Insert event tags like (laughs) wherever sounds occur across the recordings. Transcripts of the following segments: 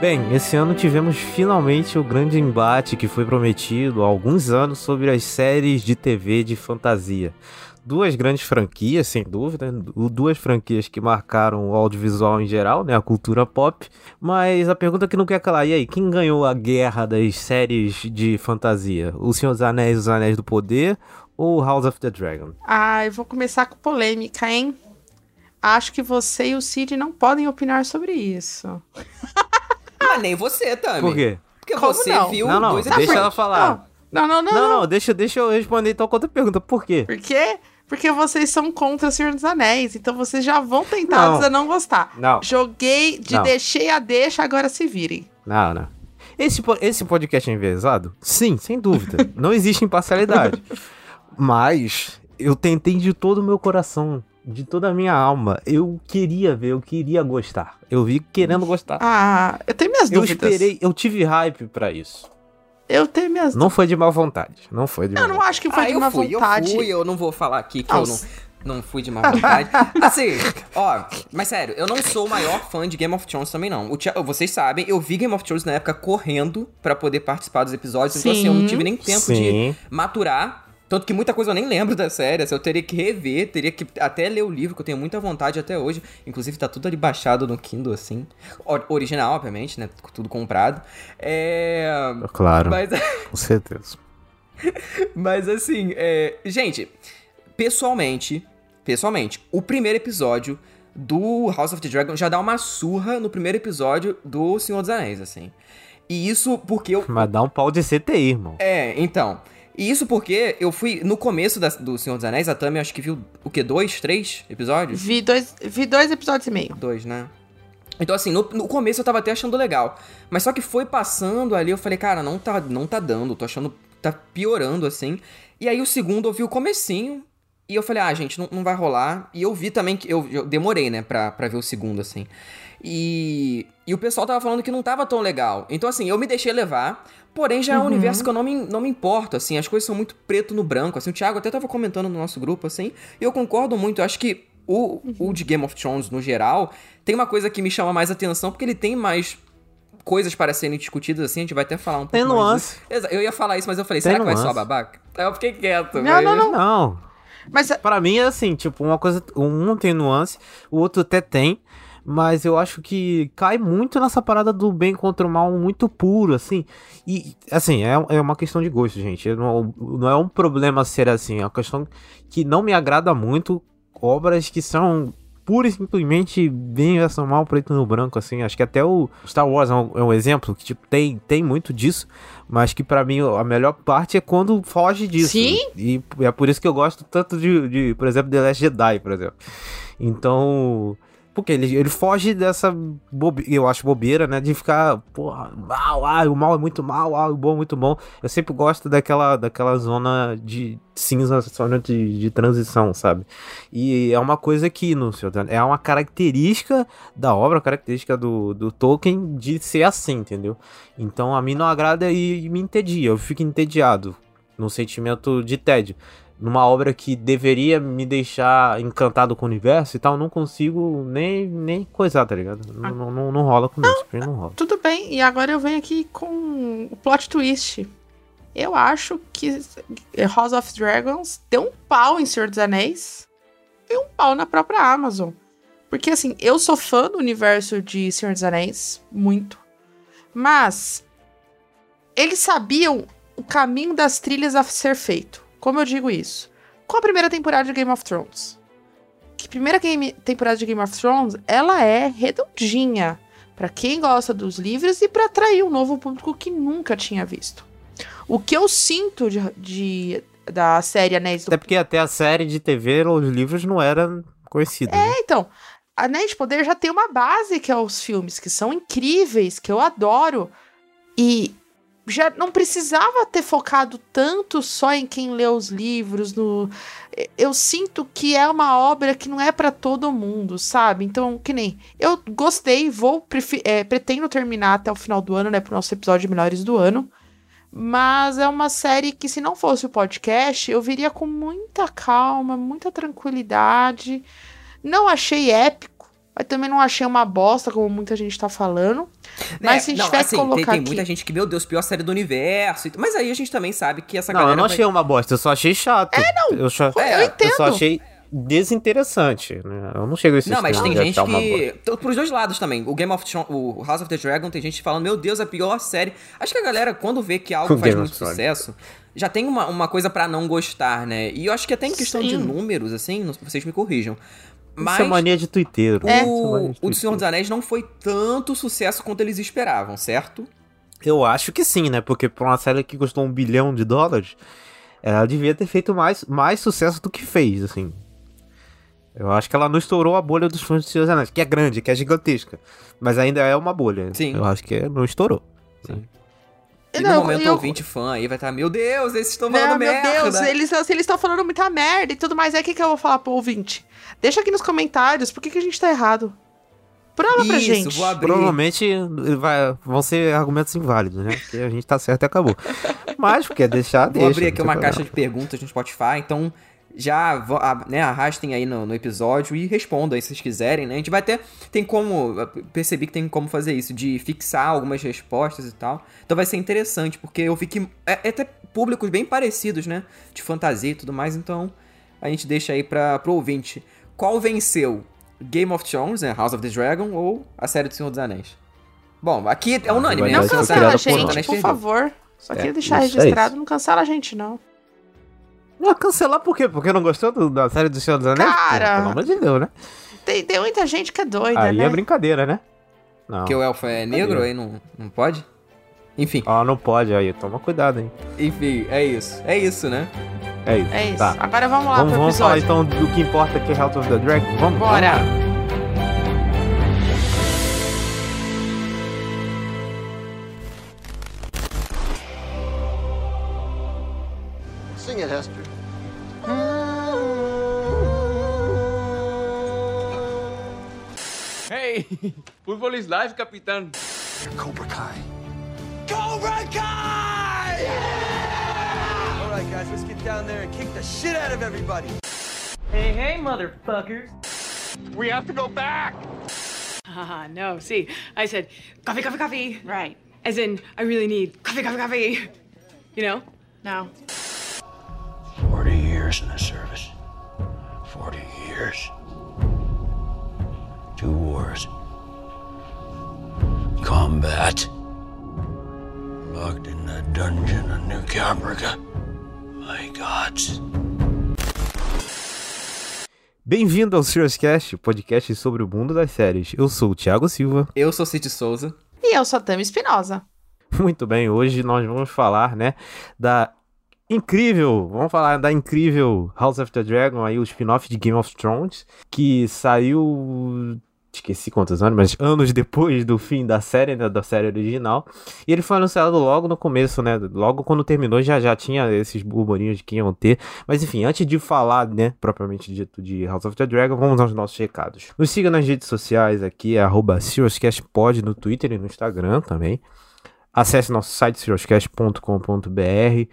Bem, esse ano tivemos finalmente o grande embate que foi prometido há alguns anos sobre as séries de TV de fantasia. Duas grandes franquias, sem dúvida, duas franquias que marcaram o audiovisual em geral, né, a cultura pop. Mas a pergunta que não quer calar, e aí, quem ganhou a guerra das séries de fantasia? O Senhor dos Anéis, Os Anéis do Poder ou House of the Dragon? Ah, eu vou começar com polêmica, hein? Acho que você e o Cid não podem opinar sobre isso. (laughs) Ah, nem você também. Por quê? Porque Como você não? viu Não, não, dois deixa ela falar. Não, não, não, Não, não. não, deixa, deixa eu responder então com outra pergunta. Por quê? Por quê? Porque vocês são contra o Senhor dos Anéis, então vocês já vão tentados Não. a não gostar. Não. Joguei, de Não. deixei a deixa, agora se virem. Não, não. Esse, esse podcast é envezado? Sim, sem dúvida. Não existe imparcialidade. (laughs) Mas eu tentei de todo o meu coração, de toda a minha alma. Eu queria ver, eu queria gostar. Eu vi querendo gostar. Ah, eu tenho minhas eu dúvidas. esperei, eu tive hype pra isso. Eu tenho minhas Não foi de má vontade. Não foi de má Eu não vontade. acho que foi ah, de eu má fui, vontade. eu fui, eu não vou falar aqui que Ah, eu não, não fui de má vontade. (laughs) assim, ó, mas sério, eu não sou o maior fã de Game of Thrones também, não. O Tia- vocês sabem, eu vi Game of Thrones na época correndo pra poder participar dos episódios, então assim, eu não Sim. tive nem tempo Sim. de maturar. Tanto que muita coisa eu nem lembro da série, assim, eu teria que rever, teria que até ler o livro, que eu tenho muita vontade até hoje. Inclusive, tá tudo ali baixado no Kindle, assim. Original, obviamente, né? Tudo comprado. É. Claro, Mas. (laughs) com certeza. Mas assim, é... gente, pessoalmente, pessoalmente, o primeiro episódio do House of the Dragon já dá uma surra no primeiro episódio do Senhor dos Anéis, assim. E isso porque eu. Mas dá um pau de CTI, irmão. É, então. E isso porque eu fui no começo da- do Senhor dos Anéis, a Tami acho que viu o quê? Dois, três episódios? Vi dois, vi dois episódios e meio. Dois, né? Então, assim, no, no começo eu tava até achando legal. Mas só que foi passando ali, eu falei, cara, não tá, não tá dando, tô achando. tá piorando, assim. E aí o segundo eu vi o comecinho. E eu falei, ah, gente, não, não vai rolar. E eu vi também que. Eu, eu demorei, né, pra, pra ver o segundo, assim. E. E o pessoal tava falando que não tava tão legal. Então, assim, eu me deixei levar. Porém, já é um universo que eu não me, não me importo, assim. As coisas são muito preto no branco, assim. O Thiago até tava comentando no nosso grupo, assim. E eu concordo muito. Eu acho que o, o de Game of Thrones, no geral, tem uma coisa que me chama mais atenção, porque ele tem mais coisas para serem discutidas, assim. A gente vai até falar um pouco Tem nuance. disso. Eu ia falar isso, mas eu falei, Tem será que vai só nuance. babaca? Aí eu fiquei quieto. Não, mas- não, não. Não, Mas Pra mim é assim, tipo, uma coisa. Um tem nuance, o outro até tem. Mas eu acho que cai muito nessa parada do bem contra o mal muito puro, assim. E, assim, é, é uma questão de gosto, gente. Não, não é um problema ser assim. É uma questão que não me agrada muito. Obras que são pura e simplesmente bem versão mal preto no branco, assim. Acho que até o Star Wars é um, é um exemplo que, tipo, tem, tem muito disso. Mas que pra mim a melhor parte é quando foge disso. Sim. E é por isso que eu gosto tanto de, de por exemplo, The Last Jedi, por exemplo. Então. Porque ele, ele foge dessa, bobe, eu acho, bobeira, né? De ficar, porra, mal, ah, o mal é muito mal, ah, o bom é muito bom. Eu sempre gosto daquela, daquela zona de cinza, zona de, de transição, sabe? E é uma coisa que, no Anéis, é uma característica da obra, característica do, do Tolkien de ser assim, entendeu? Então a mim não agrada e, e me entedia, eu fico entediado, num sentimento de tédio numa obra que deveria me deixar encantado com o universo e tal, não consigo nem, nem coisar, tá ligado? Não, não, não, não rola comigo, isso não rola. tudo bem. E agora eu venho aqui com o plot twist. Eu acho que House of Dragons deu um pau em Senhor dos Anéis e um pau na própria Amazon. Porque assim, eu sou fã do universo de Senhor dos Anéis, muito. Mas eles sabiam o caminho das trilhas a ser feito. Como eu digo isso? Com a primeira temporada de Game of Thrones. Que primeira game, temporada de Game of Thrones, ela é redondinha para quem gosta dos livros e para atrair um novo público que nunca tinha visto. O que eu sinto de, de- da série Anéis do Até porque até a série de TV, os livros não eram conhecidos. né? É, então, Anéis de Poder já tem uma base que é os filmes, que são incríveis, que eu adoro. E já não precisava ter focado tanto só em quem lê os livros. No... Eu sinto que é uma obra que não é para todo mundo, sabe? Então, que nem. Eu gostei, vou. é, pretendo terminar até o final do ano, né? Pro nosso episódio de Melhores do Ano. Mas é uma série que, se não fosse o podcast, eu viria com muita calma, muita tranquilidade. Não achei épico, Mas também não achei uma bosta, como muita gente tá falando. Mas É, se a gente não, tiver assim, que colocar tem, tem aqui... muita gente que, meu Deus, pior série do universo. e Mas aí a gente também sabe que essa Não, galera. eu não vai- achei uma bosta, eu só achei chato. É, não. Eu, só, eu entendo. eu só achei desinteressante, né? Eu não chego a esse Não, mas tem de gente uma que. t- Pros dois lados também. O Game of Thrones, o House of the Dragon, tem gente falando, meu Deus, é a pior série. Acho que a galera, quando vê que algo O faz Game muito sucesso, já tem uma, uma coisa pra não gostar, né? E eu acho que até em questão de Sim. números, assim, não- vocês me corrijam. Mas Isso é mania de twitteiro. Isso é o, o do Senhor dos. Anéis não foi tanto sucesso quanto eles esperavam, certo? Eu acho que sim, né? Porque pra uma série que custou um bilhão de dólares, ela devia ter feito mais, mais sucesso do que fez, assim. Eu acho que ela não estourou a bolha dos fãs de Senhor dos Anéis, que é grande, que é gigantesca. Mas ainda é uma bolha. Sim. Eu acho que não estourou. E Não, no momento eu- o ouvinte fã aí vai estar, meu Deus, esses estão Não, falando meu merda. Deus, eles eles estão falando muita merda e tudo mais, aí o que, que eu vou falar pro ouvinte? Deixa aqui nos comentários por que, que a gente tá errado. Prova pra Isso, gente. vou abrir. Provavelmente vai- vão ser argumentos inválidos, né? Porque a gente tá certo e acabou. Mas, quer deixar, Vou deixa. abrir aqui não uma problema. caixa de perguntas no Spotify, então já né, arrastem aí no, no episódio e respondam aí se vocês quiserem, né? A gente vai ter. Tem como. Percebi que tem como fazer isso, de fixar algumas respostas e tal. Então vai ser interessante, porque eu vi que. É, é até públicos bem parecidos, né? De fantasia e tudo mais, então a gente deixa aí pra, pro ouvinte. Qual venceu? Game of Thrones, né? House of the Dragon ou a série do Senhor dos Anéis? Bom, aqui é unânime, né? Não cancela a gente, por favor. Só É, queria deixar é registrado, não cancela a gente, não. Ah, cancelar por quê? Porque não gostou do- da série do Senhor dos Anéis? Cara. Pô, pelo amor de Deus, né? Tem, tem muita gente que é doida, Aí né? é brincadeira, né? Não. Porque o elfo é negro, aí não, não pode? Enfim, Ó, não pode aí, toma cuidado, hein? enfim, é isso. É isso, né? É isso. É isso. Tá. Agora vamos lá Vamos, pro vamos falar episódio. então do que importa que é House of the Dragon? Vamos? Bora. Vamos fútbol is life, capitán. You're Cobra Kai. Cobra Kai! All right, guys, let's get down there and kick the shit out of everybody. Hey, hey, motherfuckers. We have to go back. Ah, no. See, I said coffee, coffee, coffee. Right. As in, I really need coffee, coffee, coffee. You know? No. 40 years in the service. 40 years. Combat. Locked in the dungeon of New Caprica. My gods. Bem-vindo ao Serious Cast, podcast sobre o mundo das séries. Eu sou o Thiago Silva. Eu sou Cid Souza. E eu sou a Tami Espinosa. Muito bem, hoje nós vamos falar, né, da incrível, vamos falar da incrível House of the Dragon, aí o spin-off de Game of Thrones, que saiu, esqueci quantos anos, mas anos depois do fim da série, né, da série original. E ele foi anunciado logo no começo, né, logo quando terminou já já tinha esses burburinhos de que iam ter. Mas enfim, antes de falar, né, propriamente dito de House of the Dragon, vamos aos nossos recados. Nos siga nas redes sociais aqui, é arroba SeriousCastPod no Twitter e no Instagram também. Acesse nosso site serioscast.com.br.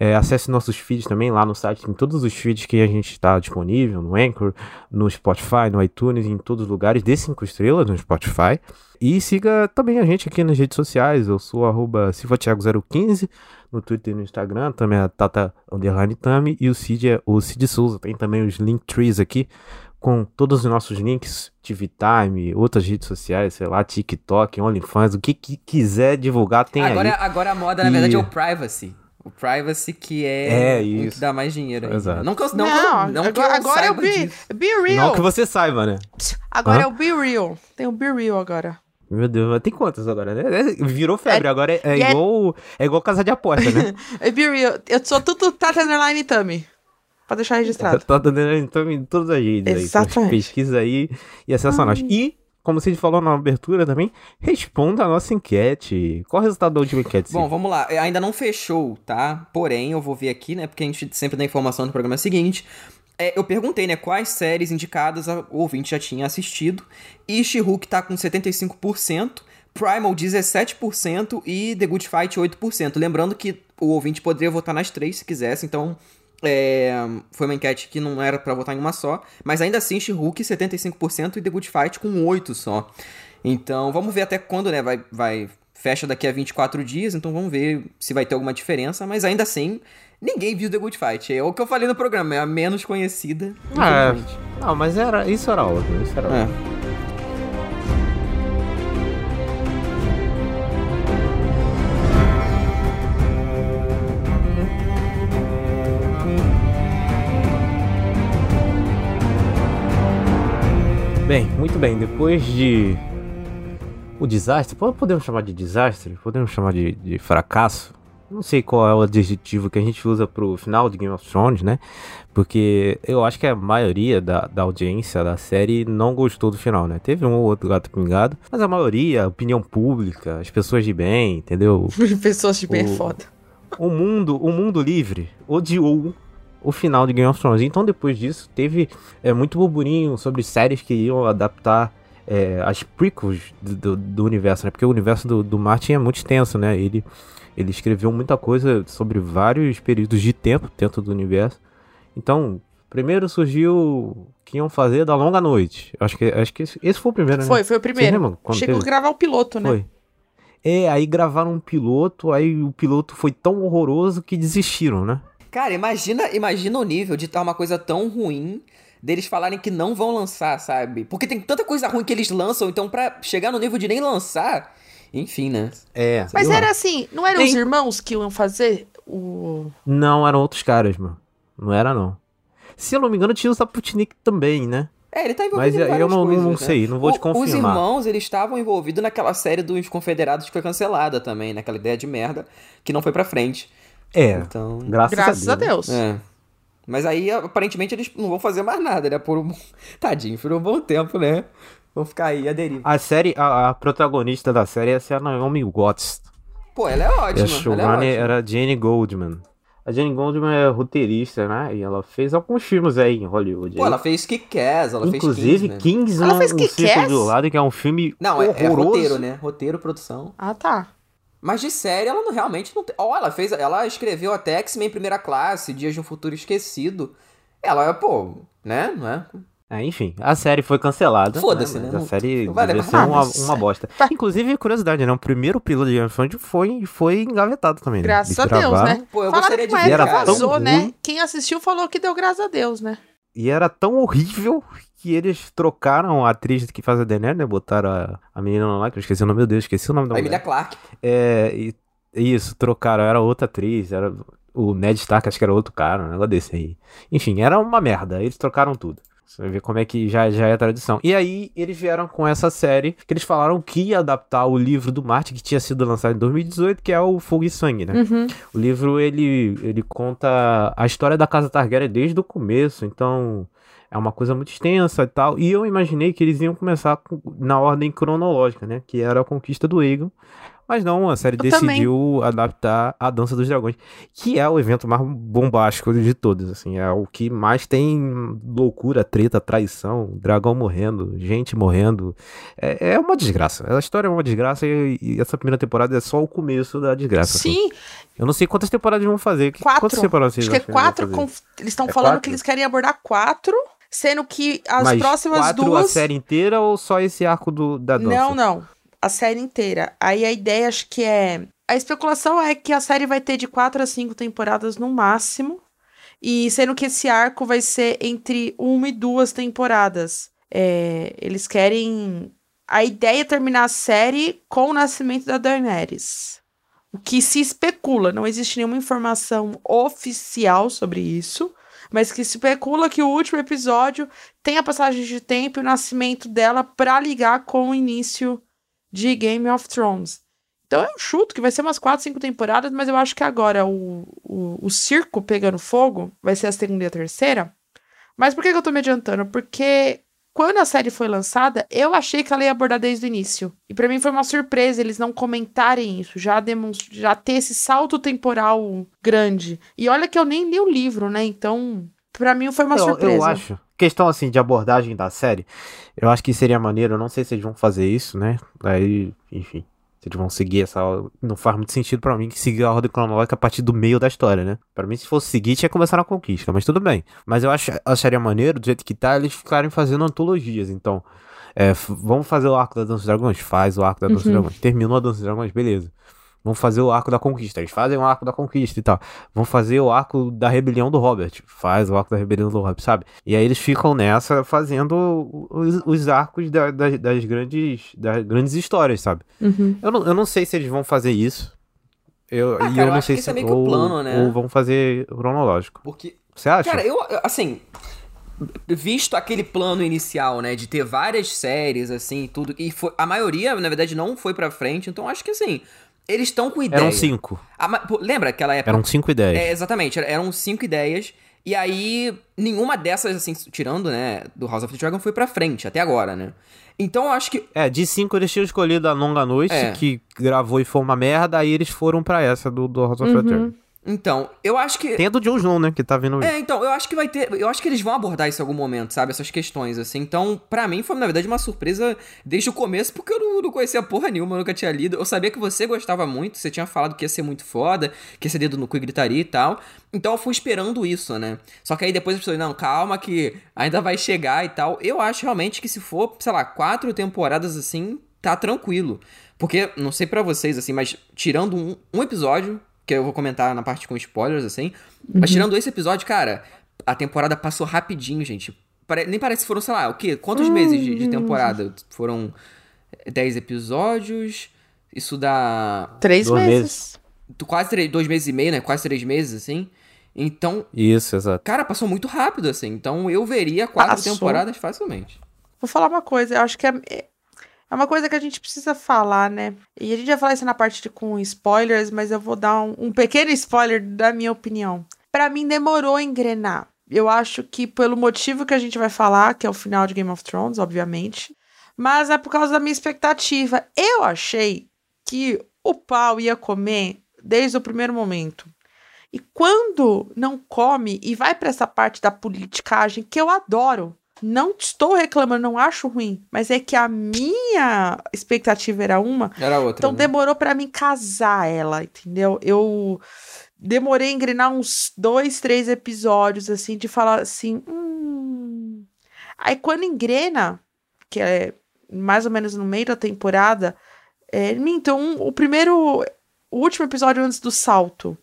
É, acesse nossos feeds também lá no site, tem todos os feeds que a gente está disponível no Anchor, no Spotify, no iTunes, em todos os lugares. Dê 5 estrelas no Spotify. E siga também a gente aqui nas redes sociais. Eu sou arroba silvatiago015 no Twitter e no Instagram. Também é Tata Underline Tami. E o Cid é o Cid Souza. Tem também os Linktrees aqui com todos os nossos links, TV Time, outras redes sociais, sei lá, TikTok, OnlyFans, o que, que quiser divulgar tem agora, aí. agora a moda, na E- verdade, é o privacy. O privacy que é, É, o isso. que dá mais dinheiro aí. Exato. Não que eu, não, Não, não que eu agora, agora é o saiba Be, disso. be Real. Não que você saiba, né? Agora Hã? é o Be Real. Tem o Be Real agora. Meu Deus, mas tem quantas agora, né? É, Virou febre, agora é, é é- igual é igual casa de aposta, né? (laughs) É Be Real. Eu sou tudo Tata Underline Tami. Pra deixar registrado. tá dando então, em todas as redes aí. Exatamente. Pesquisa aí e acessa nós. E, como você falou na abertura também, responda a nossa enquete. Qual o resultado da última enquete? Bom, Cid? vamos lá. É, Ainda não fechou, tá? Porém, eu vou ver aqui, né? Porque a gente sempre dá informação no programa seguinte. É, eu perguntei, né? Quais séries indicadas a- o ouvinte já tinha assistido. E She-Hulk tá com 75%, Primal 17% e The Good Fight 8%. Lembrando que o ouvinte poderia votar nas três se quisesse, então É, foi uma enquete que não era pra votar em uma só, mas ainda assim She-Hulk 75% e The Good Fight com 8 só. Então, vamos ver até quando, né, vai, vai fecha daqui a 24 dias, então vamos ver se vai ter alguma diferença, mas ainda assim, ninguém viu The Good Fight. É o que eu falei no programa, é a menos conhecida. Ah, é. Não, mas era, isso era óbvio, isso era É. Bem, muito bem, depois de o desastre, po- podemos chamar de desastre? Podemos chamar de, de fracasso? Não sei qual é o adjetivo que a gente usa pro final de Game of Thrones, né? Porque eu acho que a maioria da, da audiência da série não gostou do final, né? Teve um ou outro gato pingado, mas a maioria, a opinião pública, as pessoas de bem, entendeu? (laughs) Pessoas de bem é O- foda. o mundo, o mundo livre odiou o final de Game of Thrones. Então, depois disso, teve é, muito burburinho sobre séries que iam adaptar é, as prequels do, do- universo, né? Porque o universo do, do Martin é muito extenso, né? Ele, ele escreveu muita coisa sobre vários períodos de tempo dentro do universo. Então, primeiro surgiu que iam fazer da Longa Noite. Acho que, acho que esse, foi o primeiro, né? Foi, foi o primeiro. quando Chegou a teve? gravar o piloto, né? Foi. É, aí gravaram um piloto, aí o piloto foi tão horroroso que desistiram, né? Cara, imagina, imagina o nível de estar uma coisa tão ruim deles falarem que não vão lançar, sabe? Porque tem tanta coisa ruim que eles lançam, então pra chegar no nível de nem lançar, enfim, né? É. Mas eu- era assim, não eram Tem- os irmãos que iam fazer o. Não, eram outros caras, mano. Não era, não. Se eu não me engano, tinha o Saputnik também, né? É, ele tá envolvido Mas em eu várias não- coisas, não né? sei, não vou te O- Os confirmar. irmãos, eles estavam envolvidos naquela série dos Confederados que foi cancelada também, naquela ideia de merda que não foi pra frente. É. Então, Graças, Graças a a Deus. Deus. é. Mas aí, aparentemente, eles não vão fazer mais nada, né? Por um... (laughs) Tadinho, por um bom tempo, né? Vão ficar aí a deriva. A série, a, a protagonista da série ia ser a Naomi Watts. Pô, ela é E a ótima, ela é showrunner ótima. era a Jane Goldman. A Jane Goldman é roteirista, né? E ela fez alguns filmes aí em Hollywood. Pô, aí. ela fez Kick-Ass, ela Inclusive, fez Kingsman. Kings Ela um, fez um Kick-Ass? Círculo Violado, que é um filme Não, é, é horroroso. roteiro, né? Roteiro, produção. Ah, tá. Mas de série, ela não, realmente não tem... Ó, ela fez... Ela escreveu até X-Men Primeira Classe, Dias de um Futuro Esquecido. Ela é, pô... Né? Não é? É, enfim, a série foi cancelada. Foda-se, Mas né? A série não vale ser uma, Ah, uma bosta. Tá. Inclusive, curiosidade, né? O primeiro piloto de Game of Thrones foi, foi engavetado também. né? Graças Eles a Deus, né? Pô, eu Falaram gostaria que de ver, cara. vazou, Tão né? ruim. Quem assistiu falou que deu graças a Deus, né? E era tão horrível que eles trocaram a atriz que faz a Daenerys, né? Botaram a, a menina lá, que eu esqueci o nome, meu Deus, esqueci o nome da A mulher. Emilia Clarke. É, e- isso, trocaram, era outra atriz, era o Ned Stark, acho que era outro cara, um negócio desse aí. Enfim, era uma merda, eles trocaram tudo. Você vai ver como é que já, já é tradição. E aí, eles vieram com essa série, que eles falaram que ia adaptar o livro do Martin, que tinha sido lançado em 2018, que é o Fogo e Sangue, né? Uhum. O livro, ele, ele conta a história da Casa Targaryen desde o começo, então é uma coisa muito extensa e tal. E eu imaginei que eles iam começar com- na ordem cronológica, né? Que era a conquista do Aegon. Mas não, a série Eu decidiu adaptar a Dança dos Dragões, que é o evento mais bombástico de todos, assim, é o que mais tem loucura, treta, traição, dragão morrendo, gente morrendo, é, é uma desgraça, a história é uma desgraça e, e essa primeira temporada é só o começo da desgraça. assim. Sim, Eu não sei quantas temporadas vão fazer. Quatro. Quantas temporadas vocês Acho que é quatro. com- Eles estão É falando quatro? que eles querem abordar quatro, sendo que as Mas próximas quatro duas. a série inteira ou só esse arco do, da dança? Não, não. A série inteira. Aí a ideia acho que é. A especulação é que a série vai ter de quatro a cinco temporadas no máximo. E sendo que esse arco vai ser entre uma e duas temporadas. É, eles querem. A ideia é terminar a série com o nascimento da Daenerys. O que se especula, não existe nenhuma informação oficial sobre isso, mas que especula que o último episódio tem a passagem de tempo e o nascimento dela pra ligar com o início de Game of Thrones. Então eu chuto que vai ser umas 4, 5 temporadas, mas eu acho que agora o, o, o circo pegando fogo vai ser a segunda e a terceira. Mas por que, que eu tô me adiantando? Porque quando a série foi lançada, eu achei que ela ia abordar desde o início. E pra mim foi uma surpresa eles não comentarem isso, já, já ter esse salto temporal grande. E olha que eu nem li o livro, né? Então, pra mim foi uma eu, surpresa. eu acho. Questão assim de abordagem da série, eu acho que seria maneiro. Eu não sei se eles vão fazer isso, né? Aí, enfim. Se eles vão seguir essa. Não faz muito sentido pra mim que seguir a ordem cronológica a partir do meio da história, né? Pra mim, se fosse seguir, tinha que começar na conquista, mas tudo bem. Mas eu ach, acharia maneiro, do jeito que tá, eles ficarem fazendo antologias. Então, é, vamos fazer o arco da Dança dos Dragões? Faz o arco da Dança dos Dragões. Terminou a Dança dos Dragões? Beleza. Vamos fazer o arco da conquista. Eles fazem o arco da conquista e tal. Vamos fazer o arco da rebelião do Robert. Faz o arco da rebelião do Robert, sabe? E aí eles ficam nessa fazendo os, os arcos da, da, das, grandes, das grandes histórias, sabe? Uhum. Eu, não, eu não sei se eles vão fazer isso. Eu, Ah, e eu eu não sei se é ou, plano, né? ou vão fazer cronológico. Porque Você acha? Cara, eu, assim, visto aquele plano inicial, né, de ter várias séries, assim, e tudo, e foi, a maioria, na verdade, não foi pra frente, então acho que, assim, eles estão com ideia. Eram cinco. A ma- pô, lembra aquela época? Eram cinco ideias. É, exatamente, eram cinco ideias, e aí nenhuma dessas, assim, tirando, né, do House of the Dragon, foi pra frente, até agora, né. Então eu acho que É, de cinco eles tinham escolhido a Longa Noite, É. que gravou e foi uma merda, aí eles foram pra essa do, do House of the Dragon. Então, eu acho que. Tem a do Jon Snow, né, que tá vindo... É, então, eu acho que vai ter. Eu acho que eles vão abordar isso em algum momento, sabe? Essas questões, assim. Então, pra mim, foi, na verdade, uma surpresa desde o começo, porque eu não, não conhecia porra nenhuma, eu nunca tinha lido. Eu sabia que você gostava muito, você tinha falado que ia ser muito foda, que ia ser dedo no cu e gritaria e tal. Então eu fui esperando isso, né? Só que aí depois as pessoas, não, calma, que ainda vai chegar e tal. Eu acho realmente que se for, sei lá, quatro temporadas assim, tá tranquilo. Porque, não sei pra vocês, assim, mas tirando um, um episódio, que eu vou comentar na parte com spoilers, assim. Mas tirando esse episódio, cara, a temporada passou rapidinho, gente. Pare- nem parece que foram, sei lá, o quê? Quantos meses de, de temporada? Foram 10 episódios. Isso dá Três Dois meses. quase três, dois meses e meio, né? Quase três meses, assim. Então, Isso, exato. cara, passou muito rápido, assim. Então eu veria quatro Passou. temporadas facilmente. Vou falar uma coisa, eu acho que é, é uma coisa que a gente precisa falar, né? E a gente vai falar isso na parte de, com spoilers, mas eu vou dar um, um pequeno spoiler da minha opinião. Pra mim, demorou a engrenar. Eu acho que pelo motivo que a gente vai falar, que é o final de Game of Thrones, obviamente, mas é por causa da minha expectativa. Eu achei que o pau ia comer desde o primeiro momento. E quando não come e vai pra essa parte da politicagem que eu adoro, não estou reclamando, não acho ruim, mas é que a minha expectativa era uma, Era outra. então né? demorou pra mim casar ela, entendeu? Eu demorei a engrenar uns dois, três episódios, assim, de falar assim, hum... Aí quando engrena, que é mais ou menos no meio da temporada, é, então o primeiro, o último episódio antes do salto,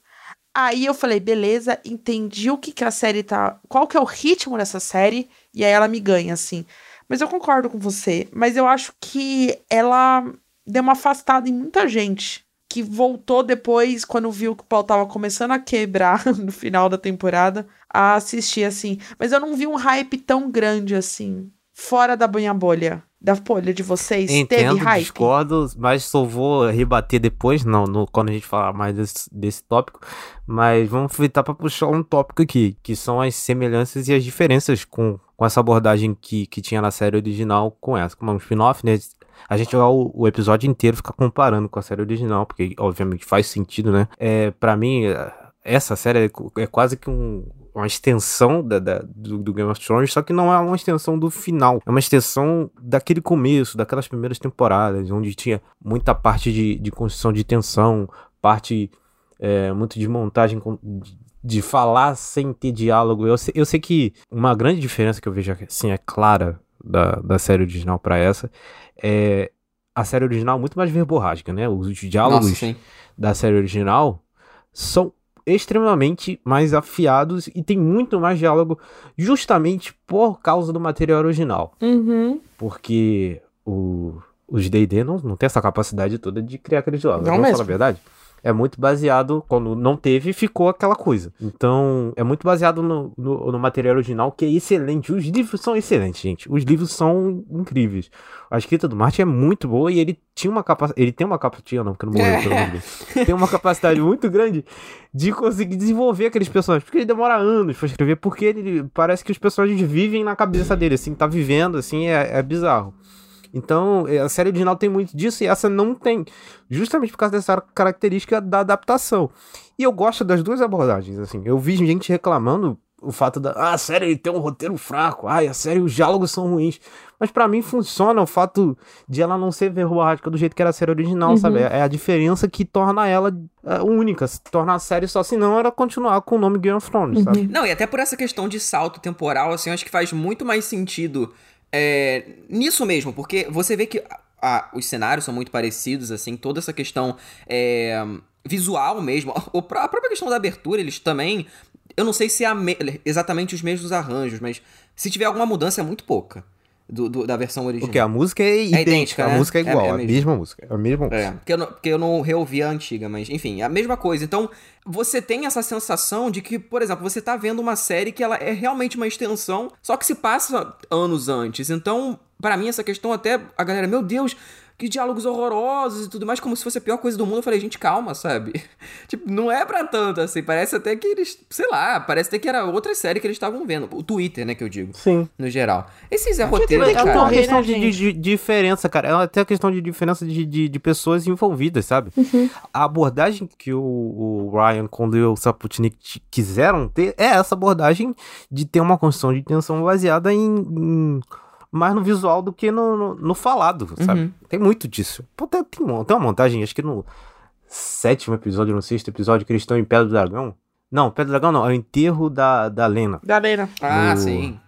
Aí eu falei, beleza, entendi o que, que a série tá. Qual que é o ritmo dessa série, e aí ela me ganha, assim. Mas eu concordo com você. Mas eu acho que ela deu uma afastada em muita gente. Que voltou depois, quando viu que o pau tava começando a quebrar (laughs) no final da temporada, a assistir, assim. Mas eu não vi um hype tão grande assim. Fora da banha bolha. Da bolha de vocês. Teve Entendo, hype? discordo, mas só vou rebater depois, não, no- quando a gente falar mais desse, desse tópico. Mas vamos aproveitar para puxar um tópico aqui, que são as semelhanças e as diferenças com, com essa abordagem que, que tinha na série original com essa. Como é um spin-off, né? A gente vai o, o episódio inteiro ficar comparando com a série original, porque obviamente faz sentido, né? É, para mim, essa série é, é quase que um, uma extensão da, da- do, do Game of Thrones, só que não é uma extensão do final. É uma extensão daquele começo, daquelas primeiras temporadas, onde tinha muita parte de, de construção de tensão, parte é, muito de montagem, de, falar sem ter diálogo. Eu sei, eu sei que uma grande diferença que eu vejo assim é clara da, da série original pra essa é a série original muito mais verborrágica, né? Os diálogos Nossa, da série original são extremamente mais afiados e tem muito mais diálogo justamente por causa do material original. Uhum. Porque o, os D&D não, não tem essa capacidade toda de criar aqueles diálogos. Não Vamos mesmo. falar a verdade? É muito baseado, quando não teve, ficou aquela coisa. Então, é muito baseado no, no, no material original, que é excelente. Os livros são excelentes, gente. Os livros são incríveis. A escrita do Martin é muito boa e ele tinha uma capacidade. Ele tem uma capacidade. Não, porque não morreu, (laughs) pelo Deus. Tem uma capacidade muito grande de conseguir desenvolver aqueles personagens. Porque ele demora anos pra escrever, porque ele parece que os personagens vivem na cabeça dele, assim, tá vivendo, assim, é, é bizarro. Então, eh, a série original tem muito disso e essa não tem. Justamente por causa dessa característica da adaptação. E eu gosto das duas abordagens, assim. Eu vi gente reclamando o fato da. Ah, a série tem um roteiro fraco. Ai, a série os diálogos são ruins. Mas pra mim funciona o fato de ela não ser verborrágica do jeito que era a série original, sabe? É a diferença que torna ela é, única, se torna a série só, senão era continuar com o nome Game of Thrones, sabe? Não, e até por essa questão de salto temporal, assim, eu acho que faz muito mais sentido é, nisso mesmo, porque você vê que os cenários são muito parecidos, assim, toda essa questão é, visual mesmo, (laughs) a própria questão da abertura, eles também. Eu não sei se é exatamente os mesmos arranjos, mas se tiver alguma mudança é muito pouca do, do- da versão original. Porque a música é idêntica, idêntica, a né? música é É- igual, é a mesmo. mesma música. É a mesma música. É, porque eu, não, porque eu não reouvi a antiga, mas enfim, é a mesma coisa. Então, você tem essa sensação de que, por exemplo, você tá vendo uma série que ela é realmente uma extensão, só que se passa anos antes. Então, pra mim, essa questão até, a galera, meu Deus, que diálogos horrorosos e tudo mais, como se fosse a pior coisa do mundo. Eu falei, gente, calma, sabe? (laughs) tipo, não é pra tanto, assim. Parece até que eles, sei lá, parece até que era outra série que eles estavam vendo. O Twitter, né, que eu digo. Sim. No geral. Esses é roteiro, É cara. uma morrer, questão né, de, de- de diferença, cara. É até a questão de diferença de, de, de pessoas envolvidas, sabe? A abordagem que o, o Ryan e o Saputnik quiseram ter é essa abordagem de ter uma construção de tensão baseada em, em- mais no visual do que no, no, no falado, sabe? Uhum. Tem muito disso. Pô, tem, tem uma tem uma montagem, acho que no sétimo episódio, no sexto episódio, que eles estão em Pedra do Dragão. Não, Pedra do Dragão não, é o enterro da, da Lena. Da Lena. Ah, No- sim.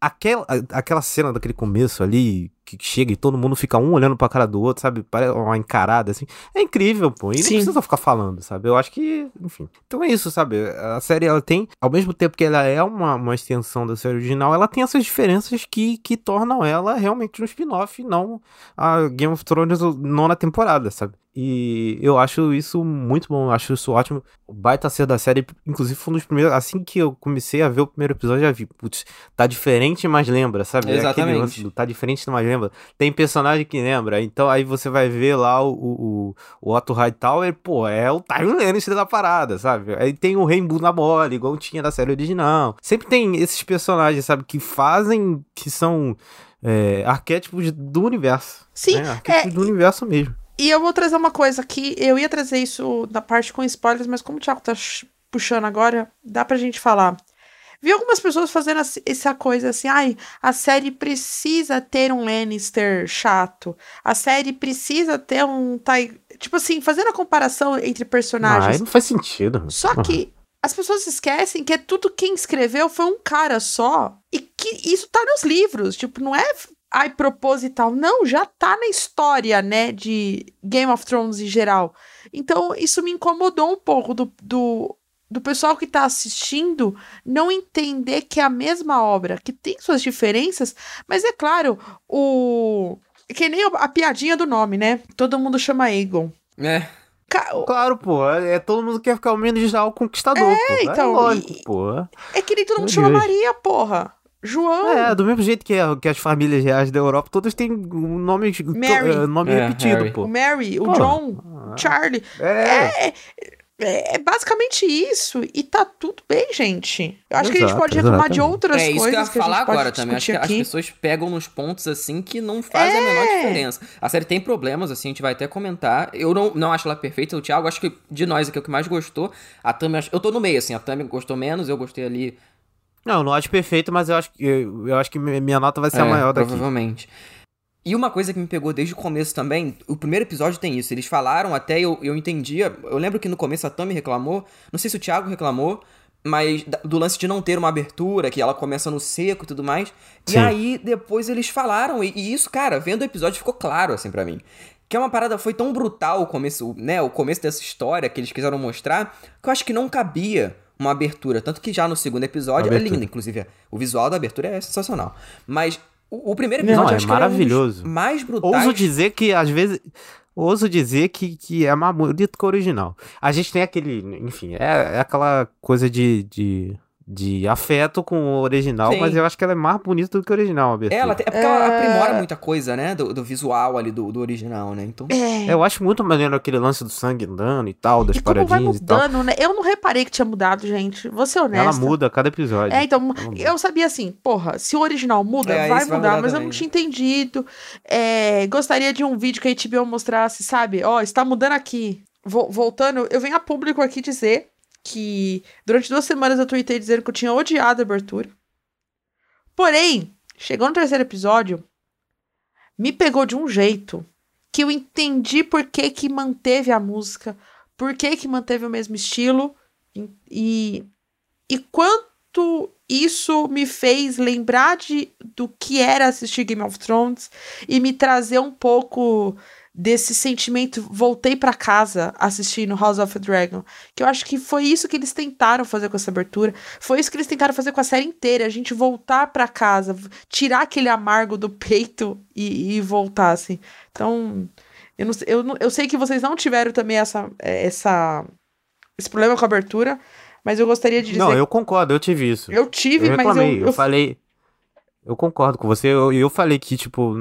Aquela, aquela cena daquele começo ali, que chega e todo mundo fica um olhando pra cara do outro, sabe? Parece uma encarada, assim. É incrível, pô. E Sim. não precisa ficar falando, sabe? Eu acho que, enfim. Então é isso, sabe? A série, ela tem, ao mesmo tempo que ela é uma, uma extensão da série original, ela tem essas diferenças que, que tornam ela realmente um spin-off, e não a Game of Thrones nona temporada, sabe? E eu acho isso muito bom, eu acho isso ótimo. O baita ser da série, inclusive foi um dos primeiros. Assim que eu comecei a ver o primeiro episódio, já vi, putz, tá diferente, mas lembra, sabe? É Exatamente. lance do tá diferente, mas lembra. Tem personagem que lembra, então aí você vai ver lá o, o, o Otto Hightower, pô, é o Tyrion Lannister da parada, sabe? Aí tem o Rainbow na bola, igual tinha da série original. Sempre tem esses personagens, sabe, que fazem, que são é, arquétipos do universo. Sim, né? Arquétipos é, do universo mesmo. E eu vou trazer uma coisa aqui. Eu ia trazer isso na parte com spoilers, mas como o Thiago tá puxando agora, dá pra gente falar. Vi algumas pessoas fazendo essa- coisa assim, ai, a série precisa ter um Lannister chato. A série precisa ter um. Ty- Tipo assim, fazendo a comparação entre personagens. aí não faz sentido. Só que as pessoas esquecem que é tudo quem escreveu foi um cara só. E que isso tá nos livros. Tipo, não é ai, proposital. Não, já tá na história, né? De Game of Thrones em geral. Então, isso me incomodou um pouco do, do, do pessoal que tá assistindo não entender que é a mesma obra, que tem suas diferenças, mas é claro, o. Que nem a piadinha do nome, né? Todo mundo chama Aegon. É. Ca- Claro, pô. É, todo mundo quer ficar o menos já o conquistador, pô. É então, lógico, e- pô. É que nem todo mundo Meu chama Deus. Maria, porra. João. É, do mesmo jeito que, a- que as famílias reais da Europa, todas têm um nome, to- Mary. eh, nome É, repetido, Harry. O pô. Mary, o Pô. John, o Charlie. É, É, é, é basicamente isso. E tá tudo bem, gente. Eu acho que a gente Exato, pode reclamar de exatamente. outras É isso coisas que eu ia falar agora também. Acho que as pessoas pegam nos pontos assim que não fazem a menor É. diferença. A série tem problemas, assim, a gente vai até comentar. Eu não, não acho ela perfeita. O Thiago, acho que de nós aqui é o que mais gostou. A Tami, acho- eu tô no meio, assim. A Tami gostou menos, eu gostei ali. Não, não acho perfeito, mas eu acho que eu, eu acho que mi- minha nota vai ser a É, maior daqui. Provavelmente. E uma coisa que me pegou desde o começo também, o primeiro episódio tem isso. Eles falaram até, eu, eu entendia. Eu lembro que no começo a Tami reclamou, não sei se o Thiago reclamou, mas do lance de não ter uma abertura, que ela começa no seco e tudo mais. E Sim. aí depois eles falaram, e, e isso, cara, vendo o episódio ficou claro assim pra mim. Que é uma parada, foi tão brutal o começo, né? O começo dessa história que eles quiseram mostrar, que eu acho que não cabia uma abertura. Tanto que já no segundo episódio é lindo, inclusive. O visual da abertura é sensacional. Mas o, o primeiro Não, episódio é que ele maravilhoso. é um mais brutais. Ouso dizer que, às vezes. Ouso dizer que, que é mais bonito que o original. A gente tem aquele. Enfim, é, é aquela coisa de, de, de afeto com o original, Sim. mas eu acho que ela é mais bonita do que o original, a abertura. Ela, tem- é porque ela aprimora muita coisa, né? Do, do visual ali do, do original, né? Então. É. Eu acho muito maneiro aquele lance do sangue andando e tal, das E como vai paradinhas e tal. mudando, né? Eu não reparei que tinha mudado, gente. Vou ser honesta. Ela muda a cada episódio. É, então, eu sabia assim, porra, se o original muda, É, vai isso vai mudar, mudar mas eu também, não né? tinha entendido. É, gostaria de um vídeo que a HBO mostrasse, sabe? Ó, está mudando aqui. Vo- voltando, eu venho a público aqui dizer que durante duas semanas eu tuitei dizendo que eu tinha odiado a abertura. Porém, chegou no terceiro episódio, me pegou de um jeito que eu entendi por que que manteve a música, por que que manteve o mesmo estilo e, e quanto isso me fez lembrar de, do que era assistir Game of Thrones e me trazer um pouco desse sentimento voltei para casa assistindo House of the Dragon, que eu acho que foi isso que eles tentaram fazer com essa abertura, foi isso que eles tentaram fazer com a série inteira, a gente voltar para casa, tirar aquele amargo do peito e, e voltar assim. Então, eu, não, eu, eu sei que vocês não tiveram também essa, essa esse problema com a abertura, mas eu gostaria de dizer. Não, eu concordo, eu tive isso. Eu tive, eu mas eu, eu. Eu falei. Eu concordo com você. Eu, eu falei que, tipo,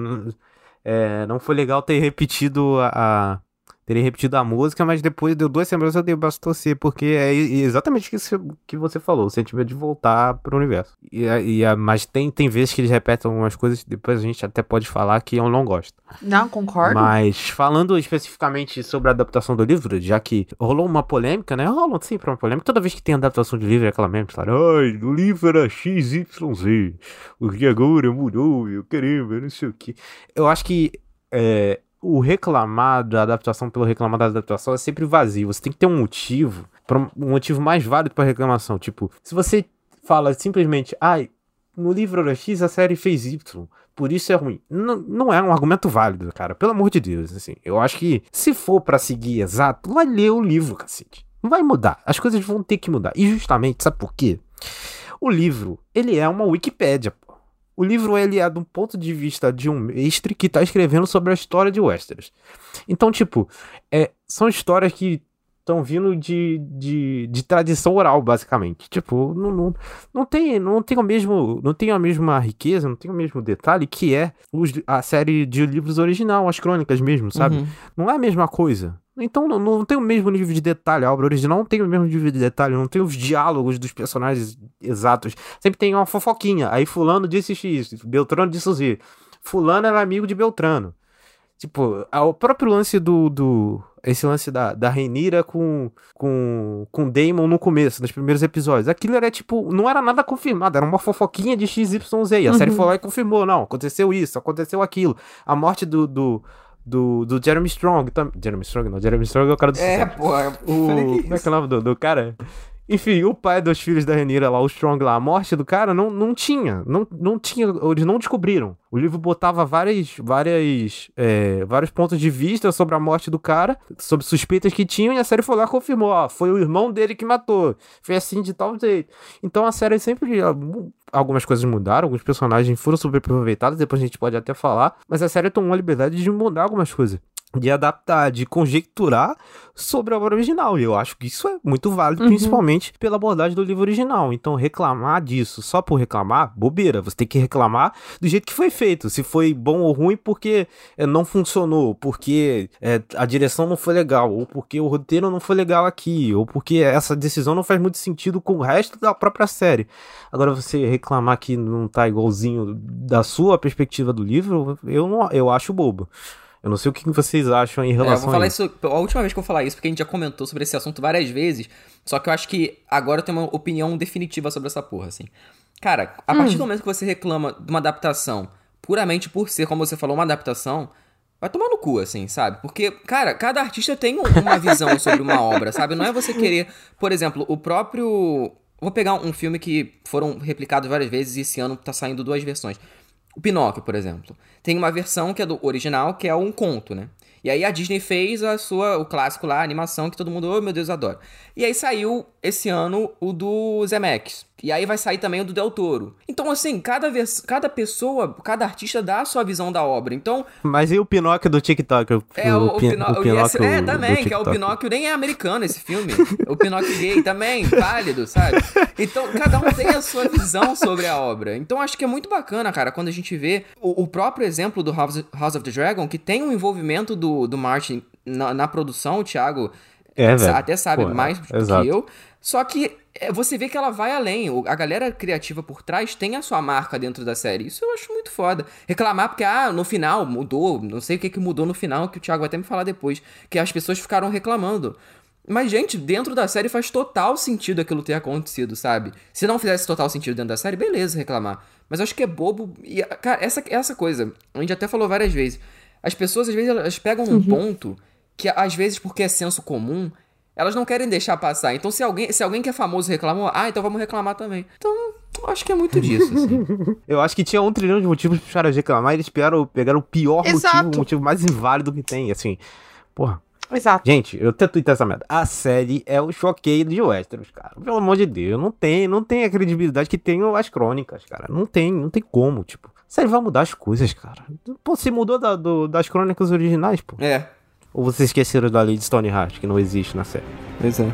é, não foi legal ter repetido a, a terem repetido a música, mas depois deu duas semanas eu dei bastante torcer, porque é exatamente isso que você falou, o sentimento de voltar pro universo. E, e, mas tem, tem vezes que eles repetem algumas coisas, depois a gente até pode falar que eu não gosto. Não, concordo. Mas falando especificamente sobre a adaptação do livro, já que rolou uma polêmica, né? Rolam sempre uma polêmica. Toda vez que tem adaptação de livro é aquela mesma história. Ai, o livro era XYZ, o que agora mudou, eu querendo, não sei o que. Eu acho que é, o reclamar da adaptação pelo reclamar da adaptação é sempre vazio. Você tem que ter um motivo, um motivo mais válido para reclamação. Tipo, se você fala simplesmente, ai, ah, no livro era X a série fez Y, por isso é ruim. Não, não é um argumento válido, cara. Pelo amor de Deus, assim. Eu acho que se for para seguir exato, vai ler o livro, cacete. Vai mudar. As coisas vão ter que mudar. E justamente, sabe por quê? O livro, ele é uma Wikipédia, o livro ele é do ponto de vista de um mestre que está escrevendo sobre a história de Westeros. Então, tipo, é, são histórias que estão vindo de, de, de, tradição oral, basicamente. Tipo, não, não, não, tem, não, tem o mesmo, não tem a mesma riqueza, não tem o mesmo detalhe que é os, a série de livros original, as crônicas mesmo, sabe? Uhum. Não é a mesma coisa. Então não, não tem o mesmo nível de detalhe. A obra original não tem o mesmo nível de detalhe, não tem os diálogos dos personagens exatos. Sempre tem uma fofoquinha. Aí fulano disse X, Beltrano disse Z. Fulano era amigo de Beltrano. Tipo, o próprio lance do. do esse lance da, da Renira com, com, com Damon no começo, nos primeiros episódios. Aquilo era tipo. Não era nada confirmado, era uma fofoquinha de XYZ. E a uhum. série foi lá e confirmou: não, aconteceu isso, aconteceu aquilo. A morte do, do do, do Jeremy Strong. Tam... Jeremy Strong não, Jeremy Strong é o cara do É, pô. O... Como é que é o nome do, do cara? Enfim, o pai dos filhos da Renira lá, o Strong lá, a morte do cara não, não tinha. Não, não tinha. Eles não descobriram. O livro botava várias, várias, é, vários pontos de vista sobre a morte do cara, sobre suspeitas que tinham, e a série foi lá e confirmou: ó, foi o irmão dele que matou. Foi assim de tal jeito. Então a série sempre. Algumas coisas mudaram, alguns personagens foram super aproveitados, depois a gente pode até falar, mas a série tomou a liberdade de mudar algumas coisas de adaptar, de conjecturar sobre a obra original. E eu acho que isso é muito válido, uhum. principalmente pela abordagem do livro original. Então, reclamar disso só por reclamar, bobeira. Você tem que reclamar do jeito que foi feito. Se foi bom ou ruim porque é, não funcionou, porque é, a direção não foi legal, ou porque o roteiro não foi legal aqui, ou porque essa decisão não faz muito sentido com o resto da própria série. Agora, você reclamar que não tá igualzinho da sua perspectiva do livro, eu, não, eu acho bobo. Eu não sei o que vocês acham em relação é, eu vou falar isso. A última vez que eu vou falar isso, porque a gente já comentou sobre esse assunto várias vezes. Só que eu acho que agora eu tenho uma opinião definitiva sobre essa porra, assim. Cara, a hum. partir do momento que você reclama de uma adaptação puramente por ser, como você falou, uma adaptação, vai tomar no cu, assim, sabe? Porque, cara, cada artista tem uma visão (laughs) sobre uma obra, sabe? Não é você querer. Por exemplo, o próprio. Vou pegar um filme que foram replicados várias vezes e esse ano tá saindo duas versões. O Pinóquio, por exemplo. Tem uma versão que é do original, que é um conto, né? E aí a Disney fez a sua, o clássico lá, a animação que todo mundo, oh meu Deus, adora. E aí saiu esse ano o do Zemeckis. E aí vai sair também o do Del Toro. Então, assim, cada, vez, cada pessoa, cada artista dá a sua visão da obra. Então. Mas e o Pinóquio do TikTok? É, o, o, Pinó o Pinóquio. É, também, que é o Pinóquio, nem é americano esse filme. o Pinóquio gay também, válido, sabe? Então, cada um tem a sua visão sobre a obra. Então, acho que é muito bacana, cara, quando a gente vê o, o próprio exemplo do House, House of the Dragon, que tem um envolvimento do, do Martin na, na produção, o Thiago. É, até sabe Pô, mais do que eu. Só que é, você vê que ela vai além. A galera criativa por trás tem a sua marca dentro da série. Isso eu acho muito foda. Reclamar porque, ah, no final mudou. Não sei o que, que mudou no final, que o Thiago vai até me falar depois. Que as pessoas ficaram reclamando. Mas, gente, dentro da série faz total sentido aquilo ter acontecido, sabe? Se não fizesse total sentido dentro da série, beleza reclamar. Mas eu acho que é bobo. E, cara, essa, essa coisa, a gente até falou várias vezes. As pessoas, às vezes, elas pegam num ponto que, às vezes, porque é senso comum, elas não querem deixar passar. Então, se alguém, se alguém que é famoso reclamou, ah, então vamos reclamar também. Então, eu acho que é muito disso, assim. (laughs) Eu acho que tinha um trilhão de motivos pros caras reclamar e eles pegaram, pegaram o pior Exato. motivo, o motivo mais inválido que tem, assim. Porra. Exato. Gente, eu até tuitei essa merda. A série é o choqueio de Westeros, cara. Pelo amor de Deus, não tem, não tem a credibilidade que tem as crônicas, cara. Não tem, não tem como, tipo. A série vai mudar as coisas, cara. Pô, você mudou da- do- das crônicas originais, pô. É, Ou vocês esqueceram da lei de Stoneheart, que não existe na série? pois é.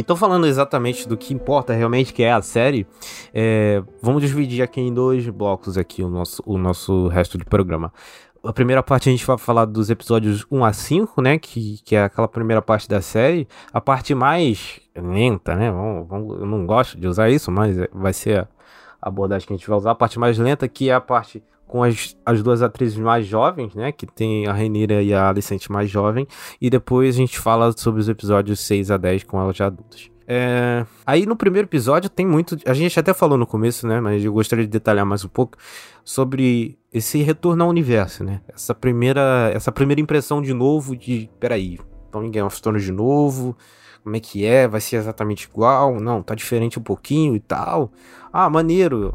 Então, falando exatamente do que importa realmente, que é a série, é, vamos dividir aqui em dois blocos aqui o nosso, o nosso resto do programa. A primeira parte a gente vai falar dos episódios 1 a 5, né? Que, que é aquela primeira parte da série. A parte mais lenta, né? Vamos, vamos- eu não gosto de usar isso, mas vai ser a abordagem que a gente vai usar. A parte mais lenta, que é a parte com as, as duas atrizes mais jovens, né? Que tem a Renira e a Alicente mais jovem. E depois a gente fala sobre os episódios 6 a 10 com elas já adultas. É, Aí no primeiro episódio tem muito. A gente até falou no começo, né? Mas eu gostaria de detalhar mais um pouco sobre esse retorno ao universo, né? Essa primeira, essa primeira impressão de novo de. Peraí, então em Game of Thrones de novo. Como é que é? Vai ser exatamente igual? Não, tá diferente um pouquinho e tal. Ah, maneiro.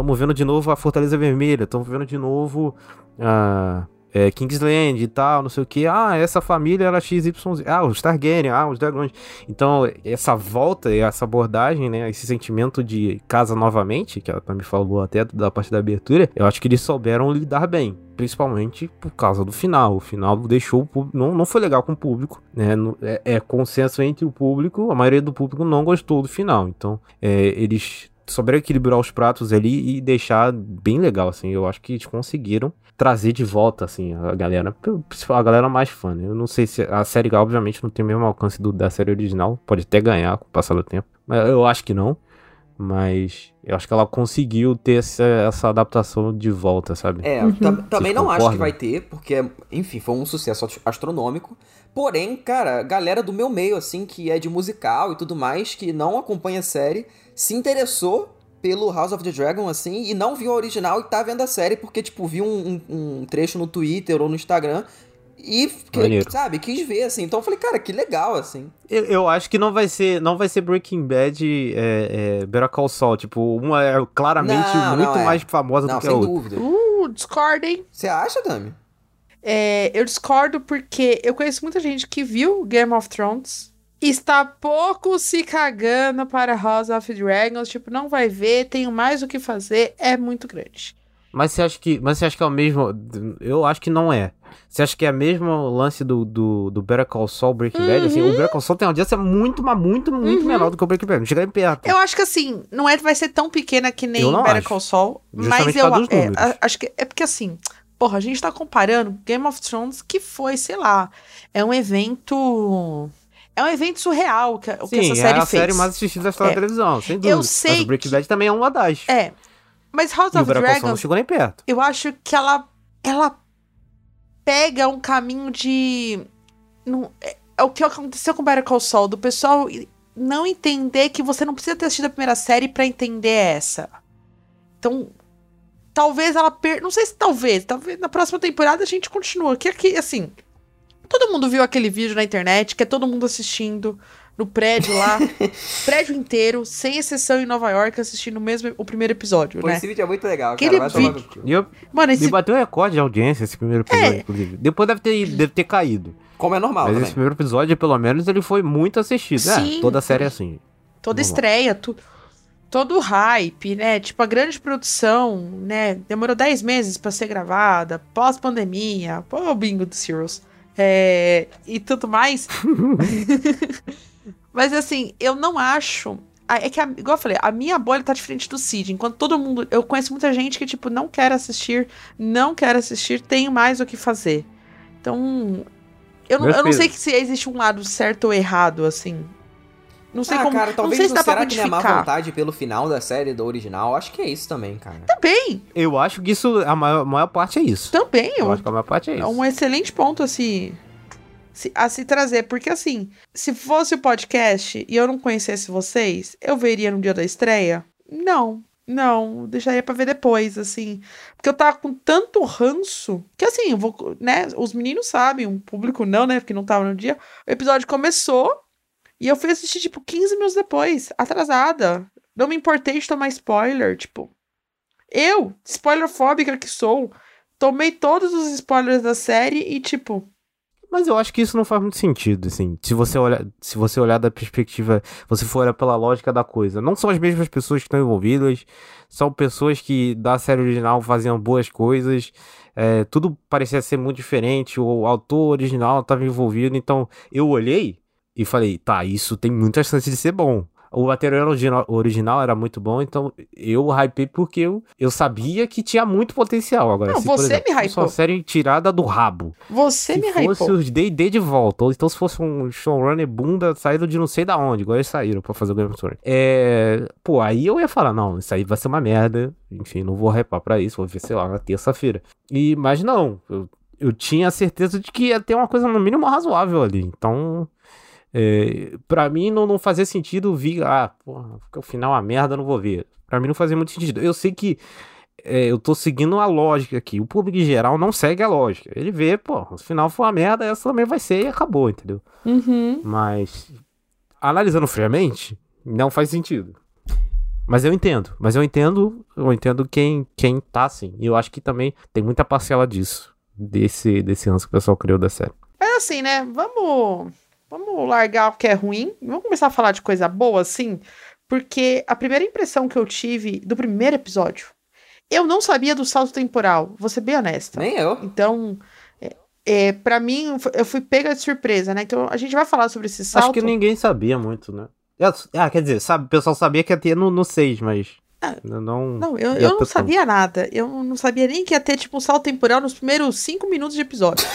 Estamos vendo de novo a Fortaleza Vermelha. Estamos vendo de novo a é, Kingsland e tal, não sei o que. Ah, essa família era XYZ. Ah, os Targaryen, ah, os dragões. Então, essa volta essa abordagem, né? Esse sentimento de casa novamente, que ela também falou até da parte da abertura, eu acho que eles souberam lidar bem. Principalmente por causa do final. O final deixou o público. Não, não foi legal com o público, né? É, é consenso entre o público. A maioria do público não gostou do final. Então, é, eles souberam equilibrar os pratos ali e deixar bem legal, assim. Eu acho que eles conseguiram trazer de volta, assim, a galera, a galera mais fã, né? Eu não sei se a série, obviamente, não tem o mesmo alcance do, da série original, pode até ganhar com o passar do tempo, mas eu acho que não. Mas eu acho que ela conseguiu ter essa, essa adaptação de volta, sabe? É, tam- também não acho que vai ter, porque, enfim, foi um sucesso ast- astronômico. Porém, cara, galera do meu meio, assim, que é de musical e tudo mais, que não acompanha a série, se interessou pelo House of the Dragon, assim, e não viu a original e tá vendo a série porque, tipo, viu um, um- um trecho no Twitter ou no Instagram e, que- sabe, quis ver, assim. Então eu falei, cara, que legal, assim. Eu, eu acho que não vai ser, não vai ser Breaking Bad, é, é, Better Call Saul, tipo, uma é claramente Não, muito não é. mais famosa Não, do que a sem outra. dúvida. Uh, discordo, hein? Você acha, Dami? É, eu discordo porque eu conheço muita gente que viu Game of Thrones está pouco se cagando para House of Dragons. Tipo, não vai ver, tenho mais o que fazer, é muito grande. Mas você acha que, mas você acha que é o mesmo? Eu acho que não é. Você acha que é o mesmo lance do, do, do Better Call Saul Breaking Bad? Assim, o Better Call Saul tem uma audiência muito, mas muito, muito menor do que o Breaking Bad. Não chega nem perto. Eu acho que assim, não é, vai ser tão pequena que nem Better acho. Call Saul, mas Justamente eu é, acho que é porque assim, porra, a gente tá comparando Game of Thrones que foi, sei lá, é um evento é um evento surreal que, o que Sim, essa série é a fez. série mais assistida da história É. da televisão, sem dúvida. sei Mas o Breaking que- Bad também é uma das. É. Mas House E of Saul não Dragons chegou nem perto. eu acho que ela ela pega um caminho de não, é, é o que aconteceu com Better Call Saul, do pessoal não entender que você não precisa ter assistido a primeira série pra entender essa. Então, talvez ela per... não sei se talvez, talvez na próxima temporada a gente continua, que aqui assim, todo mundo viu aquele vídeo na internet, que é todo mundo assistindo no prédio lá, (laughs) prédio inteiro, sem exceção em Nova York, assistindo o mesmo o primeiro episódio, Pô, né? esse vídeo é muito legal, Aquele cara. Vai tomar vídeo-. E eu, Mano, esse me bateu recorde de audiência esse primeiro episódio, É. inclusive. Depois deve ter, deve ter caído. Como é normal Mas também. esse primeiro episódio, pelo menos, ele foi muito assistido. Sim. É, toda a série é assim. toda lá. estreia, tu, todo o hype, né? Tipo, a grande produção, né? Demorou 10 meses pra ser gravada, pós-pandemia, pô, o bingo dos Heroes. É, e tudo mais. (laughs) Mas assim, eu não acho. É que, a- igual eu falei, a minha bolha tá diferente do Cid. Enquanto todo mundo. Eu conheço muita gente que, tipo, não quer assistir, não quer assistir, tem mais o que fazer. Então, eu não, eu não sei pesos. se existe um lado certo ou errado, assim. Não sei ah, como. cara, não talvez sei não, se dá pra será que não é má vontade pelo final da série do original? Acho que é isso também, cara. Também, Eu acho que isso, a maior, maior parte é isso. também. Eu Eu, acho que a maior parte é é isso. um excelente ponto a se, se- a se trazer. Porque, assim, se fosse o podcast e eu não conhecesse vocês, eu veria no dia da estreia? Não. Não, deixaria pra ver depois, assim. Porque eu tava com tanto ranço que, assim, eu vou, né? Os meninos sabem, o público não, né? Porque não tava no dia. O episódio começou e eu fui assistir, tipo, 15 minutos depois, atrasada. Não me importei de tomar spoiler, tipo. Eu, spoilerfóbica que sou, tomei todos os spoilers da série e, tipo, Mas eu acho que isso não faz muito sentido, assim. Se você olhar, se você olhar da perspectiva, você for olhar pela lógica da coisa. Não são as mesmas pessoas que estão envolvidas, são pessoas que da série original faziam boas coisas. é, tudo parecia ser muito diferente. O autor original estava envolvido, então eu olhei e falei, tá, isso tem muita chance de ser bom. O material original, original era muito bom, então eu hypei porque eu, eu sabia que tinha muito potencial. Agora, Não, se, você exemplo, me fosse uma hypou. série tirada do rabo. você Se me fosse hypou. os D&D de volta, ou então se fosse um showrunner bunda saído de não sei da onde, igual eles saíram pra fazer o Game of Thrones. É... Pô, aí eu ia falar, não, isso aí vai ser uma merda, enfim, não vou repar pra isso, vou ver, sei lá, na terça-feira. E, mas não, eu, eu tinha a certeza de que ia ter uma coisa no mínimo razoável ali, então... É, pra mim não, não fazia sentido vir, ah, porra, fica o final uma merda, não vou ver. Pra mim não fazia muito sentido. Eu sei que é, eu tô seguindo a lógica aqui. O público em geral não segue a lógica. Ele vê, pô, se o final for uma merda, essa também vai ser e acabou, entendeu? Uhum. Mas, analisando friamente, não faz sentido. Mas eu entendo, mas eu entendo, eu entendo quem, quem tá assim. E eu acho que também tem muita parcela disso, desse, desse ranço que o pessoal criou da série. Mas assim, né? Vamos, vamos largar o que é ruim. Vamos começar a falar de coisa boa, assim. Porque a primeira impressão que eu tive do primeiro episódio, eu não sabia do salto temporal. Vou ser bem honesta. Nem eu. Então, é, é, para mim, eu fui pega de surpresa, né? Então, a gente vai falar sobre esse salto. Acho que ninguém sabia muito, né? Ah, quer dizer, sabe, o pessoal sabia que ia ter no, no 6, mas. Não, Não, eu, eu não sabia nada. Eu não sabia nem que ia ter, tipo, um salto temporal nos primeiros cinco minutos de episódio.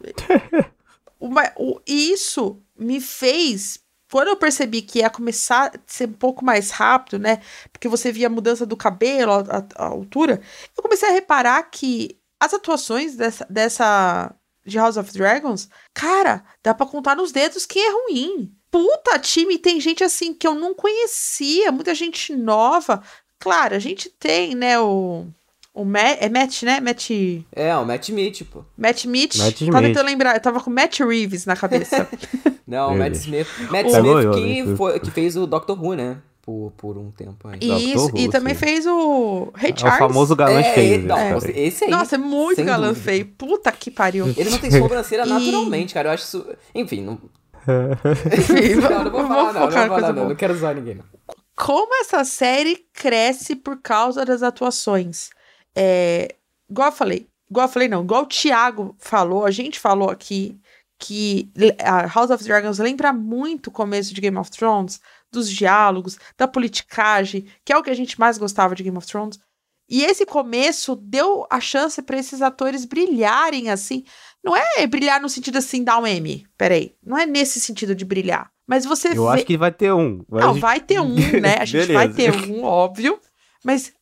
(laughs) Uma- o- e isso me fez. Quando eu percebi que ia começar a ser um pouco mais rápido, né? Porque você via a mudança do cabelo, a, a- altura, eu comecei a reparar que as atuações dessa, dessa de House of Dragons, cara, dá pra contar nos dedos quem é ruim. Puta, time, tem gente assim que eu não conhecia, muita gente nova. Claro, a gente tem, né, o. O Matt, é Matt, né? Matt, É, o Matt Smith, pô. Matt Mitch. Matt Tava Smith. tentando lembrar, eu tava com Matt Reeves na cabeça. (laughs) Não, Matt. Smith. Matt Pegou Smith que, né? foi, que fez o Doctor Who, né? Por, por um tempo aí. E Isso, e Who, também sim. fez o Ray É o Charles. famoso galã é, feio. não, né, esse aí. Nossa, é muito galã dúvida. feio. Puta que pariu. Ele não tem (laughs) sobrancelha E- naturalmente, cara. Eu acho isso. Enfim, não. Enfim, (laughs) não, não vou falar, não. Não vou falar, não. Não quero usar ninguém, não. como essa série cresce por causa das atuações. É, igual eu falei, igual eu falei, não, igual o Thiago falou, a gente falou aqui que a House of Dragons lembra muito o começo de Game of Thrones, dos diálogos, da politicagem, que é o que a gente mais gostava de Game of Thrones. E esse começo deu a chance para esses atores brilharem assim. Não é brilhar no sentido assim, dar um M. Peraí. Não é nesse sentido de brilhar. Mas você Eu vê. acho que vai ter um. mas- Não, vai ter um, né? A (laughs) gente vai ter um, óbvio. Mas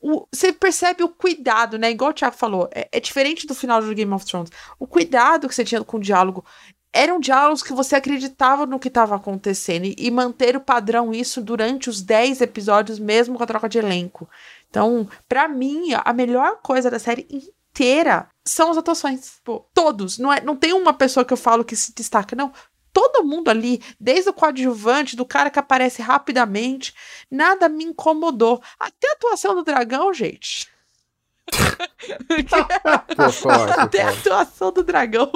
você percebe o cuidado, né? Igual o Thiago falou, é, é diferente do final do Game of Thrones. O cuidado que você tinha com o diálogo eram diálogos que você acreditava no que estava acontecendo e, e manter o padrão isso durante os 10 episódios, mesmo com a troca de elenco. Então, pra mim, a melhor coisa da série inteira são as atuações. Pô, todos. Não, é, não tem uma pessoa que eu falo que se destaca, não. Todo mundo ali, desde o coadjuvante, do cara que aparece rapidamente, nada me incomodou. Até a atuação do dragão, gente. (laughs) Pô, forte, Até a forte. atuação do dragão.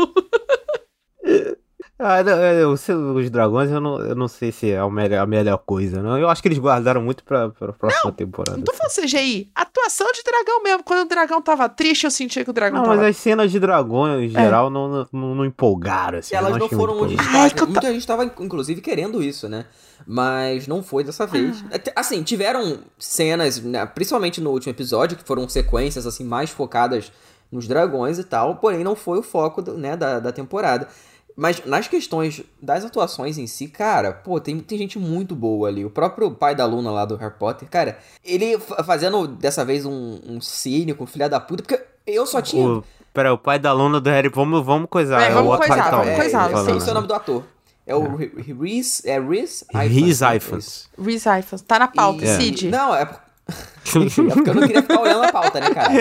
Ah, não, é, eu os dragões eu não, eu não sei se é a melhor, a melhor coisa, não. Eu acho que eles guardaram muito pra, pra próxima temporada. Não tô falando CGI. Atuação de dragão mesmo. Quando o dragão tava triste, eu sentia que o dragão Não, tava. mas as cenas de dragão em geral não, não, não empolgaram, assim. E elas não foram muito destaque. Muita gente tava, inclusive, querendo isso, né? Mas não foi dessa vez. Ah. Até- Assim, tiveram cenas, né, principalmente no último episódio, que foram sequências, assim, mais focadas nos dragões e tal, porém não foi o foco do- né, da, da temporada. Mas nas questões das atuações em si, cara, pô, tem, tem gente muito boa ali. O próprio pai da Luna lá do Harry Potter, cara, ele fa- fazendo dessa vez um, um cínico, filha da puta, porque eu só tinha. O, pera, o pai da Luna do Harry, vamos, vamos coisar. É, É, vamos o outro coisar, pai vamos coisar, falando, não sei o né? nome do ator. É o Re- Reese. É Reese Reese né? Ifans. Reese Ifans. Tá na pauta, E- Cid. Não, é, é porque eu não queria ficar olhando a pauta, né, cara?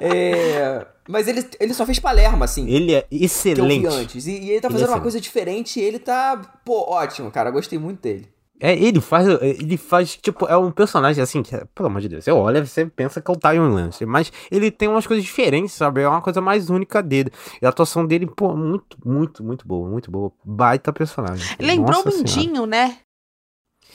É, Mas ele, ele só fez Palermo, assim. Ele é que eu vi excelente. antes. E, e ele tá Ele fazendo é uma coisa diferente e ele tá, pô, ótimo, cara. Gostei muito dele. É, ele faz, ele faz, tipo, é um personagem assim, que, pelo amor de Deus, você olha, você pensa que é o Tywin Lannister, mas ele tem umas coisas diferentes, sabe? É uma coisa mais única dele. E a atuação dele, pô, muito, muito, muito boa, muito boa. Baita personagem. Lembrou o Nossa Senhora. Mindinho, né?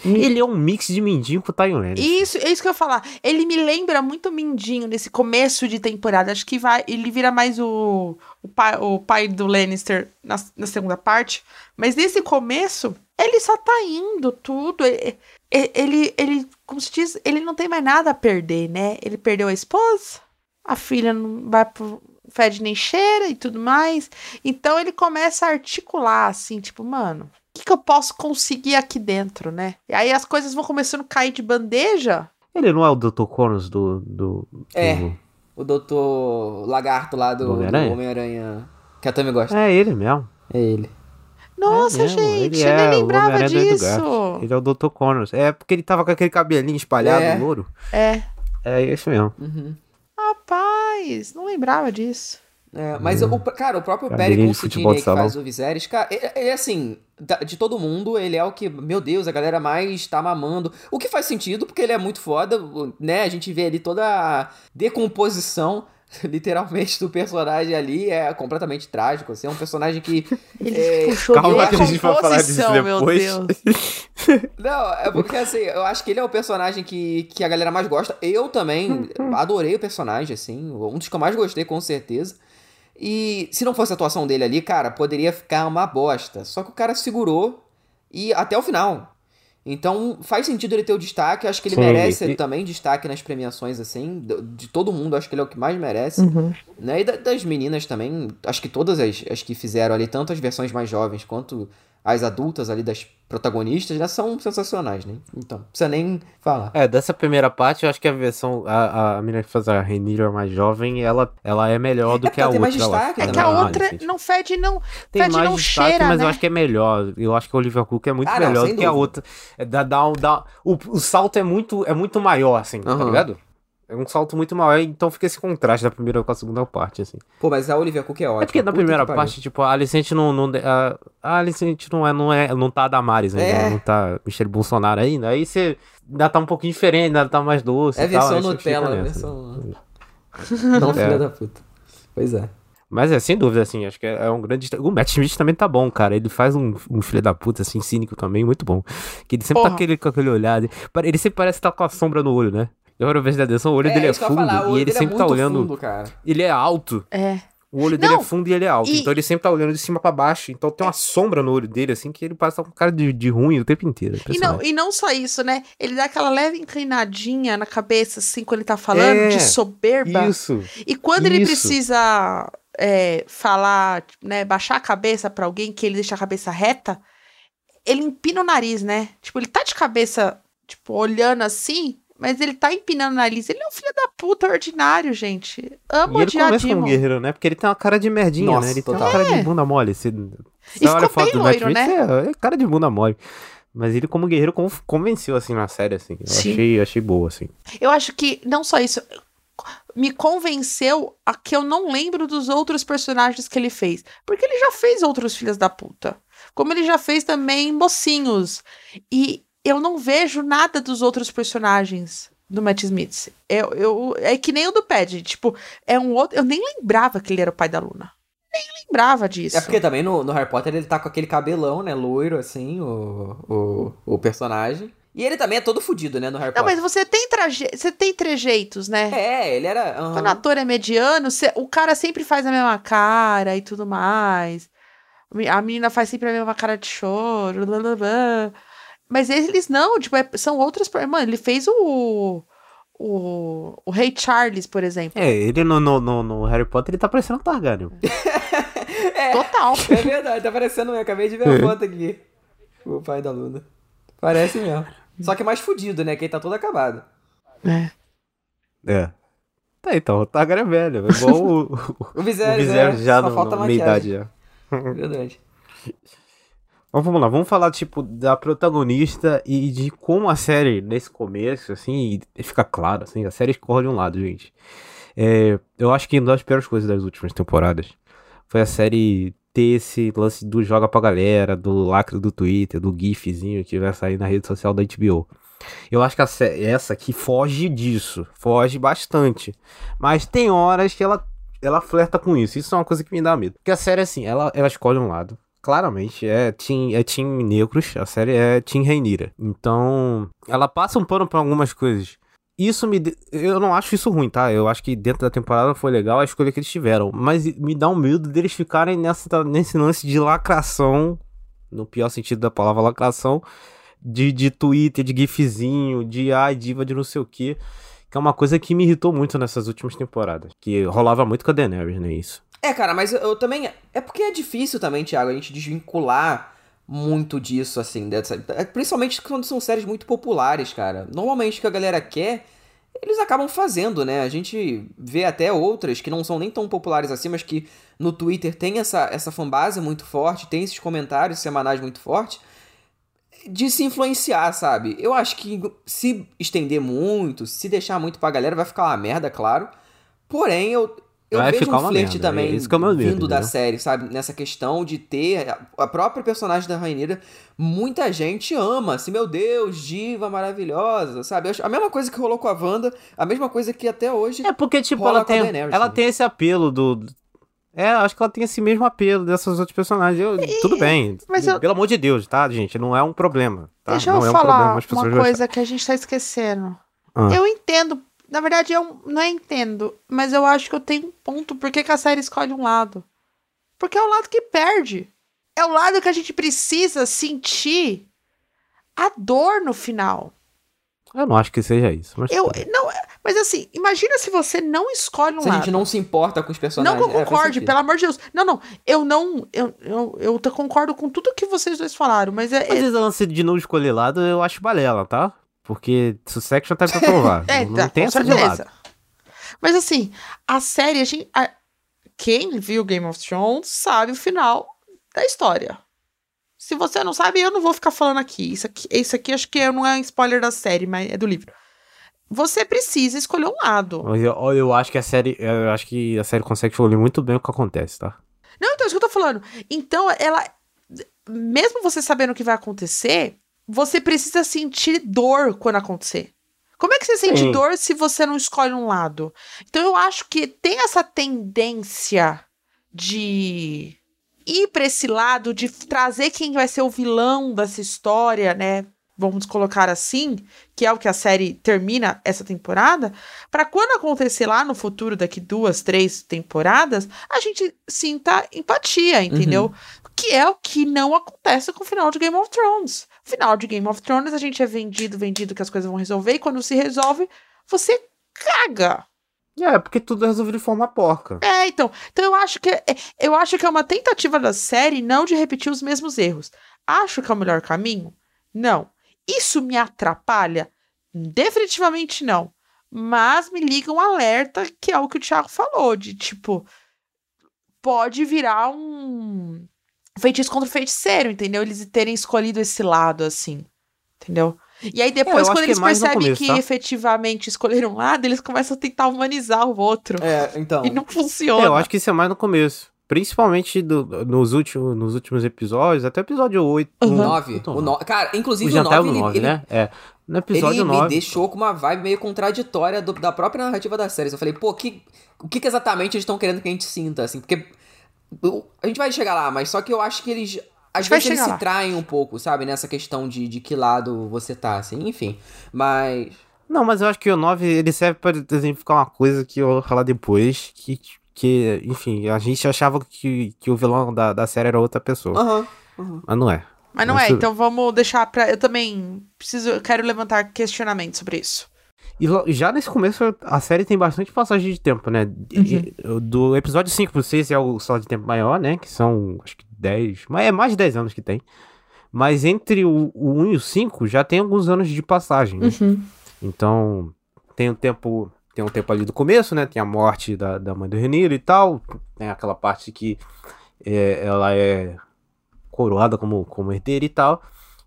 Ele é um mix de Mindinho com Lannister. Isso, é isso que eu ia falar. Ele me lembra muito Mindinho nesse começo de temporada. Acho que vai, ele vira mais o, o, pai, o pai do Lannister na, na segunda parte. Mas nesse começo, ele só tá indo tudo. Ele, ele, ele, como se diz, ele não tem mais nada a perder, né? Ele perdeu a esposa, a filha não vai pro fede nem cheira e tudo mais. Então ele começa a articular assim, tipo, mano, que, que eu posso conseguir aqui dentro, né? E aí as coisas vão começando a cair de bandeja. Ele não é o Dr. Connors do. do É. do- O doutor Lagarto lá do Homem-Aranha? Homem-Aranha. que a Tammy gosta. É ele mesmo. É ele. Nossa, É mesmo, gente, ele eu é nem lembrava disso. Ele é o Dr. Connors. É porque ele tava com aquele cabelinho espalhado, É. louro. É. É isso mesmo. Uhum. Rapaz, não lembrava disso. É, mas, o, cara, o próprio Perry Considine que faz o Viserys, cara, ele, ele, assim, da- de todo mundo, ele é o que, meu Deus, a galera mais tá mamando. O que faz sentido, porque ele é muito foda, né? A gente vê ali toda a decomposição, (laughs) literalmente, do personagem ali, é completamente trágico, assim, é um personagem que... (laughs) Ele é, puxou Calma que a gente vai falar disso depois. Deus. (laughs) Não, é porque assim, eu acho que ele é o personagem que, que a galera mais gosta. Eu também adorei o personagem, assim. Um dos que eu mais gostei, com certeza. E se não fosse a atuação dele ali, cara, poderia ficar uma bosta. Só que o cara segurou e até o final. Então faz sentido ele ter o destaque. Acho que ele Sim, merece e- também destaque nas premiações, assim. De todo mundo, acho que ele é o que mais merece. Uhum. Né? E da- das meninas também, acho que todas as, as que fizeram ali, tanto as versões mais jovens quanto as adultas ali das protagonistas, já são sensacionais, né? Então, não precisa nem falar. É, dessa primeira parte, eu acho que a versão. A, a menina que faz a Rhaenyra mais jovem, ela, ela é melhor do É que a outra. destaque, É né? que a Ah, outra não fede, não. Tem fede, mais não destaque, cheira, mas né? eu acho que é melhor. Eu acho que a Olivia Cook é muito Ah, não, melhor sem do que a dúvida. outra. É, dá, dá, dá, o, o salto é muito, é muito maior, assim, tá Aham. ligado? É um salto muito maior, então fica esse contraste da primeira com a segunda parte, assim. Pô, mas a Olivia Cook é ótima. É porque na primeira parte, tipo, a Alicente não. não a, a Alicente não é, não é. Não tá a Damares ainda, É. não tá Michele Bolsonaro ainda. Aí você ainda tá um pouquinho diferente, ainda tá mais doce. É tal, versão você fica Nutella, nessa. versão... (laughs) Não, filha É. da puta. Pois é. Mas é, sem dúvida, assim, acho que é, é um grande. O Matt Smith também tá bom, cara. Ele faz um, um filho da puta, assim, cínico também, muito bom. Que ele sempre tá Porra. aquele, com aquele olhar. pare- Ele sempre parece estar com a sombra no olho, né? Eu quero ver atenção, o olho dele é eu ia fundo falar, e ele dele é sempre tá muito olhando. fundo, cara. Ele é alto. É. O olho dele Não, é fundo e ele é alto. e- Então ele sempre tá olhando de cima pra baixo. Então tem uma sombra no olho dele, assim, que ele passa com cara de, de ruim o tempo inteiro. É E não, e não só isso, né? Ele dá aquela leve inclinadinha na cabeça, assim, quando ele tá falando, É, de soberba. Isso. E quando ele Isso. precisa é, falar, né, baixar a cabeça pra alguém que ele deixa a cabeça reta, ele empina o nariz, né? Tipo, ele tá de cabeça, tipo, olhando assim, mas ele tá empinando o nariz. Ele é um filho da puta ordinário, gente. Amo E ele odiar começa como Demon. guerreiro, né? Porque ele tem uma cara de merdinha, Nossa, né? Ele total. tem uma cara de bunda mole. Você, você olha a foto do Matt loiro, Smith, né? é, é cara de bunda mole. Mas ele, como guerreiro, con- convenceu, assim, na série, assim. Eu Sim. achei, achei boa, assim. Eu acho que não só isso. Me convenceu a que eu não lembro dos outros personagens que ele fez. Porque ele já fez outros filhos da puta. Como ele já fez também mocinhos. E eu não vejo nada dos outros personagens do Matt Smith. Eu, eu, é que nem o do Pad. Tipo, é um outro. Eu nem lembrava que ele era o pai da Luna. Nem lembrava disso. É porque também no, no Harry Potter ele tá com aquele cabelão, né? Loiro, assim, o, o, o personagem. E ele também é todo fudido, né? No Harry Não, Potter. mas você tem, traje... você tem trejeitos, né? É, ele era. aham. Quando o ator é mediano, cê- o cara sempre faz a mesma cara e tudo mais. A menina faz sempre a mesma cara de choro. blá, blá, blá. Mas eles não, tipo, é- são outras. Mano, ele fez o. o, o Rei Charles, por exemplo. É, ele no, no, no, no Harry Potter, ele tá parecendo um Targaryen. (laughs) Total. É verdade, tá parecendo mesmo. Acabei de ver a foto aqui. O pai da Luna. Parece mesmo. Só que mais fudido, né? Que ele tá todo acabado. É. É. Tá, então, o Targaryen é velho. É igual o, o, (laughs) O Viserys, o Viserys é, já só no, falta no meia idade já. Verdade. (laughs) Mas vamos lá, vamos falar, tipo, da protagonista e de como a série, nesse começo, assim, fica claro, assim, a série escorre de um lado, gente. É, eu acho que uma das piores coisas das últimas temporadas foi a série ter esse lance do joga pra galera, do lacre do Twitter, do gifzinho que vai sair na rede social da HBO. Eu acho que a sé- essa aqui foge disso, foge bastante. Mas tem horas que ela, ela flerta com isso. Isso é uma coisa que me dá medo. Porque a série, assim, ela, ela escolhe um lado. Claramente, é Team, é team Negros, a série é Team Reinira. Então, ela passa um pano pra algumas coisas. Isso me. Eu não acho isso ruim, tá? Eu acho que dentro da temporada foi legal a escolha que eles tiveram. Mas me dá um medo deles ficarem nessa, nesse lance de lacração. No pior sentido da palavra lacração. De, de Twitter, de gifzinho, de ai, diva de não sei o que. Que é uma coisa que me irritou muito nessas últimas temporadas. Que rolava muito com a Daenerys, né? Isso. É, cara, mas eu, eu também. É porque é difícil também, Thiago, a gente desvincular muito disso, assim. Dessa, é, principalmente quando são séries muito populares, cara. Normalmente o que a galera quer, eles acabam fazendo, né? A gente vê até outras que não são nem tão populares assim, mas que no Twitter tem essa, essa fanbase muito forte, tem esses comentários semanais muito fortes. De se influenciar, sabe? Eu acho que se estender muito, se deixar muito pra galera, vai ficar uma merda, claro. Porém, eu, eu Vai vejo ficar um uma flerte merda, também é isso que é o meu medo, vindo da série, sabe? Nessa questão de ter a- própria personagem da Rainira, muita gente ama, assim, meu Deus, diva maravilhosa, sabe? A mesma coisa que rolou com a Wanda, a mesma coisa que até hoje. É porque, tipo, rola ela tem, Daenerys ela também. tem esse apelo do. É, acho que ela tem esse mesmo apelo dessas outras personagens. Eu- tudo bem. mas eu- Pelo amor de Deus, tá, gente? Não é um problema. Tá? Deixa não eu é um falar problema, as uma gostam. coisa que a gente tá esquecendo. Ah. Eu entendo. Na verdade, eu não é entendo, mas eu acho que eu tenho um ponto. Por que, que a série escolhe um lado? Porque é o lado que perde. É o lado que a gente precisa sentir a dor no final. Eu não acho que seja isso. Mas Eu, não, é- mas assim, imagina se você não escolhe um Se a lado. gente não se importa com os Não personagens. que eu É, concorde, sentido. pelo amor de Deus. Não, não. Eu não. Eu, eu, eu concordo com tudo que vocês dois falaram, mas é. Mas esse lance de não escolher lado, eu acho balela, tá? Porque Sussection tá pra provar. (laughs) É, não, tá, não tem essa de certeza. lado. Mas assim, a série, a gente, a- quem viu Game of Thrones sabe o final da história. Se você não sabe, eu não vou ficar falando aqui. Isso aqui, isso aqui acho que não é spoiler da série, mas é do livro. Você precisa escolher um lado. Eu, eu acho que a série. Eu acho que a série consegue escolher muito bem o que acontece, tá? Não, então é isso que eu tô falando. Então, ela. Mesmo você sabendo o que vai acontecer, você precisa sentir dor quando acontecer. Como é que você sente Sim. dor se você não escolhe um lado? Então, eu acho que tem essa tendência de ir pra esse lado, de trazer quem vai ser o vilão dessa história, né? Vamos colocar assim, que é o que a série termina essa temporada, Pra quando acontecer lá no futuro, daqui duas, três temporadas, a gente sinta empatia, entendeu? Que é o que não acontece com o final de Game of Thrones. Final de Game of Thrones, a gente é vendido, vendido que as coisas vão resolver, e quando se resolve, você caga. É, porque tudo é resolvido de forma porca. É, então, então eu acho que é, eu acho que é uma tentativa da série não de repetir os mesmos erros. Acho que é o melhor caminho? Não. Isso me atrapalha? Definitivamente não. Mas me liga um alerta que é o que o Thiago falou, de tipo pode virar um feitiço contra o feiticeiro, entendeu? Eles terem escolhido esse lado assim, entendeu? E aí eu depois acho quando é eles no percebem começo, que tá? efetivamente escolheram um lado, eles começam a tentar humanizar o outro. É, então. (laughs) E não funciona. É, eu acho que isso é mais no começo. Principalmente do- nos, últimos, nos últimos episódios, até o episódio 8. Uhum. O um- 9. então, O no... Cara, inclusive o o jantar 9, do ele, 9, ele, né? É. No episódio ele 9. me deixou com uma vibe meio contraditória do- da própria narrativa da série. Eu falei, pô, que, o que, que exatamente eles estão querendo que a gente sinta, assim? Porque o- a gente vai chegar lá, mas só que eu acho que eles... Às vezes eles se lá. traem um pouco, sabe? Nessa questão de, de que lado você tá, assim. Enfim, mas... Não, mas eu acho que o 9 ele serve pra exemplificar uma coisa que eu vou falar depois. Que, que enfim, a gente achava que, que o vilão da, da série era outra pessoa. Aham. Mas não é. Mas não Mas é, então vamos deixar pra. Eu também preciso. Eu quero levantar questionamento sobre isso. E já nesse começo, a série tem bastante passagem de tempo, né? E- Do episódio 5 pro 6 é o saldo de tempo maior, né? Que são, acho que 10. Mas é mais de 10 anos que tem. Mas entre o, o 1 e o 5 já tem alguns anos de passagem, né? Uhum. Então, tem um tempo. Tem um tempo ali do começo, né? Tem a morte da, da mãe do Reniro e tal. Tem aquela parte que é, ela é coroada como, como herdeira e tal.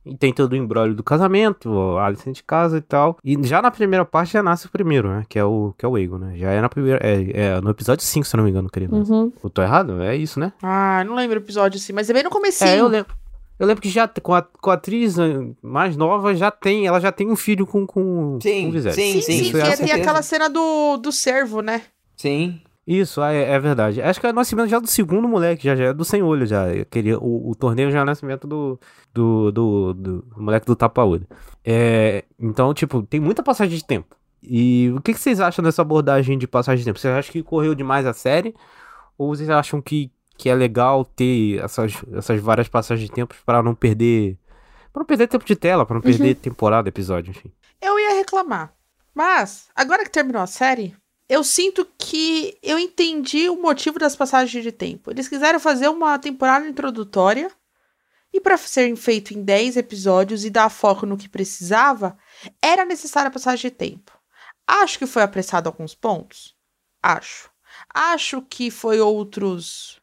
E tem todo o embrólio do casamento, a licença de casa e tal. E já na primeira parte já nasce o primeiro, né? Que é o, que é o Egon, né? Já é na primeira. É, é no episódio 5, se eu não me engano, querido. Uhum. Eu tô errado? É isso, né? Ah, não lembro o episódio assim, mas é bem no comecinho. É, eu lembro. Eu lembro que já com a, com a atriz eh, mais nova já tem. Ela já tem um filho com, com, Sim, com o Viserys. sim, Sim, sim, Isso que é é- tem certeza. aquela cena do, do servo, né? Sim. Isso, é, é verdade. Acho que é o nascimento já do segundo moleque, já, já é do sem olho, já. Aquele, o, o torneio já é o nascimento do, do, do, do moleque do tapa-olho. É, então, tipo, tem muita passagem de tempo. E o que, que vocês acham dessa abordagem de passagem de tempo? Vocês acham que correu demais a série? Ou vocês acham que, que é legal ter essas, essas várias passagens de tempo para não perder. Pra não perder tempo de tela, pra não perder temporada, episódio, enfim. Eu ia reclamar. Mas, agora que terminou a série, eu sinto que eu entendi o motivo das passagens de tempo. Eles quiseram fazer uma temporada introdutória. E para ser feito em 10 episódios e dar foco no que precisava, era necessária a passagem de tempo. Acho que foi apressado alguns pontos. Acho. Acho que foi outros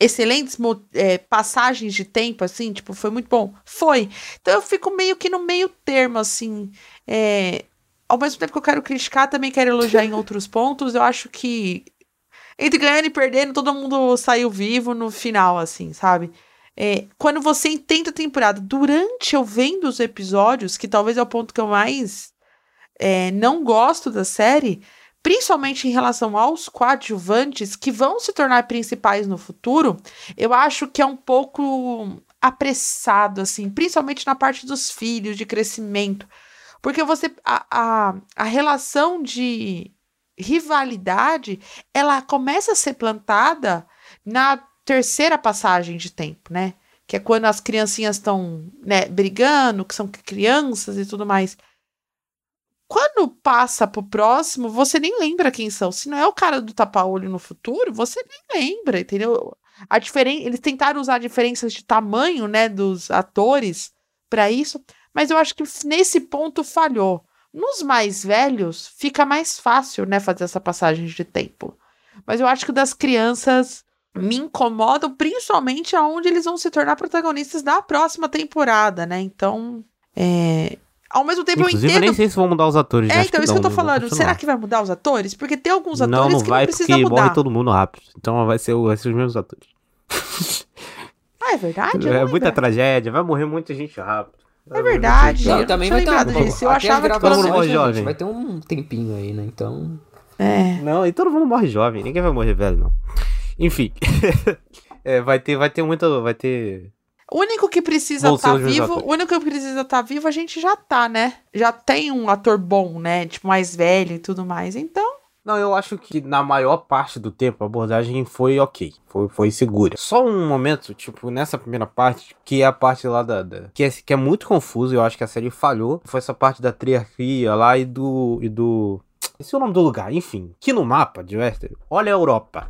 excelentes é, passagens de tempo, assim, tipo, foi muito bom. Foi. Então eu fico meio que no meio termo, assim. É, ao mesmo tempo que eu quero criticar, também quero elogiar em outros pontos. Eu acho que entre ganhando e perdendo, todo mundo saiu vivo no final, assim, sabe? É, quando você entende a temporada, durante eu vendo os episódios, que talvez é o ponto que eu mais é, não gosto da série, principalmente em relação aos coadjuvantes que vão se tornar principais no futuro, eu acho que é um pouco apressado, assim, principalmente na parte dos filhos, de crescimento. Porque você. A, a, a relação de rivalidade ela começa a ser plantada na terceira passagem de tempo, né? Que é quando as criancinhas estão né, brigando, que são crianças e tudo mais. Quando passa pro próximo, você nem lembra quem são. Se não é o cara do tapa-olho no futuro, você nem lembra, entendeu? A diferen... Eles tentaram usar diferenças de tamanho, né, dos atores para isso, mas eu acho que nesse ponto falhou. Nos mais velhos, fica mais fácil, né, fazer essa passagem de tempo. Mas eu acho que das crianças me incomodam, principalmente aonde eles vão se tornar protagonistas da próxima temporada, né? Então, é... ao mesmo tempo Inclusive, eu eu nem entendo. sei se vão mudar os atores. É, acho então, isso que eu tô falando. Será que vai mudar os atores? Porque tem alguns atores Não, não que vai, não precisa porque mudar. morre todo mundo rápido. Então vai ser, vai ser os mesmos atores. Ah, é verdade? É muita lembro. tragédia, vai morrer muita gente rápido. É verdade. Não, eu também não vai ter lembrado um, disso. Eu achava que todo mundo morre jovem. vai ter um tempinho aí, né? Então. É. Não, e todo mundo morre jovem, ninguém vai morrer velho, não. Enfim. (laughs) É, vai ter, vai ter muito. Vai ter. O único que precisa estar mesmos vivo, o único que precisa estar vivo, a gente já tá, né? Já tem um ator bom, né? Tipo, mais velho e tudo mais. Então, Não, eu acho que na maior parte do tempo a abordagem foi ok. Foi, foi segura. Só um momento, tipo, nessa primeira parte, que é a parte lá da. da- que, é, que é muito confuso, eu acho que a série falhou. Foi essa parte da triarquia lá e do. e do. Esse é o nome do lugar, enfim. Que no mapa de Westeros, olha a Europa,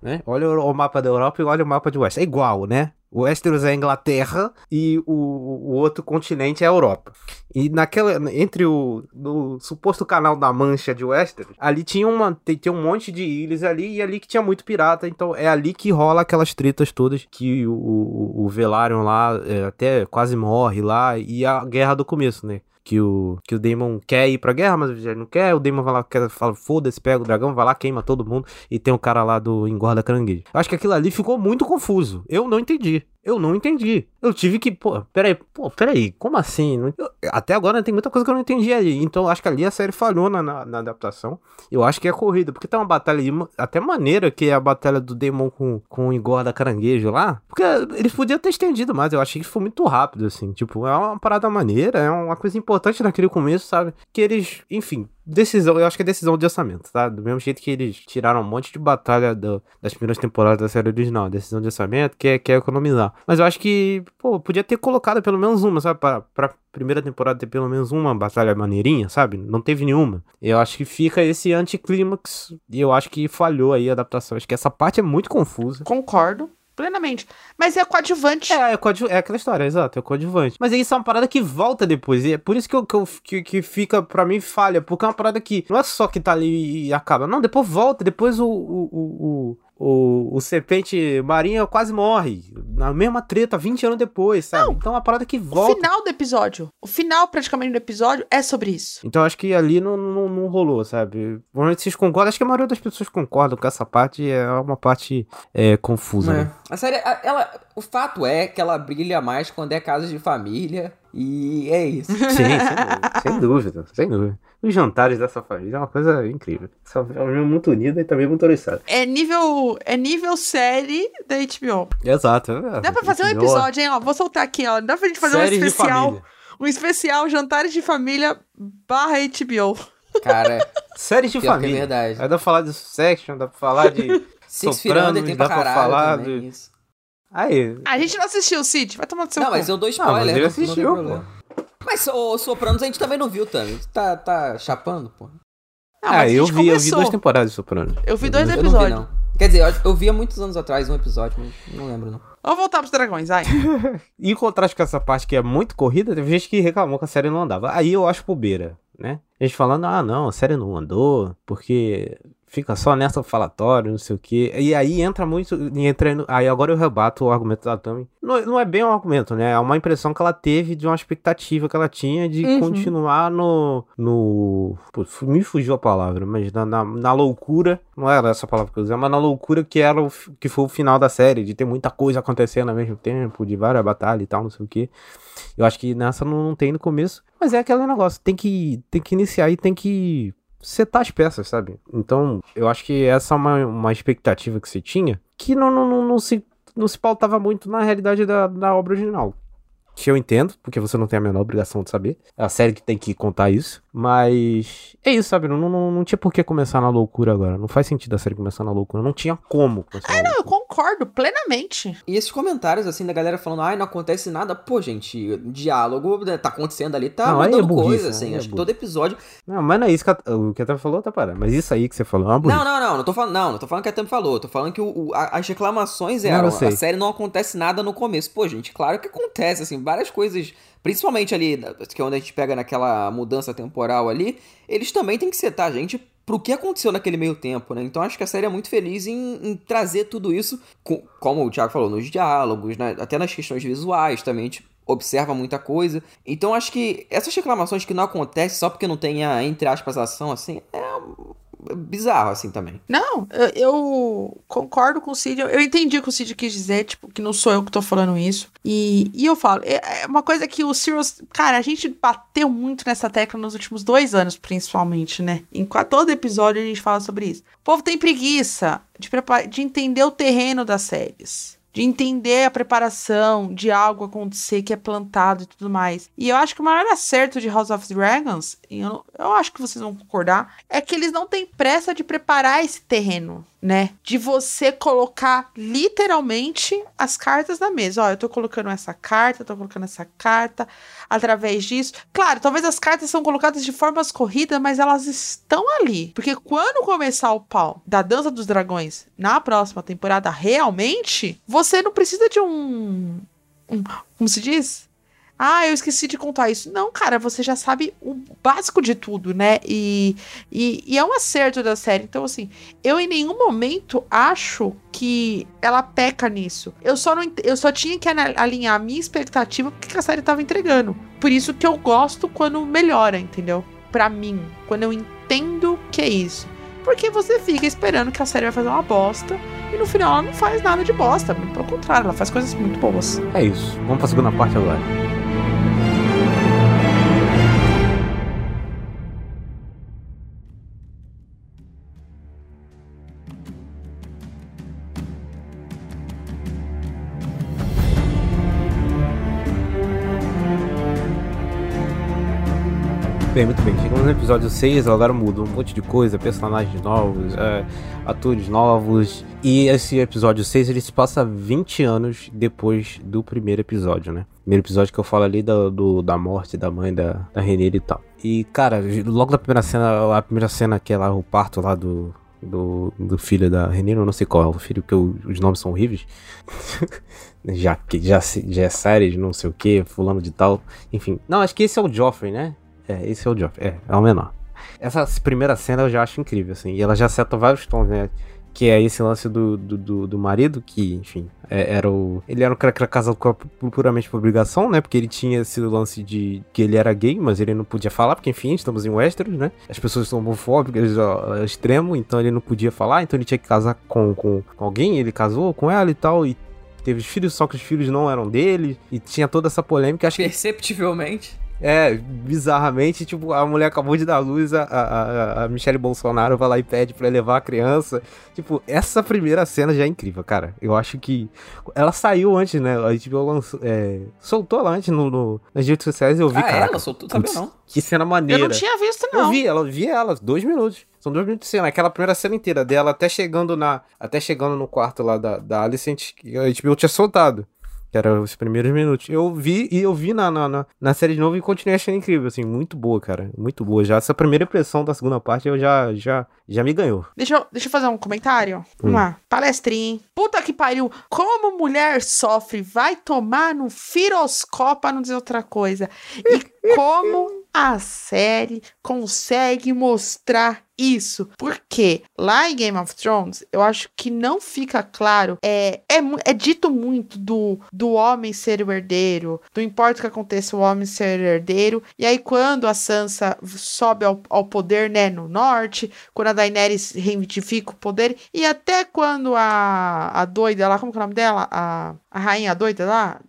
né? Olha o, mapa da Europa e olha o mapa de Westeros. É igual, né? O Westeros é a Inglaterra e o, o outro continente é a Europa. E naquela. Entre o. No suposto canal da Mancha de Westeros, ali tinha uma. Tem, tem um monte de ilhas ali e ali que tinha muito pirata. Então é ali que rola aquelas tretas todas que o, o, o Velaryon lá é, até quase morre lá. E a guerra do começo, né? Que o, que o Daemon quer ir pra guerra, mas ele não quer. O Daemon vai lá, quer, fala, foda-se, pega o dragão, vai lá, queima todo mundo. E tem o cara lá do engorda caranguejo. Acho que aquilo ali ficou muito confuso. Eu não entendi. Eu não entendi. Eu tive que, pô, peraí, pô, peraí, como assim? Eu- até agora tem muita coisa que eu não entendi aí. Então acho que ali a série falhou na, na, na adaptação. Eu acho que é corrida, porque tem uma batalha ma- até maneira que é a batalha do Demon com, com o engorda caranguejo lá. Porque eles podiam ter estendido mais. Eu achei que foi muito rápido, assim. Tipo, é uma parada maneira, é uma coisa importante naquele começo, sabe? Que eles, enfim, decisão, eu acho que é decisão de orçamento, tá? Do mesmo jeito que eles tiraram um monte de batalha do, das primeiras temporadas da série original, decisão de orçamento, que é, que é economizar. Mas eu acho que, pô, podia ter colocado pelo menos uma, sabe? Pra, pra primeira temporada ter pelo menos uma batalha maneirinha, sabe? Não teve nenhuma. Eu acho que fica esse anticlímax e eu acho que falhou aí a adaptação. Acho que essa parte é muito confusa. Concordo. Plenamente. Mas é coadjuvante. É, é, coadju é aquela história, exato, é coadjuvante. Mas isso é uma parada que volta depois. E é por isso que, eu, que, eu, que, que fica, pra mim, falha. Porque é uma parada que não é só que tá ali e acaba. Não, depois volta. Depois o, o, o, o, o serpente marinha quase morre. Na mesma treta, 20 anos depois, sabe? Não. Então é uma parada que volta. O final do episódio. O final, praticamente, do episódio é sobre isso. Então acho que ali não, não, não rolou, sabe? Provavelmente vocês concordam. Acho que a maioria das pessoas concordam com essa parte. É uma parte é, confusa, É. né? A série, ela, o fato é que ela brilha mais quando é casa de família. E é isso. Sim, sem dúvida, sem dúvida, sem dúvida. Os jantares dessa família é uma coisa incrível. Essa família é muito unida e também muito oriçada. É nível, é nível série da HBO. Exato. é. Dá pra fazer um episódio, hein? Ó, vou soltar aqui, ó. Dá pra gente fazer um especial. família. Um especial Jantares de Família barra HBO. Cara, (laughs) Séries de é família. verdade. Aí dá pra falar de Section, dá pra falar de (laughs) Sopranos, dá pra falar também, de- isso. Aí, A gente não assistiu, Cid. Vai tomar no seu Não, cu. mas eu dou mas spoiler. ele não- assistiu, não tem problema. Mas o Sopranos a gente também não viu, Tami. Tá, tá chapando, pô. Não, ah, mas eu vi, eu vi começou. duas temporadas de Sopranos. Eu vi dois Eu não vi, episódios. não. Quer dizer, eu, eu vi há muitos anos atrás um episódio, mas não lembro, não. Vamos voltar pros dragões, vai. (laughs) E em contraste com essa parte que é muito corrida, teve gente que reclamou que a série não andava. Aí eu acho bobeira, né? A gente falando, ah, não, a série não andou, porque fica só nessa falatório, não sei o quê. E aí entra muito. Entra, no- aí agora eu rebato o argumento da Tami. Não, não é bem um argumento, né? É uma impressão que ela teve de uma expectativa que ela tinha de Uhum. continuar no. no. Pô, me fugiu a palavra, mas na, na, na loucura. Não era essa palavra que eu usei, mas na loucura que era o, que foi o final da série, de ter muita coisa acontecendo ao mesmo tempo, de várias batalhas e tal, não sei o quê. Eu acho que nessa não, não tem no começo. Mas é aquele negócio, tem que, tem que iniciar e tem que setar as peças, sabe? Então, eu acho que essa é uma, uma expectativa que você tinha que não, não, não, não se, não se pautava muito na realidade da, da obra original. Que eu entendo, porque você não tem a menor obrigação de saber. É a série que tem que contar isso. Mas é isso, sabe? Não, não, não tinha por que começar na loucura agora. Não faz sentido a série começar na loucura. Não tinha como começar na Não, eu concordo plenamente. E esses comentários, assim, da galera falando, ai, não acontece nada. Pô, gente, diálogo né, tá acontecendo ali, tá Não, é mudando burrice, coisa, aí assim. é Acho que todo episódio. Não, mas não é isso que a, o que a Tami falou, tá parado. Mas isso aí que você falou é uma burrice. Não, não, não, não tô falando, não, não tô falando que a Tam falou. Tô falando que o, o- a- as reclamações Não, eram. sei. a série não acontece nada no começo. Pô, gente, claro que acontece, assim, várias coisas. Principalmente ali, que é onde a gente pega naquela mudança temporal ali, eles também têm que setar a gente pro que aconteceu naquele meio tempo, né? Então acho que a série é muito feliz em, em trazer tudo isso, co- como o Thiago falou, nos diálogos, né? até nas questões visuais também, gente observa muita coisa. Então acho que essas reclamações que não acontecem só porque não tem a, entre aspas, ação, assim, é bizarro, assim, também. Não, eu, eu concordo com o Cid. Eu, entendi o que o Cid quis dizer, tipo, que não sou eu que tô falando isso. E, e eu falo, é, é uma coisa que o Sirius. Cara, a gente bateu muito nessa tecla nos últimos dois anos, principalmente, né? Em todo episódio a gente fala sobre isso. O povo tem preguiça de, de entender o terreno das séries. De entender a preparação de algo acontecer que é plantado e tudo mais. E eu acho que o maior acerto de House of Dragons, eu, eu acho que vocês vão concordar, é que eles não têm pressa de preparar esse terreno, né? De você colocar literalmente as cartas na mesa. Ó, eu tô colocando essa carta, tô colocando essa carta, através disso. Claro, talvez as cartas são colocadas de formas corridas, mas elas estão ali. Porque quando começar o pau da Dança dos Dragões na próxima temporada, realmente, você não precisa de um. um como se diz? Ah, eu esqueci de contar isso. Não, cara, você já sabe o básico de tudo, né? E, e, e é um acerto da série. Então, assim, eu em nenhum momento acho que ela peca nisso. Eu só, não, eu só tinha que alinhar a minha expectativa com o que a série tava entregando. Por isso que eu gosto quando melhora, entendeu? Pra mim, quando eu entendo que é isso. Porque você fica esperando que a série vai fazer uma bosta e no final ela não faz nada de bosta. Pelo contrário, ela faz coisas muito boas. É isso. Vamos pra segunda parte agora. Bem, muito bem. Chegamos no episódio 6, agora muda um monte de coisa, personagens novos, é, atores novos. E esse episódio 6 ele se passa 20 anos depois do primeiro episódio, né? Primeiro episódio que eu falo ali do, do- da morte da mãe da, da Renira e tal. E, cara, logo da primeira cena, a primeira cena que é lá o parto lá do, do, do filho da Renira, eu não sei qual é o filho, porque os nomes são horríveis. (laughs) já, já, já é série de não sei o que, fulano de tal. Enfim. Não, acho que esse é o Joffrey, né? É, esse é o Joffrey. É, é o menor. Essa primeira cena eu já acho incrível, assim. E ela já seta vários tons, né? Que é esse lance do, do, do, do marido, que, enfim, é- era o. Ele era um cara que era casado com a- puramente por obrigação, né? Porque ele tinha esse lance de que ele era gay, mas ele não podia falar, porque, enfim, estamos em Westeros, né? As pessoas são homofóbicas ao extremo, então ele não podia falar, então ele tinha que casar com, com, com alguém, ele casou com ela e tal, e teve filhos, só que os filhos não eram dele, e tinha toda essa polêmica. Acho que Perceptivelmente. É, bizarramente, tipo, a mulher acabou de dar luz, a, a, a- Michelle Bolsonaro vai lá e pede pra levar a criança. Tipo, essa primeira cena já é incrível, cara. Eu acho que. Ela saiu antes, né? A HBO lançou, é, soltou ela antes no, no- nas redes sociais e eu vi, ah, cara. ela soltou, sabia não. Que cena Eu maneira. não tinha visto, Eu não. vi, ela vi ela, dois minutos. São dois minutos de cena. Aquela primeira cena inteira dela até chegando na. Até chegando no quarto lá da, da Alicent, que a HBO tinha soltado. Que era os primeiros minutos. Eu vi e eu vi na, na, na, na série de novo e continuei achando incrível, assim, muito boa, cara. Muito boa. Já essa primeira impressão da segunda parte eu já, já, já me ganhou. Deixa eu, deixa eu fazer um comentário. Vamos Hum. lá. Palestrinha? Puta que pariu. Como mulher sofre, vai tomar no firoscópio pra não dizer outra coisa. E como a série consegue mostrar isso. Porque lá em Game of Thrones, eu acho que não fica claro. É, é, é dito muito do, do homem ser o herdeiro. Não importa o que aconteça, o homem ser herdeiro. E aí, quando a Sansa sobe ao, ao poder, né, no norte, quando a Daenerys reivindica o poder, e até quando a, a doida lá, como que é o nome dela? A, a rainha doida lá?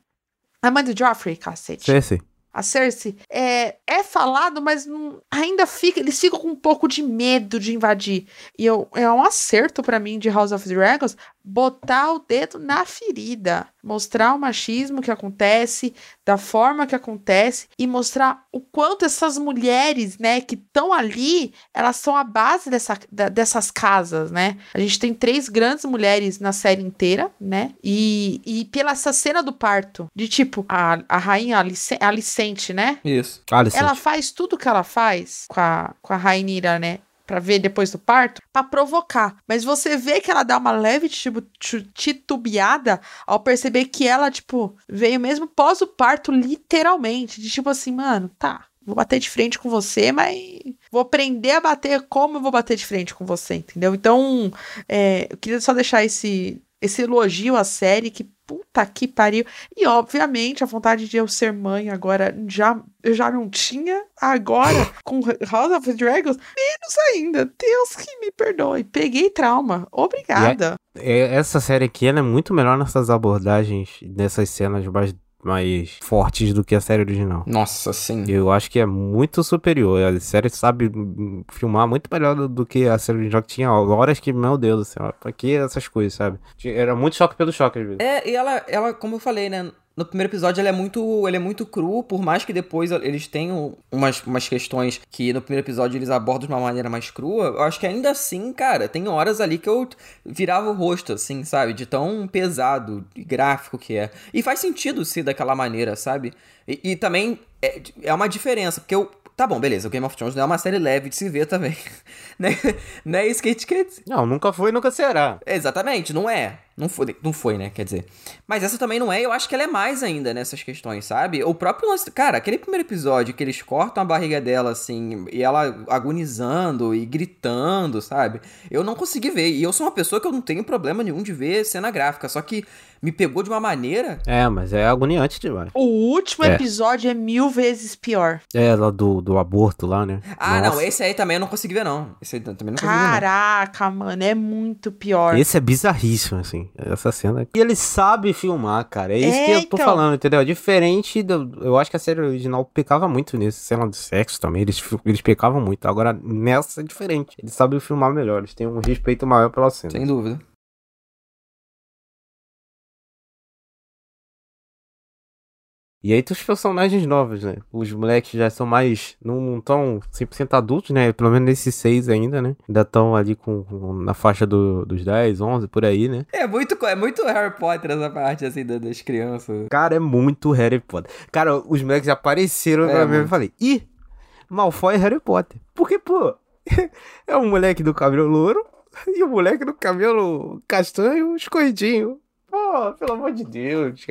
A mãe do Joffrey, cacete Cersei. A Cersei, é, é falado, mas não- ainda fica, eles ficam com um pouco de medo de invadir. E eu, é um acerto pra mim de House of Dragons botar o dedo na ferida, mostrar o machismo que acontece, da forma que acontece e mostrar o quanto essas mulheres, né, que estão ali, elas são a base dessa, da- dessas casas, né? A gente tem três grandes mulheres na série inteira, né? E, e pela essa cena do parto, de tipo, a, a rainha Alice- Alicente, né? Isso. Alicent. Ela faz tudo que ela faz com a, com a Rainira, né? Pra ver depois do parto, pra provocar. Mas você vê que ela dá uma leve tipo, tu- titubeada ao perceber que ela, tipo, veio mesmo pós o parto, literalmente. De tipo assim, mano, tá, vou bater de frente com você, mas vou aprender a bater como eu vou bater de frente com você, entendeu? Então, é, eu queria só deixar esse, esse elogio à série que puta que pariu. E obviamente a vontade de eu ser mãe agora já eu já não tinha, agora (laughs) com House of Dragons, menos ainda. Deus que me perdoe. Peguei trauma. Obrigada. É, Essa série aqui, ela é muito melhor nessas abordagens, nessas cenas mais, mais fortes do que a série original. Nossa, sim. Eu acho que é muito superior. A série sabe filmar muito melhor do, do que a série original que tinha horas que, meu Deus do céu, pra que essas coisas, sabe? Era muito choque pelo choque, às vezes. É, e ela, ela, como eu falei, né? No primeiro episódio ele é muito, ele é muito cru, por mais que depois eles tenham umas, umas questões que no primeiro episódio eles abordam de uma maneira mais crua, eu acho que ainda assim, cara, tem horas ali que eu virava o rosto, assim, sabe? De tão pesado e gráfico que é. E faz sentido ser daquela maneira, sabe? E, e também é, é uma diferença, porque eu. Tá bom, beleza, o Game of Thrones não é uma série leve de se ver também. (laughs) né? Não é isso que a gente quer dizer. Não, nunca foi e nunca será. Exatamente, não é. Não foi, não foi, né? Quer dizer. Mas essa também não é, eu acho que ela é mais ainda nessas questões, sabe? O próprio lance. Cara, aquele primeiro episódio que eles cortam a barriga dela, assim, e ela agonizando e gritando, sabe? Eu não consegui ver. E eu sou uma pessoa que eu não tenho problema nenhum de ver cena gráfica, só que me pegou de uma maneira. É, mas é agoniante demais. O último É. episódio é mil vezes pior. É, lá do, do aborto lá, né? Ah, não, Nossa. esse aí também eu não consegui ver, não. Esse aí também não consegui ver, não. Caraca, mano, é muito pior. Esse é bizarríssimo, assim, essa cena. E ele sabe filmar, cara. É isso É, que eu tô então. falando, entendeu? É Diferente do. Eu acho que a série original pecava muito nisso. Cena de sexo também, eles, eles pecavam muito. Agora, nessa é diferente. Eles sabem filmar melhor, eles têm um respeito maior pela cena. Sem dúvida. E aí tem os personagens novos, né? Os moleques já são mais. Não estão 100% adultos, né? Pelo menos nesses seis ainda, né? Ainda estão ali com, com- na faixa do- dos 10, 11, por aí, né? É muito, é muito Harry Potter essa parte, assim, da- das crianças. Cara, é muito Harry Potter. Cara, os moleques apareceram É, pra mim e falei, ih, Malfoy é Harry Potter. Porque, pô, (laughs) é o moleque do cabelo louro e o moleque do cabelo castanho escorridinho. Pô, pelo amor de Deus.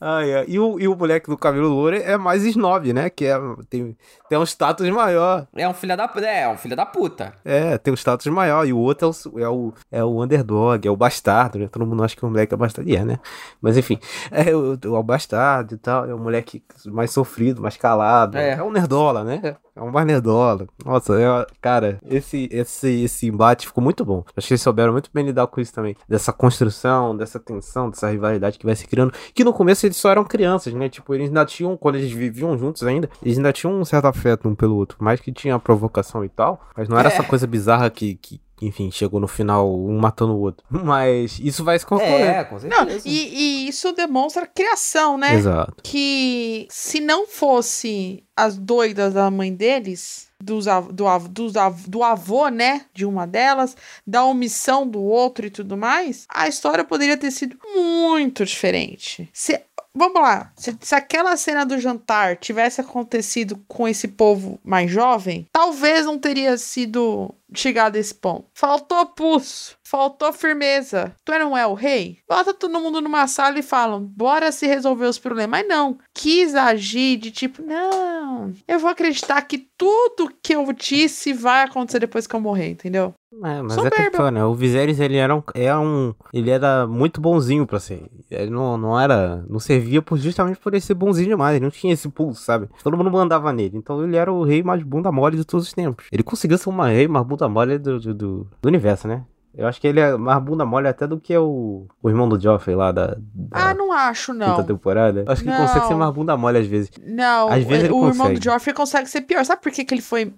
Ai, ai. E, o, e o moleque do cabelo louro é mais snob, né? Que é, tem, tem um status maior. É um filho da é, é um filho da puta. É, tem um status maior. E o outro é o, é o, é o underdog, é o bastardo, né? Todo mundo acha que o moleque é bastardo. E é, né? Mas enfim, é o, é o bastardo e tal. É o moleque mais sofrido, mais calado. É. É, um nerdola, né? É um mais nerdola. Nossa, é, cara, esse, esse, esse embate ficou muito bom. Acho que eles souberam muito bem lidar com isso também. Dessa construção, dessa tensão, dessa rivalidade que vai se criando. Que no começo eles só eram crianças, né? Tipo, eles ainda tinham, quando eles viviam juntos ainda, eles ainda tinham um certo afeto um pelo outro. Mais que tinha provocação e tal. Mas não era É. essa coisa bizarra que, que, enfim, chegou no final um matando o outro. (laughs) Mas isso vai se concluir. É, com Não, certeza. e, e isso demonstra criação, né? Exato. que se não fosse as doidas da mãe deles, dos, av- do, av- dos av- do avô, né, de uma delas, da omissão do outro e tudo mais, a história poderia ter sido muito diferente. Se, vamos lá, se, se aquela cena do jantar tivesse acontecido com esse povo mais jovem, talvez não teria sido chegado a esse ponto. Faltou pulso, faltou firmeza. Tu não é o rei? Bota todo mundo numa sala e falam, bora se resolver os problemas. Mas não, quis agir de tipo, não, eu vou acreditar que tudo que eu disse vai acontecer depois que eu morrer, entendeu? É, mas Soberba. é que, né? O Viserys, ele era um, é um. Ele era muito bonzinho pra ser. Ele não, não era. Não servia por, justamente por ele ser bonzinho demais. Ele não tinha esse pulso, sabe? Todo mundo mandava nele. Então ele era o rei mais bunda mole de todos os tempos. Ele conseguiu ser uma rei mais bunda mole do, do, do, do universo, né? Eu acho que ele é mais bunda mole até do que o, o irmão do Joffrey lá da, da Ah, não acho, quinta não. temporada. Eu acho que ele consegue ser Não. mais bunda mole às vezes. Não, Às vezes ele o irmão do consegue. Joffrey consegue ser pior. Sabe por que, que ele foi.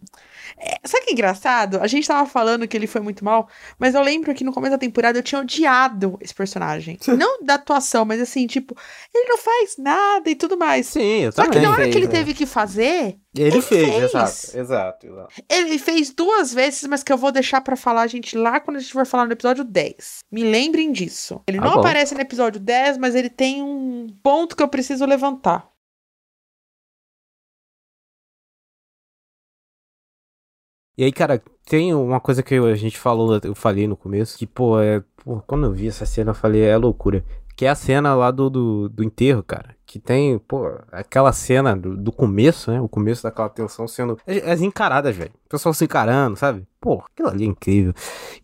É, sabe que é engraçado? A gente tava falando que ele foi muito mal, mas eu lembro que no começo da temporada eu tinha odiado esse personagem. (laughs) Não da atuação, mas assim, tipo, ele não faz nada e tudo mais. Sim, eu Só que também. na hora que ele né? teve que fazer, Ele, ele fez, fez. exato. Exato, exato. ele fez duas vezes, mas que eu vou deixar pra falar, gente, lá quando a gente for falar no episódio 10. Me lembrem disso. Ele Tá não bom. aparece no episódio 10, mas ele tem um ponto que eu preciso levantar. E aí, cara, tem uma coisa que a gente falou, eu falei no começo, que, pô, é. Pô, quando eu vi essa cena, eu falei, é loucura. Que é a cena lá do, do, do enterro, cara. Que tem, pô, aquela cena do, do começo, né? O começo daquela tensão sendo. As, as encaradas, velho. O pessoal se encarando, sabe? Pô, aquilo ali é incrível.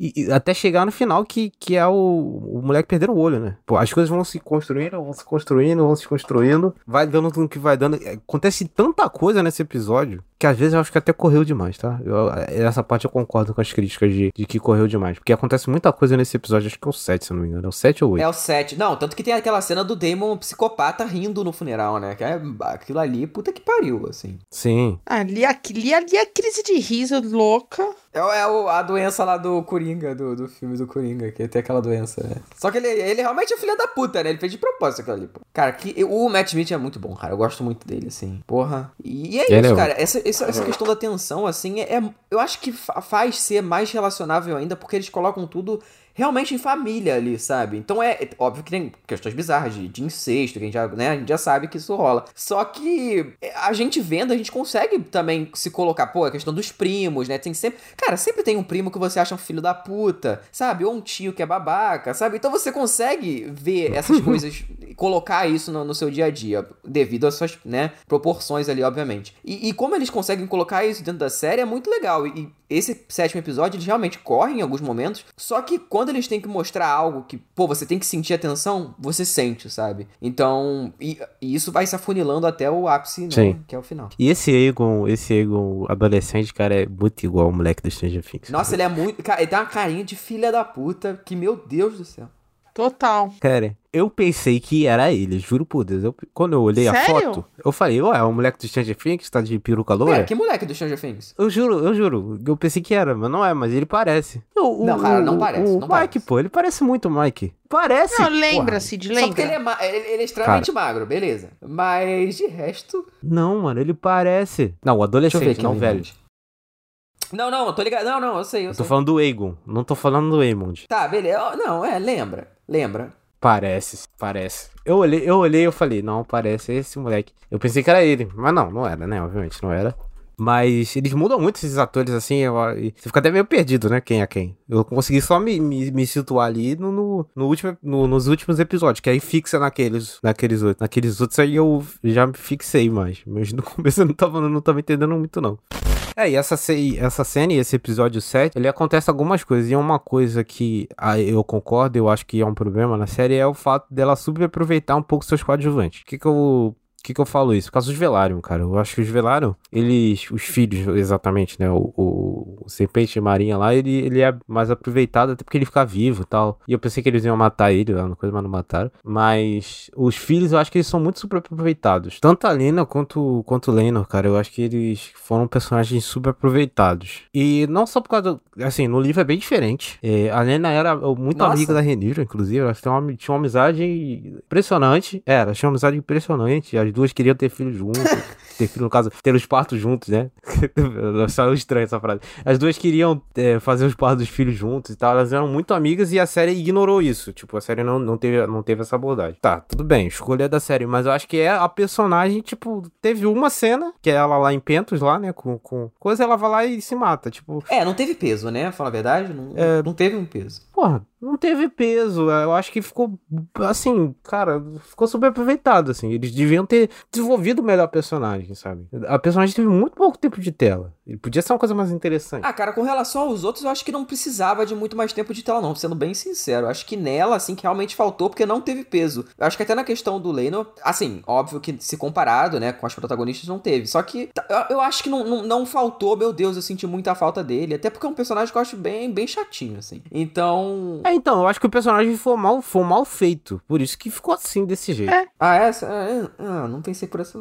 E, e até chegar no final, que, que é o, o moleque perdendo o olho, né? Pô, as coisas vão se construindo, vão se construindo, vão se construindo. Vai dando tudo que vai dando. Acontece tanta coisa nesse episódio que às vezes eu acho que até correu demais, tá? Eu- essa parte eu concordo com as críticas de, de que correu demais. Porque acontece muita coisa nesse episódio, acho que é o 7, se eu não me engano. É o 7 ou 8? É o 7. Não, tanto que tem aquela cena do Damon psicopata rindo no funeral, né? Que é aquilo ali, puta que pariu, assim. Sim. Ali, ali, ali a crise de riso louca. É, é a doença lá do Coringa, do, do filme do Coringa, que tem aquela doença, né? Só que ele, ele realmente é filho da puta, né? Ele fez de propósito aquilo ali, pô. Cara, que, o Matt Smith é muito bom, cara. Eu gosto muito dele, assim. Porra. E, e é Ele isso, é cara. Essa, essa, essa questão da tensão, assim, é, é- eu acho que fa- faz ser mais relacionável ainda, porque eles colocam tudo realmente em família ali, sabe? Então é, é óbvio que tem questões bizarras de, de incesto, que a gente, já, né, a gente já sabe que isso rola. Só que a gente vendo, a gente consegue também se colocar, pô, a questão dos primos, né? Tem sempre. Cara, sempre tem um primo que você acha um filho da puta, sabe? Ou um tio que é babaca, sabe? Então você consegue ver essas (laughs) coisas e colocar isso no, no seu dia a dia, devido às suas, né, proporções ali, obviamente. E, e como eles conseguem colocar isso dentro da série é muito legal. E, esse sétimo episódio, eles realmente correm em alguns momentos, só que quando eles têm que mostrar algo que, pô, você tem que sentir a tensão, você sente, sabe? Então, e, e isso vai se afunilando até o ápice, né? Que é o final. E esse Egon, esse Egon adolescente, cara, é muito igual ao moleque do Stranger Things. Nossa, ele é muito. Cara, ele tem uma carinha de filha da puta que, meu Deus do céu. Total. Cara, eu pensei que era ele, juro por Deus. Eu- quando eu olhei a Sério? foto, eu falei, ué, é o moleque do Stranger Things, tá de peruca loura? Pera, que moleque do Stranger Things? Eu juro, eu juro. Eu pensei que era, mas não é, mas ele parece. O- o- Não, cara, não o- parece, O não Mike, parece. pô, ele parece muito o Mike. Parece. Não, porra. lembra, Cid, Só porque ele lembra. é, ma- ele, ele é extremamente magro, beleza. Mas de resto. Não, mano, ele parece. Não, o Deixa eu ver adolescente, aqui não na velho. Não, não, eu tô ligado. Não, não, eu sei, eu, Eu tô sei. falando do Aegon, não tô falando do Aemond. Tá, beleza. Não, é, lembra. Lembra. Parece, parece. Eu olhei, eu olhei e eu falei, não, parece esse moleque. Eu pensei que era ele, mas não, não era, né? Obviamente, não era. Mas eles mudam muito esses atores, assim, eu- você fica até meio perdido, né? Quem é quem. Eu consegui só me, me, me situar ali no, no, no último, no- nos últimos episódios, que aí fixa naqueles, naqueles outros. Naqueles outros aí eu já me fixei mais. Mas no começo eu não tava, não tava entendendo muito, não. É, e essa, essa cena e esse episódio 7, ele acontece algumas coisas. E uma coisa que ah, eu concordo, eu acho que é um problema na série, é o fato dela subaproveitar um pouco seus coadjuvantes. O que que eu... Por que, que eu falo isso? Por causa dos Velaryon, cara. Eu acho que os Velaryon, eles. Os filhos, exatamente, né? O, o, o Serpente Marinha lá, ele, ele é mais aproveitado, até porque ele fica vivo e tal. E eu pensei que eles iam matar ele no coisa, mas não mataram. Mas os filhos, eu acho que eles são muito super aproveitados. Tanto a Lena quanto, quanto o Lenor, cara. Eu acho que eles foram personagens super aproveitados. E não só por causa. do- Assim, no livro é bem diferente. É, a Lena era muito Nossa. amiga da Renira, inclusive. Elas tinham uma, tinham uma amizade impressionante. É, elas tinham uma amizade impressionante. As duas queriam ter filhos juntos. (laughs) ter filho, no caso, ter os partos juntos, né? (laughs) Saiu estranho essa frase. As duas queriam é, fazer os partos dos filhos juntos e tal. Elas eram muito amigas e a série ignorou isso. Tipo, a série não, não, teve, não teve essa abordagem. Tá, tudo bem, escolha da série. Mas eu acho que é a personagem, tipo, teve uma cena, que é ela lá em Pentos, lá, né? Com, com coisa, ela vai lá e se mata. Tipo, É, não teve peso, né? Fala a verdade. Não, É. não teve um peso. Porra, não teve peso. Eu acho que ficou, assim, cara, ficou super aproveitado, assim. Eles deviam ter desenvolvido melhor a personagem, sabe? A personagem teve muito pouco tempo de tela. Ele podia ser uma coisa mais interessante. Ah, cara, com relação aos outros, eu acho que não precisava de muito mais tempo de tela, não, sendo bem sincero. Eu acho que nela, assim, que realmente faltou, porque não teve peso. Eu acho que até na questão do Leno, assim, óbvio que se comparado, né, com as protagonistas, não teve. Só que tá, eu, acho que não, não, não faltou, meu Deus, eu senti muita falta dele. Até porque é um personagem que eu acho bem, bem chatinho, assim. Então. É, então, eu acho que o personagem foi mal, foi mal feito. Por isso que ficou assim, desse jeito. É, Ah, essa. é, Ah, não pensei por essa.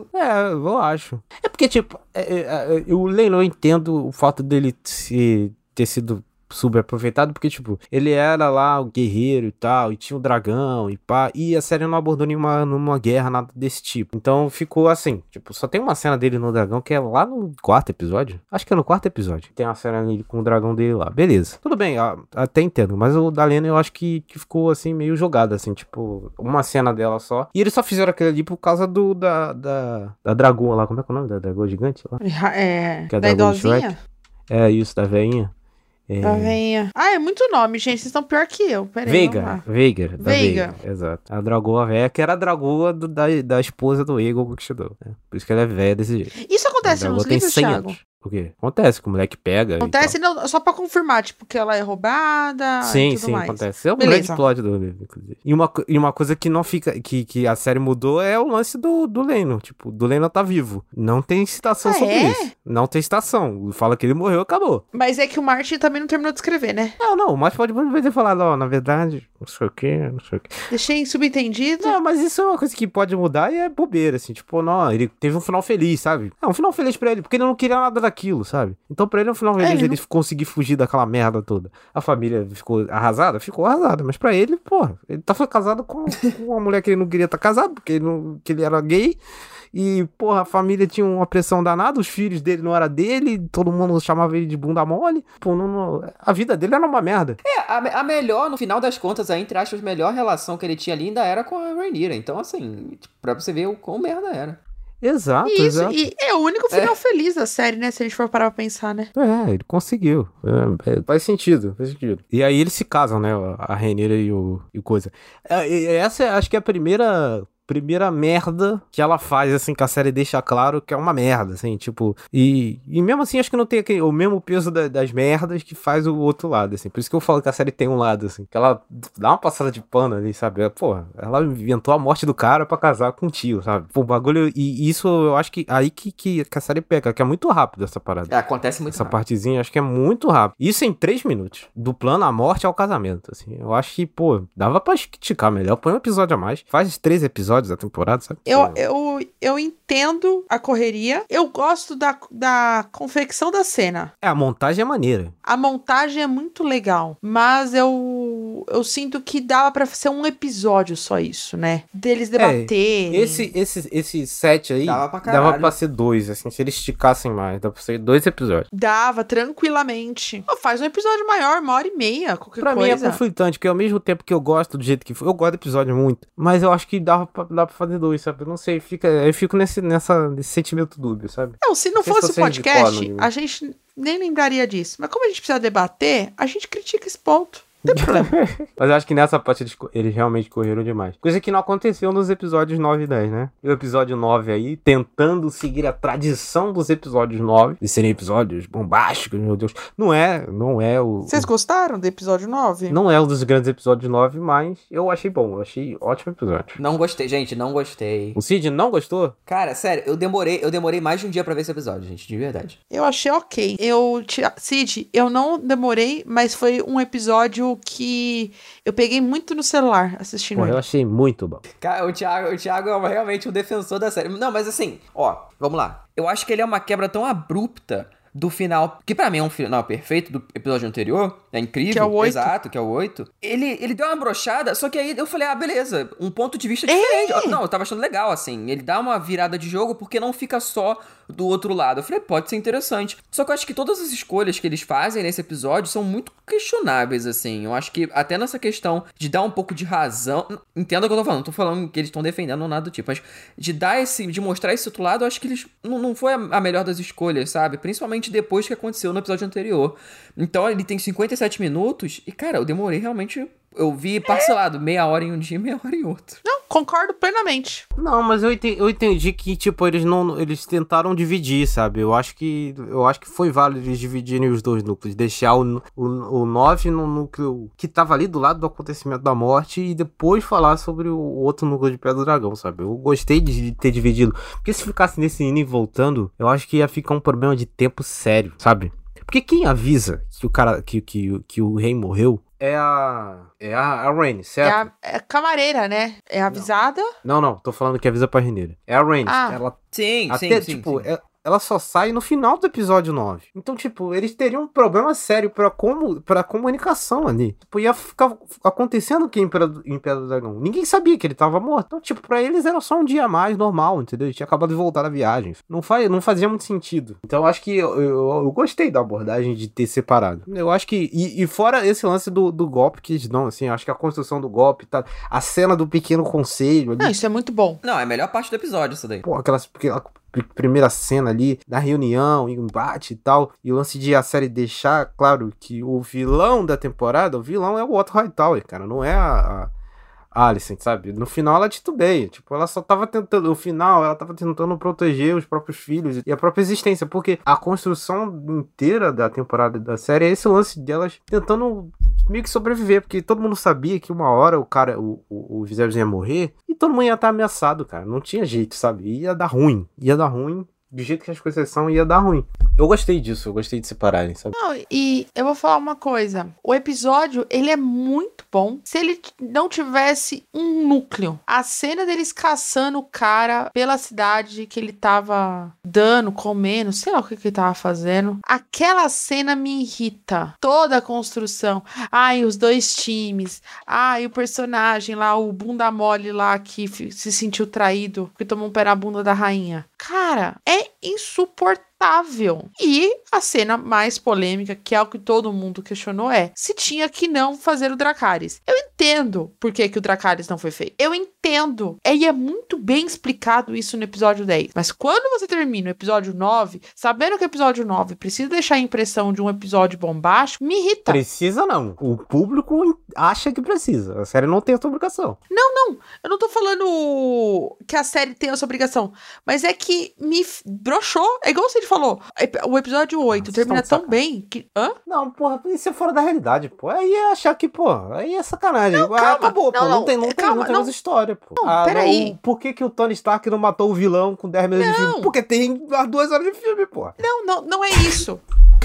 eu acho. É porque, tipo, é, é, é, o Leno, eu entendo o fato dele se, ter sido subaproveitado, porque, tipo, ele era lá o guerreiro e tal, e tinha o dragão e pá, e a série não abordou nenhuma numa guerra, nada desse tipo. Então ficou assim, tipo, só tem uma cena dele no dragão que é lá no quarto episódio. Acho que é no quarto episódio. Tem uma cena dele com o dragão dele lá. Beleza. Tudo bem, até entendo, mas o da Lena eu acho que, que ficou assim, meio jogado, assim, tipo, uma cena dela só. E eles só fizeram aquilo ali por causa do da, da, da dragoa lá. Como é que é o nome da dragoa gigante lá? É, é da idosinha? É isso, da veinha. É... Ah, é muito nome, gente. Vocês estão pior que eu. Peraí. Veiga. Veiga, da Veiga. Veiga. Exato. A dragoa velha, que era a dragoa do- da, da esposa do Eagle Conquistador. Né? Por isso que ela é velha desse jeito. Isso acontece nos livros, 100 Thiago? anos. O quê? Acontece que o moleque pega. Acontece não, só pra confirmar, tipo, que ela é roubada Sim, sim, mais. acontece. É o Beleza. grande plot do livro, inclusive. E uma, e uma coisa que não fica. Que, que a série mudou é o lance do, do Leno. Tipo, do Leno tá vivo. Não tem citação Ah, sobre é? isso. Não tem citação. Fala que ele morreu, acabou. Mas é que o Martin também não terminou de escrever, né? Não, não, mas pode muito bem ter falado, ó, na verdade, não sei o que, não sei o que. Deixei subentendido. Não, mas isso é uma coisa que pode mudar e é bobeira, assim, tipo, não, ele teve um final feliz, sabe? É um final feliz pra ele, porque ele não queria nada daquilo, sabe? Então pra ele é um final feliz, ele ele, conseguir fugir daquela merda toda. A família ficou arrasada? Ficou arrasada, mas pra ele, porra, ele tava casado com, (laughs) com uma mulher que ele não queria estar casado, porque ele, não, que ele era gay. E, porra, a família tinha uma pressão danada, os filhos dele não era dele, todo mundo chamava ele de bunda mole. Pô, não, não- a vida dele era uma merda. É, a, a melhor, no final das contas, a, entre aspas, melhor relação que ele tinha ali ainda era com a Rhaenyra. Então, assim, tipo, pra você ver o quão merda era. Exato, Isso, exato. e é o único final feliz da série, né? Se a gente for parar pra pensar, né? É, ele conseguiu. É, é, faz sentido, faz sentido. E aí eles se casam, né? A Renira e o, e o coisa. É, e essa é, acho que é a primeira primeira merda que ela faz, assim, que a série deixa claro que é uma merda, assim, tipo. E, e mesmo assim, acho que não tem aquele, o mesmo peso da- das merdas que faz o outro lado, assim. Por isso que eu falo que a série tem um lado, assim. Que ela dá uma passada de pano ali, sabe? Porra, ela inventou a morte do cara pra casar com o tio, sabe? Pô, o bagulho. E isso eu acho que aí que, que, que a série peca, que é muito rápido essa parada. É, acontece muito Essa rápido. partezinha, acho que é muito rápido. Isso em três minutos. Do plano à morte ao casamento, assim. Eu acho que, pô, dava pra esticar melhor. Põe um episódio a mais. Faz três episódios da temporada, sabe? Eu, É. eu, eu entendo a correria. Eu gosto da, da confecção da cena. É, a montagem é maneira. A montagem é muito legal, mas eu eu sinto que dava pra ser um episódio só isso, né? Deles debaterem. É, Esse, esse, esse set aí Dava pra dava caralho. pra ser dois, assim, se eles esticassem mais. Dava pra ser dois episódios. dava tranquilamente. Pô, faz um episódio maior, uma hora e meia, qualquer Pra mim é coisa. conflitante, porque ao mesmo tempo que eu gosto do jeito que foi, eu gosto do episódio muito, mas eu acho que dava pra, dava pra fazer dois, sabe? Eu não sei, fica, eu fico nesse, nessa, nesse sentimento dúbio, sabe? Não, se não Não fosse o podcast, a gente nem lembraria disso. Mas como a gente precisa debater, a gente critica esse ponto. Não tem problema. Mas eu acho que nessa parte eles, eles realmente correram demais. Coisa que não aconteceu nos episódios 9 e 10, né? E o episódio 9 aí, tentando seguir a tradição dos episódios 9, de serem episódios bombásticos, meu Deus. Não é, não é o. Vocês gostaram do episódio 9? Não é um dos grandes episódios 9, mas eu achei bom. Eu achei ótimo episódio. Não gostei, gente, não gostei. O Cid não gostou? Cara, sério, eu demorei, eu demorei mais de um dia pra ver esse episódio, gente, de verdade. Eu achei ok. Eu, te- Cid, eu não demorei, mas foi um episódio que eu peguei muito no celular assistindo Pô, ele. eu achei muito bom. Cara, o Thiago, o Thiago é realmente um defensor da série. Não, mas assim, ó, vamos lá. Eu acho que ele é uma quebra tão abrupta do final, que pra mim é um final perfeito do episódio anterior, é incrível, Que é o oito. exato, que é o 8. Ele, ele deu uma brochada, só que aí eu falei, ah, beleza, um ponto de vista É. diferente. Não, eu tava achando legal, assim, ele dá uma virada de jogo porque não fica só do outro lado. Eu falei, pode ser interessante. Só que eu acho que todas as escolhas que eles fazem nesse episódio são muito questionáveis, assim. Eu acho que até nessa questão de dar um pouco de razão. Entenda o que eu tô falando, não tô falando que eles estão defendendo ou nada do tipo, mas de dar esse. de mostrar esse outro lado, eu acho que eles. Não, não foi a melhor das escolhas, sabe? Principalmente depois que aconteceu no episódio anterior. Então ele tem 57 minutos e, cara, eu demorei realmente. Eu vi parcelado, meia hora em um dia e meia hora em outro. Não, concordo plenamente. Não, mas eu entendi, eu entendi que, tipo, eles não. Eles tentaram dividir, sabe? Eu acho que. Eu acho que foi válido eles dividirem os dois núcleos. Deixar o, o, o 9 no núcleo que tava ali do lado do acontecimento da morte e depois falar sobre o outro núcleo de Pedra do Dragão, sabe? Eu gostei de ter dividido. Porque se ficasse nesse indo e voltando, eu acho que ia ficar um problema de tempo sério, sabe? Porque quem avisa que o cara. que, que, que o rei morreu é a. É a, a Rainey, É certo? a, é a camareira, né? É avisada. Não, não, tô falando que avisa pra Reneira. É a Rainey. Ah. Ela Sim, Até, sim, sim. tipo, sim. é- ela só sai no final do episódio 9. Então, tipo, eles teriam um problema sério pra, como, pra comunicação ali. Tipo, ia ficar acontecendo o que em Pedra do Dragão? Ninguém sabia que ele tava morto. Então, tipo, pra eles era só um dia a mais normal, entendeu? Ele tinha acabado de voltar da viagem. Não, faz, não fazia muito sentido. Então, eu acho que eu, eu, eu gostei da abordagem de ter separado. Eu acho que. E, e fora esse lance do, do golpe, que eles não, assim, acho que a construção do golpe, tá, a cena do pequeno conselho ali. Não, isso é muito bom. Não, é a melhor parte do episódio, isso daí. Pô, aquelas, aquela primeira cena ali, da reunião, embate e tal, e o lance de a série deixar claro que o vilão da temporada, o vilão é o Otto Hightower, cara, não é a, a Alicent, sabe? No final ela titubeia, tipo, ela só tava tentando, no final ela tava tentando proteger os próprios filhos e a própria existência, porque a construção inteira da temporada da série é esse lance delas tentando meio que sobreviver, porque todo mundo sabia que uma hora o cara, o, o, o Viserys ia morrer, e todo mundo ia estar ameaçado, cara. Não tinha jeito, sabe? Ia dar ruim. Ia dar ruim. Do jeito que as coisas são, ia dar ruim. Eu gostei disso, eu gostei de separarem, sabe? Não, e eu vou falar uma coisa. O episódio, ele é muito bom. Se ele não tivesse um núcleo, a cena deles caçando o cara pela cidade que ele tava dando, comendo, sei lá o que, que ele tava fazendo. Aquela cena me irrita. Toda a construção. Ai, os dois times. Ai, o personagem lá, o bunda mole lá que se sentiu traído porque tomou um pé na bunda da rainha. Cara, é insuportável. E a cena mais polêmica, que é o que todo mundo questionou, é se tinha que não fazer o Dracarys. Eu entendo por que, que o Dracarys não foi feito. Eu entendo. E é muito bem explicado isso no episódio 10. Mas quando você termina o episódio 9, sabendo que o episódio 9 precisa deixar a impressão de um episódio bombástico, me irrita. Precisa não. O público acha que precisa. A série não tem essa obrigação. Não, não. Eu não tô falando que a série tem essa obrigação. Mas é que me broxou. É igual você falou. O episódio 8 Nossa, termina tão bem que. Hã? Não, porra, isso é fora da realidade, pô. Aí é achar que, pô, aí é sacanagem. Não, Ah, acabou, pô. Não, Não, não. tem, não tem, Calma, não tem não. mais história, pô. Não, ah, peraí. não, por que, que o Tony Stark não matou o vilão com 10 minutos de Não. filme? Porque tem as duas horas de filme, pô. Não, não, não é isso.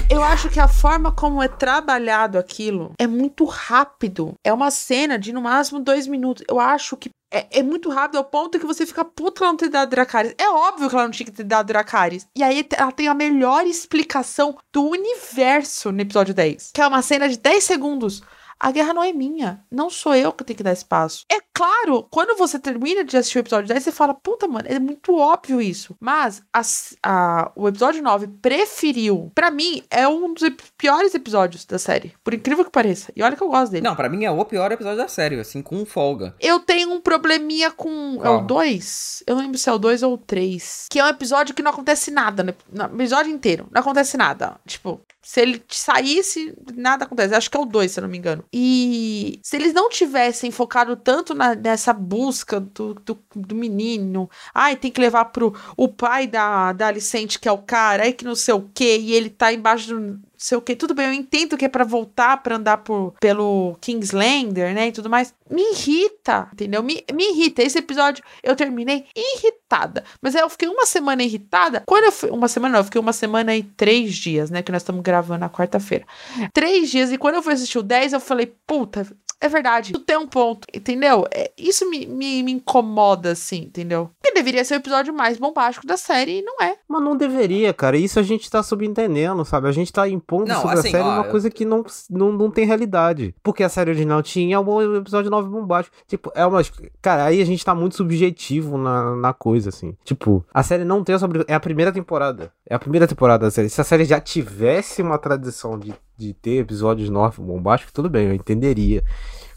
Eu acho que a forma como é trabalhado aquilo é muito rápido. É uma cena de no máximo dois minutos. Eu acho que é, é muito rápido ao ponto que você fica puto ela não ter dado Dracarys. É óbvio que ela não tinha que ter dado Dracarys. E aí ela tem a melhor explicação do universo no episódio 10. Que é uma cena de 10 segundos. A guerra não é minha. Não sou eu que tenho que dar espaço. É claro, quando você termina de assistir o episódio 10, você fala, puta, mano, é muito óbvio isso. Mas as- a- o episódio 9 preferiu. Pra mim, é um dos piores episódios da série. Por incrível que pareça. E olha que eu gosto dele. Não, pra mim é o pior episódio da série, assim, com folga. Eu tenho um probleminha com. É Qual? o 2? Eu não lembro se é o 2 ou o 3. Que é um episódio que não acontece nada. No no episódio inteiro. Não acontece nada. Tipo, se ele saísse, nada acontece. Acho que é o 2, se eu não me engano. E se eles não tivessem focado tanto na- nessa busca do, do, do menino. Ai, tem que levar pro o pai da, da Alicente, que é o cara, aí que não sei o quê, e ele tá embaixo do não sei o quê. Tudo bem, eu entendo que é pra voltar pra andar por, pelo Kingslander, né, e tudo mais. Me irrita, entendeu? Me, me irrita. Esse episódio eu terminei irritada. Mas aí eu fiquei uma semana irritada. Quando eu fui. Uma semana não, eu fiquei uma semana e três dias, né? Que nós estamos gravando na quarta-feira. Três dias. E quando eu fui assistir o 10, eu falei, puta, é verdade. Tu tem um ponto, entendeu? É, isso me, me, me incomoda, assim, entendeu? Porque deveria ser o episódio mais bombástico da série e não é. Mas não deveria, cara. Isso a gente tá subentendendo, sabe? A gente tá impondo Não, sobre assim, a série ó, uma eu- coisa que não, não, não tem realidade. Porque a série original tinha o episódio 9 bombástico. Tipo, é uma. Cara, aí a gente tá muito subjetivo na, na coisa, assim. Tipo, a série não tem essa. É a primeira temporada. É a primeira temporada da série. Se a série já tivesse uma tradição de, de ter episódios 9 bombásticos, tudo bem, eu entenderia.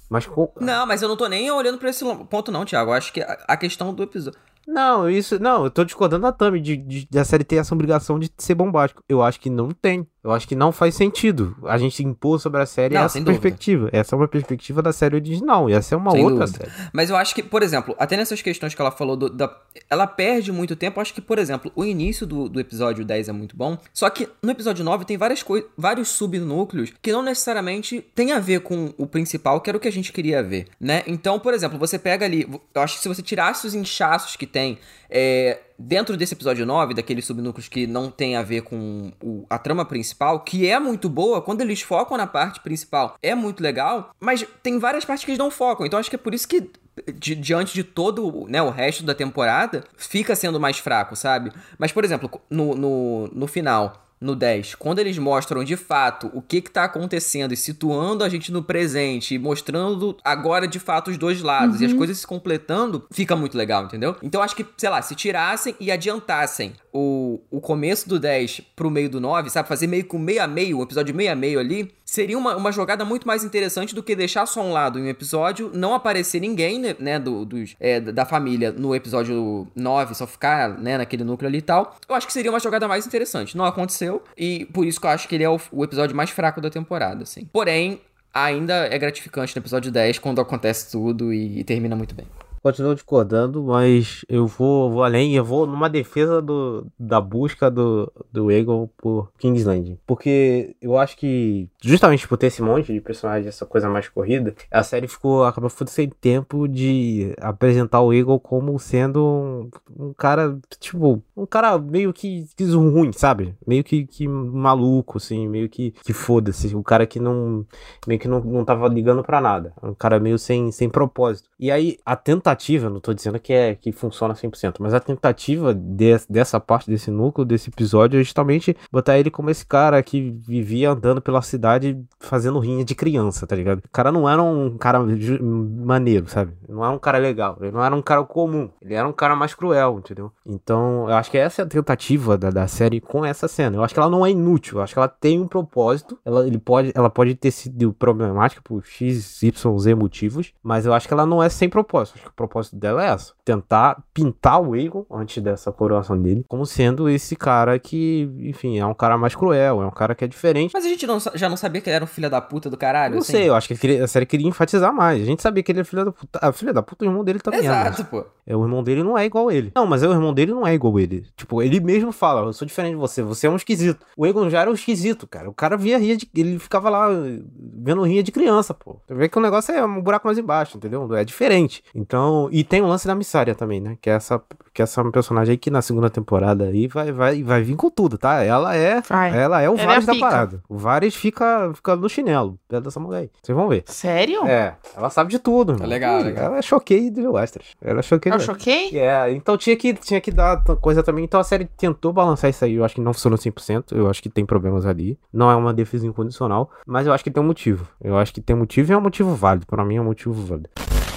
Mas com. Não, mas eu não tô nem olhando pra esse ponto não, Thiago. Eu acho que a, a questão do episódio... Não, isso. Não, eu tô discordando da Tami de, de, de a série ter essa obrigação de ser bombástico. Eu acho que não tem. Eu acho que não faz sentido a gente impor sobre a série Não, essa sem dúvida. perspectiva. Essa é uma perspectiva da série original. E essa é uma Sem outra dúvida. série. Mas eu acho que, por exemplo, até nessas questões que ela falou, do- da, ela perde muito tempo. Eu acho que, por exemplo, o início do, do episódio 10 é muito bom. Só que no episódio 9 tem várias vários subnúcleos que não necessariamente tem a ver com o principal, que era o que a gente queria ver, né? Então, por exemplo, você pega ali. Eu acho que se você tirasse os inchaços que tem é, dentro desse episódio 9, daqueles subnúcleos que não tem a ver com o- a trama principal, que é muito boa, quando eles focam na parte principal, é muito legal, mas tem várias partes que eles não focam. Então acho que é por isso que di- diante de todo né, o resto da temporada, fica sendo mais fraco, sabe? Mas, por exemplo, no, no, no final, no 10, quando eles mostram de fato o que, que tá acontecendo e situando a gente no presente e mostrando agora de fato os dois lados e as coisas se completando, fica muito legal, entendeu? Então acho que, sei lá, se tirassem e adiantassem o, o começo do 10 pro meio do 9, sabe? Fazer meio com meio a meio, um episódio meio a meio ali, seria uma, uma jogada muito mais interessante do que deixar só um lado em um episódio, não aparecer ninguém, né, né, do, dos, é, da família no episódio 9, só ficar, né, naquele núcleo ali e tal. Eu acho que seria uma jogada mais interessante. Não aconteceu, e por isso que eu acho que ele é o, o episódio mais fraco da temporada, assim. Porém, ainda é gratificante no episódio 10, quando acontece tudo e, e termina muito bem. Continuo discordando, mas eu vou, vou além. Eu vou numa defesa do, da busca do, do Eagle por Kingsland. Porque eu acho que, justamente por ter esse monte de personagens, essa coisa mais corrida, a série ficou, acabou ficando sem tempo de apresentar o Eagle como sendo um, um cara, tipo, um cara meio que, que ruim, sabe? Meio que, que maluco, assim, meio que, que foda-se. O cara que não, meio que não, não tava ligando pra nada. Um cara meio sem, sem propósito. E aí, a tentativa tentativa, não tô dizendo que é que funciona 100%, mas a tentativa de, dessa parte desse núcleo, desse episódio, é justamente botar ele como esse cara que vivia andando pela cidade fazendo rinha de criança, tá ligado? O cara não era um cara maneiro, sabe? Não era um cara legal, ele não era um cara comum, ele era um cara mais cruel, entendeu? Então, eu acho que essa é a tentativa da, da série com essa cena. Eu acho que ela não é inútil, eu acho que ela tem um propósito, ela, ele pode, ela pode ter sido problemática por X, Y, Z motivos, mas eu acho que ela não é sem propósito. Acho que propósito dela é essa: tentar pintar o Egon, antes dessa coroação dele, como sendo esse cara que, enfim, é um cara mais cruel, é um cara que é diferente. Mas a gente não, já não sabia que ele era um filho da puta do caralho? Não assim? sei, eu acho que a série queria enfatizar mais. A gente sabia que ele é filho da puta. A filha da puta, o irmão dele também Exato, é. pô. É, o irmão dele não é igual a ele. Não, mas é, o irmão dele não é igual a ele. Tipo, ele mesmo fala, eu sou diferente de você, você é um esquisito. O Egon já era um esquisito, cara. O cara via ria de. Ele ficava lá vendo rinha de criança, pô. Você vê que o negócio é um buraco mais embaixo, entendeu? É diferente. Então, e tem o lance da Missária também, né? Que é essa, que é essa personagem aí que na segunda temporada aí vai, vai, vai vir com tudo, tá? Ela é, Vai. ela é o Ela é a da pica. parada. O Varys fica, fica no chinelo, perto dessa mulher aí. Vocês vão ver. Sério? É, ela sabe de tudo. irmão. legal, Tudo. legal. Ela é choquei de Westeros. Ela é choquei Eu de choquei? é, então tinha que, tinha que dar coisa também. Então a série tentou balançar isso aí. Eu acho que não funcionou 100%. Eu acho que tem problemas ali. Não é uma defesa incondicional. Mas eu acho que tem um motivo. Eu acho que tem motivo e é um motivo válido. Pra mim é um motivo válido.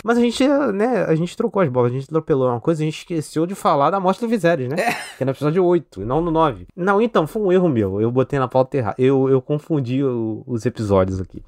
Mas a gente, né, a gente trocou as bolas, a gente atropelou uma coisa, a gente esqueceu de falar da morte do Viserys, né? Que é no episódio 8, e não no 9. Não, então, foi um erro meu. Eu botei na pauta errada. Eu, eu confundi o- os episódios aqui.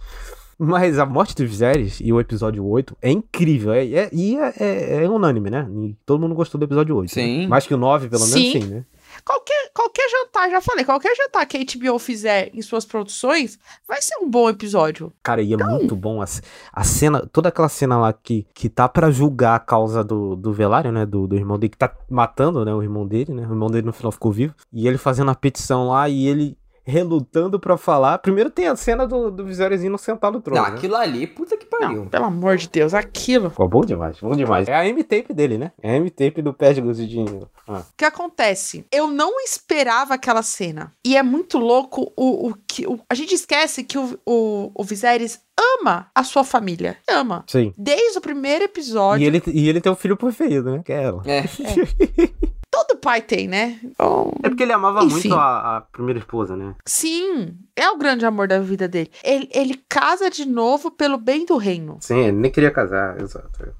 Mas a morte do Viserys e o episódio 8 é incrível. É, é- e é, é- é unânime, né? Todo mundo gostou do episódio 8. Sim. Né? Mais que o 9, pelo menos, Sim. sim, né? Qualquer, qualquer jantar, já falei, qualquer jantar que a HBO fizer em suas produções vai ser um bom episódio. Cara, e é muito bom a, a cena, toda aquela cena lá que, que tá pra julgar a causa do, do Velário, né? Do, do irmão dele, que tá matando, né? O irmão dele, né? O irmão dele no final ficou vivo. E ele fazendo a petição lá e ele relutando pra falar. Primeiro tem a cena do, do Viserys indo sentar no trono. Não, né? aquilo ali, puta que pariu. Pelo amor de Deus, aquilo. Pô, bom demais, bom demais. É a M-tape dele, né? É a M-tape do pé de gozidinho. Ah. O que acontece? Eu não esperava aquela cena. E é muito louco o, o que. o- a gente esquece que o, o, o Viserys ama a sua família. Ama. Sim. Desde o primeiro episódio. E ele, e ele tem um filho preferido, né? Que é ela. É. (laughs) Todo pai tem, né? Então, É porque ele amava Enfim. muito a, a primeira esposa, né? sim, é o grande amor da vida dele. Ele, ele casa de novo pelo bem do reino. Sim, ele nem queria casar, exato.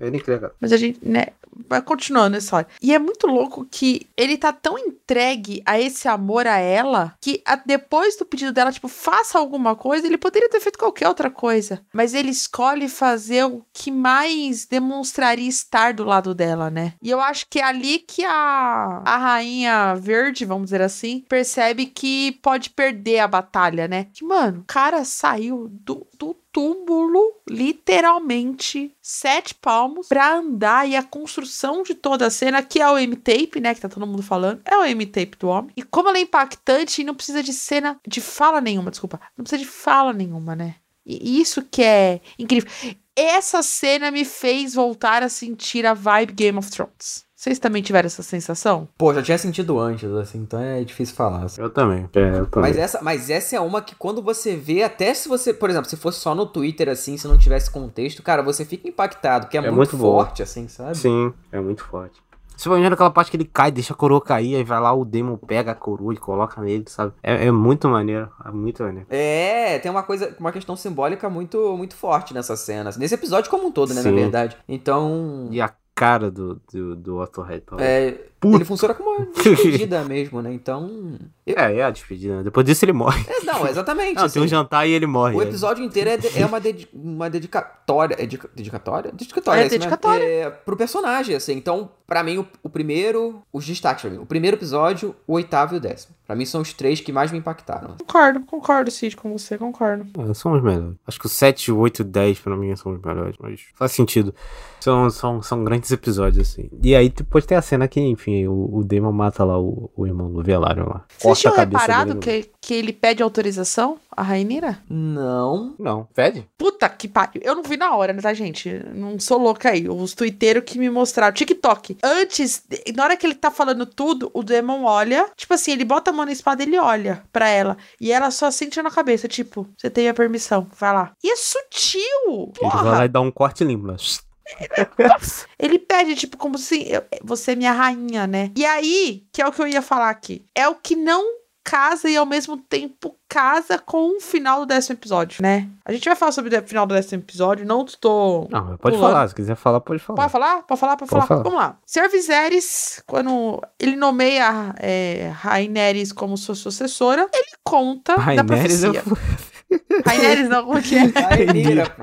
Ele nem. Mas a gente, né, vai continuando a história. E é muito louco que ele tá tão entregue a esse amor a ela que a- depois do pedido dela, tipo, faça alguma coisa, ele poderia ter feito qualquer outra coisa. Mas ele escolhe fazer o que mais demonstraria estar do lado dela, né? E eu acho que é ali que a, a rainha verde, vamos dizer assim, percebe que pode perder a batalha, né? Que, mano, o cara saiu do, do túmulo, literalmente, sete palmos, pra andar. E a construção de toda a cena, que é o M-Tape, né? Que tá todo mundo falando, é o M-Tape do homem. E como ela é impactante e não precisa de cena, de fala nenhuma, desculpa. Não precisa de fala nenhuma, né? E isso que é incrível. Essa cena me fez voltar a sentir a vibe Game of Thrones. Vocês também tiveram essa sensação? Pô, já tinha sentido antes, assim, então é difícil falar. assim. Eu também. É, eu também. Mas essa, mas essa é uma que quando você vê, até se você, por exemplo, se fosse só no Twitter, assim, se não tivesse contexto, cara, você fica impactado, que é, muito, muito boa. forte, assim, sabe? Sim, é muito forte. Você vai vendo aquela parte que ele cai, deixa a coroa cair, aí vai lá, o Demon pega a coroa e coloca nele, sabe? É, é muito maneiro, é muito maneiro. É, tem uma coisa, uma questão simbólica muito, muito forte nessa cena. Nesse episódio como um todo, né, na Sim. verdade. Então, E a cara do, do, do Otto Hightower. é, Puta. ele funciona como uma despedida mesmo, né? Então, É, é a despedida. né? Depois disso ele morre. é, não, exatamente. Não, tem um assim. jantar e ele morre. O episódio inteiro é, de- é uma, dedi- uma dedicatória. É dedica- dedicatória? Dedicatória, É isso, né? dedicatória. É, pro personagem, assim. Então, pra mim, o, o primeiro. Os destaques pra mim. O primeiro episódio, o oitavo e o décimo. Pra mim, são os três que mais me impactaram. Concordo, concordo, Cid, com você, concordo. É, são os melhores. Acho que o 7, 8 e 10 pra mim são os melhores, mas faz sentido. São, são, são grandes episódios, assim. E aí depois tem a cena que, enfim, o, o Demon mata lá o, o irmão do Velário lá. Vocês tinham reparado que, que ele pede autorização a Rainira? Não. Não, pede? Puta que pariu. Eu não vi na hora, né, tá, gente? Não sou louca aí. Os tuiteiros que me mostraram. TikTok. Antes, na hora que ele tá falando tudo, o Demon olha. Tipo assim, ele bota a mão na espada e ele olha pra ela. E ela só sente na cabeça, tipo, você tem a permissão, vai lá. E é sutil. Ele vai lá Porra. e dá um corte limpo, né? Ele pede, tipo, como se eu- você é minha rainha, né? E aí, que é o que eu ia falar aqui, é o que não casa e ao mesmo tempo casa com o final do décimo episódio, né? A gente vai falar sobre o final do décimo episódio, não estou. Não, mas pode Pulando. falar. Se quiser falar, pode falar. Pode falar? Pode falar? Pode, Pode falar? falar. Vamos lá. Sr. Viserys, quando ele nomeia é, Raineris como sua sucessora, ele conta da Raineris profecia. eu... Raineris não, como que é? Rainira, pô.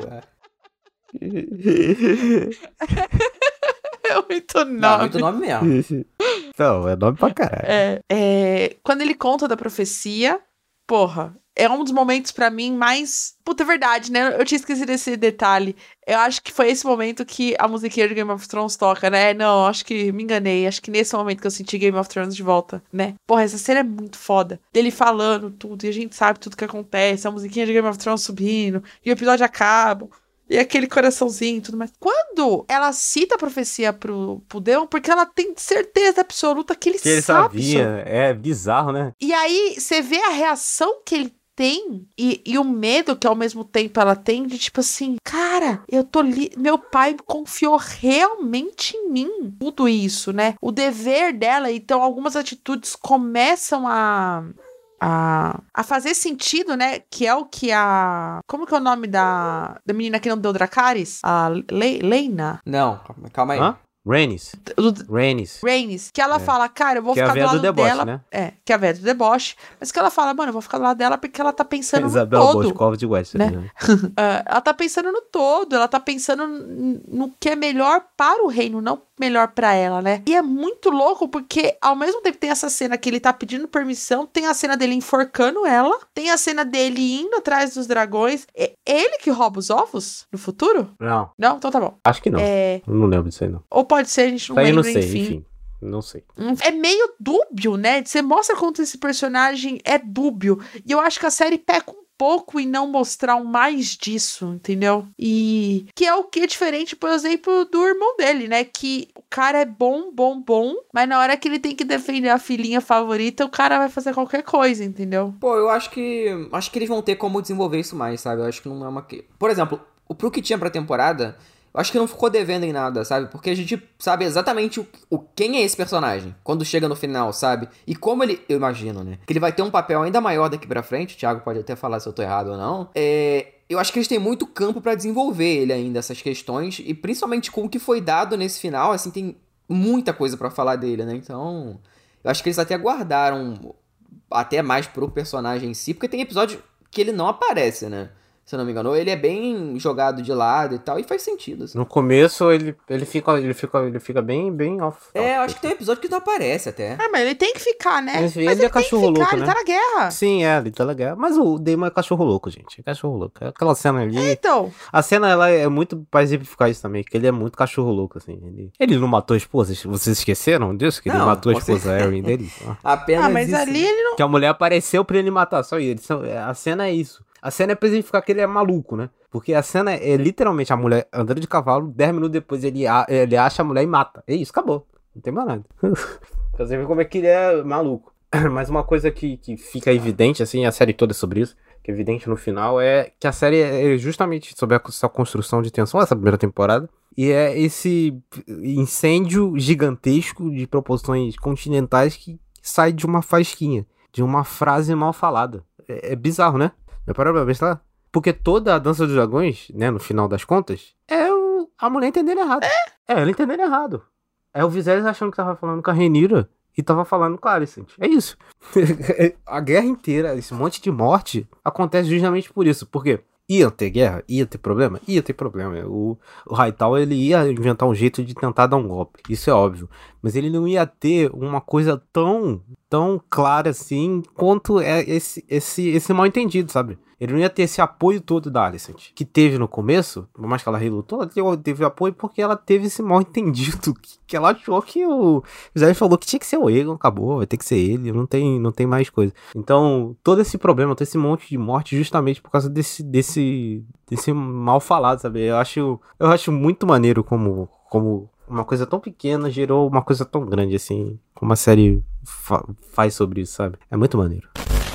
É muito Não, nome. muito nome mesmo. (laughs) Não, é nome pra caralho. É, é, quando ele conta da profecia, porra, é um dos momentos pra mim mais. Puta, é verdade, né? Eu tinha esquecido esse detalhe. Eu acho que foi esse momento que a musiquinha de Game of Thrones toca, né? Não, acho que me enganei. Acho que nesse momento que eu senti Game of Thrones de volta, né? Porra, essa cena é muito foda. Dele falando tudo, e a gente sabe tudo que acontece, a musiquinha de Game of Thrones subindo, e o episódio acaba. E aquele coraçãozinho e tudo mais. Quando ela cita a profecia pro, pro Deon, porque ela tem certeza absoluta que ele, Que ele sabe sabia. É bizarro, né? e aí, você vê a reação que ele tem e, e o medo que ao mesmo tempo ela tem de tipo assim, cara, eu tô li meu pai confiou realmente em mim. Tudo isso, né? O dever dela, então algumas atitudes começam a a, a fazer sentido, né? Que é o que a. Como que é o nome da, da menina que não deu Dracarys? A Le, Leina? Não, calma, calma aí. Hã? Rhaenys. Do, Rhaenys. Rhaenys, que ela É. fala, cara, eu vou Que é a ficar do véia do lado deboche, dela. né? É, que é a véia do deboche. Mas que ela fala, mano, eu vou ficar do lado dela porque ela tá pensando Isabel no todo. Boscov de West. né? né? Ah, (laughs) ela tá pensando no todo, ela tá pensando no que é melhor para o reino, não melhor pra ela, né? E é muito louco porque ao mesmo tempo tem essa cena que ele tá pedindo permissão, tem a cena dele enforcando ela, tem a cena dele indo atrás dos dragões. É ele que rouba os ovos no futuro? Não, Não? Então tá bom. acho que não. É, Não lembro disso aí, não. ou pode ser, a gente não Isso aí eu não lembra, sei, enfim. enfim. Não sei. É meio dúbio, né? Você mostra quanto esse personagem é dúbio. E eu acho que a série peca um pouco em não mostrar mais disso, entendeu? E que é o que é diferente, por exemplo, do irmão dele, né? Que o cara é bom, bom, bom, mas na hora que ele tem que defender a filhinha favorita, o cara vai fazer qualquer coisa, entendeu? Pô, eu acho que. Acho que eles vão ter como desenvolver isso mais, sabe? Eu acho que não é uma. que- Por exemplo, o pro que tinha pra temporada, eu acho que não ficou devendo em nada, sabe? Porque a gente sabe exatamente o, o quem é esse personagem quando chega no final, sabe? E como ele. Eu imagino, né? Que ele vai ter um papel ainda maior daqui pra frente. O Thiago pode até falar se eu tô errado ou não. É. Eu acho que eles têm muito campo pra desenvolver ele ainda, essas questões. E principalmente com o que foi dado nesse final, assim, tem muita coisa pra falar dele, né? Então. Eu acho que eles até guardaram até mais pro personagem em si, porque tem episódio que ele não aparece, né? Se eu não me engano, ele é bem jogado de lado e tal, e faz sentido. assim. No começo ele, ele, fica, ele, fica, ele fica bem, bem off. É, eu acho que tem um episódio que não aparece até. Ah, mas ele tem que ficar, né? Mas Mas, ele ele, é tem que cachorro ficar, louco, ele né? tá na guerra. Sim, é, ele tá legal. Mas o Damon é cachorro louco, gente. É cachorro louco. Aquela cena ali. Então, A cena, ela é muito pra exemplificar isso também, que ele é muito cachorro louco, assim. Ele, ele não matou a esposa, vocês esqueceram disso? Que ele Não, matou a esposa. Erin dele? (laughs) Apenas ah, mas isso. ali ele não. Que a mulher apareceu pra ele matar, só isso. A cena é isso. A cena é pra exemplificar que ele é maluco, né? Porque a cena é literalmente a mulher andando de cavalo, 10 minutos depois ele, a- ele acha a mulher e mata. É isso, acabou. Não tem mais nada. (laughs) pra você ver como é que ele é maluco. (clears throat) Mas uma coisa que, que fica evidente, assim, a série toda é sobre isso, que é evidente no final, é que a série é justamente sobre essa construção de tensão, essa primeira temporada, e é esse incêndio gigantesco de proporções continentais que sai de uma fasquinha, de uma frase mal falada. É, é bizarro, né? Já parou pra pensar? Porque toda a dança dos dragões, né, no final das contas, é o- a mulher entendendo errado. É? ela entendendo errado. É o Viserys achando que tava falando com a Renira e tava falando com a Alicent. É isso. (laughs) a guerra inteira, esse monte de morte, acontece justamente por isso. Por quê? Ia ter guerra? Ia ter problema? Ia ter problema. O, o ele ia inventar um jeito de tentar dar um golpe. Isso é óbvio. Mas ele não ia ter uma coisa tão, tão clara assim quanto é esse, esse, esse mal entendido, sabe? Ele não ia ter esse apoio todo da Alicent, que teve no começo, por mais que ela relutou, ela teve, apoio porque ela teve esse mal entendido, (laughs) que, que ela achou que o Zé falou que tinha que ser o Egon, acabou, vai ter que ser ele, não tem, não tem mais coisa. Então, todo esse problema, todo esse monte de morte, justamente por causa desse, desse, desse mal falado, sabe? Eu acho, eu acho muito maneiro como, como uma coisa tão pequena gerou uma coisa tão grande, assim, como a série fa- faz sobre isso, sabe? É muito maneiro.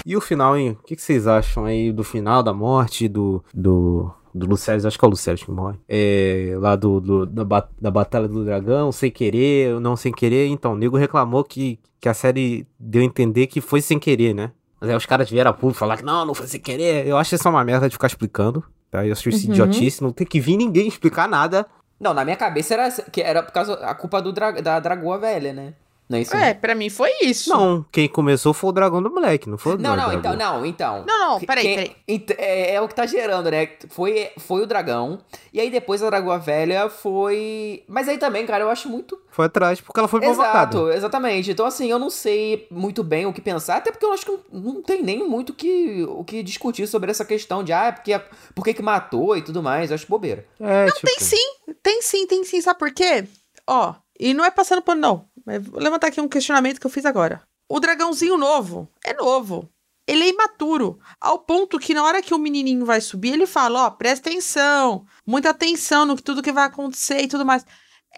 E o final, hein? O que, que vocês acham aí do final, da morte, do, do, do acho que é o Lucério que morre. É, lá do, do da, ba- da Batalha do Dragão, sem querer, não sem querer. Então, o nego reclamou que, que a série deu a entender que foi sem querer, né? Mas aí os caras vieram a público falar que não, não foi sem querer. Eu acho isso uma merda de ficar explicando. Tá? Eu acho isso Uhum. idiotice, não tem que vir ninguém explicar nada. Não, na minha cabeça era que era por causa a culpa do dra- da dragoa velha, né? Não é isso? É, pra mim foi isso. Não, quem começou foi o dragão do moleque, não foi o Não, não, dragão. então, não, então. Não, não, peraí, quem- peraí. ent- É, é o que tá gerando, né? Foi, foi o dragão. E aí depois a dragoa velha foi. Mas aí também, cara, eu acho muito. Foi atrás, porque ela foi provocada. Exato, exatamente. Então, assim, eu não sei muito bem o que pensar, até porque eu acho que não, não tem nem muito que, o que discutir sobre essa questão de, ah, porque, por que matou e tudo mais. Eu acho bobeira. É, tipo, Tem sim, tem sim, tem sim. Sabe por quê? Ó, e não é passando pano, não. Mas vou levantar aqui um questionamento que eu fiz agora. O dragãozinho novo é novo. Ele é imaturo. Ao ponto que na hora que o menininho vai subir, ele fala: Ó, presta atenção, muita atenção no que tudo que vai acontecer e tudo mais.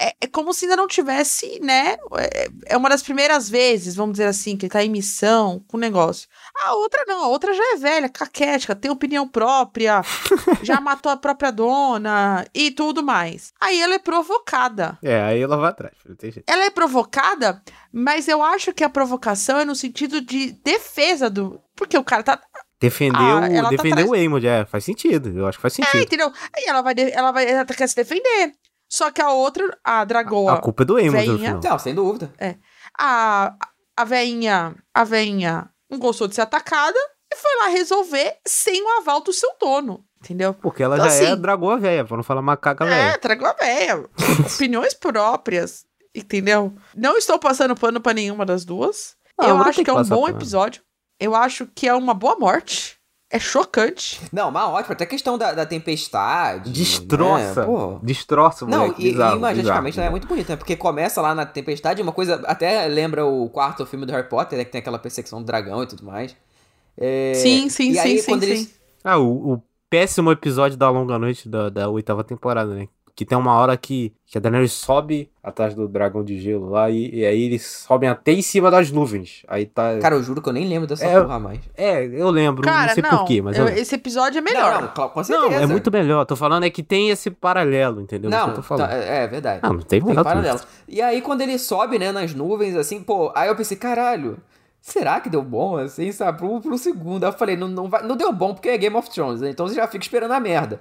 É, é como se ainda não tivesse, né? É, é uma das primeiras vezes, vamos dizer assim, que ele tá em missão com o negócio. A outra não, a outra já é velha, caquética, tem opinião própria, (laughs) já matou a própria dona e tudo mais. Aí ela é provocada. É, aí ela vai atrás. Não tem jeito. Ela é provocada, mas eu acho que a provocação é no sentido de defesa do. Porque o cara tá. Defendeu, Ah, ela tá defendeu atrás. o Eamon, é, faz sentido. Eu acho que faz É, sentido. entendeu? Aí ela vai, ela vai. Ela quer se defender. Só que a outra, a dragoa. a culpa é do Eamon. Não, sem dúvida. a, a veinha, a veinha não gostou de ser atacada e foi lá resolver sem o aval do seu dono, entendeu? Porque ela Então, já é assim- dragoa velha, pra não falar macaca É, velha. tragou a véia. (laughs) Opiniões próprias, entendeu? Não estou passando pano pra nenhuma das duas. Não, Eu não acho tem que é que um bom pano. episódio. Eu acho que é uma boa morte. É chocante. Não, mas ótimo. Até a questão da, da tempestade. Destroça. Né? Destroça o Não, e, bizarro, e imageticamente bizarro, ela é muito bonita, né? Porque começa lá na tempestade, uma coisa. Até lembra o quarto filme do Harry Potter, né? Que tem aquela perseguição do dragão e tudo mais. É, Sim, sim, e sim, aí, sim, sim. eles- Ah, o, o péssimo episódio da longa noite da, da oitava temporada, né? Que tem uma hora que, que a Daenerys sobe atrás do dragão de gelo lá e, e aí eles sobem até em cima das nuvens. Aí tá. Cara, eu juro que eu nem lembro dessa É, porra mais. é, eu lembro, Cara, não sei não. porquê, mas eu, eu- esse episódio é melhor. Não, não, com Não, certeza. é muito melhor. Tô falando é que tem esse paralelo, entendeu? Não, falando. tá, é é verdade. Ah, não tem Tem paralelo. E aí, quando ele sobe, né, nas nuvens, assim, pô, aí eu pensei, caralho, será que deu bom, assim, sabe, pro, pro segundo? Aí eu falei, não, não, vai, não deu bom porque é Game of Thrones, né? Então você já fica esperando a merda.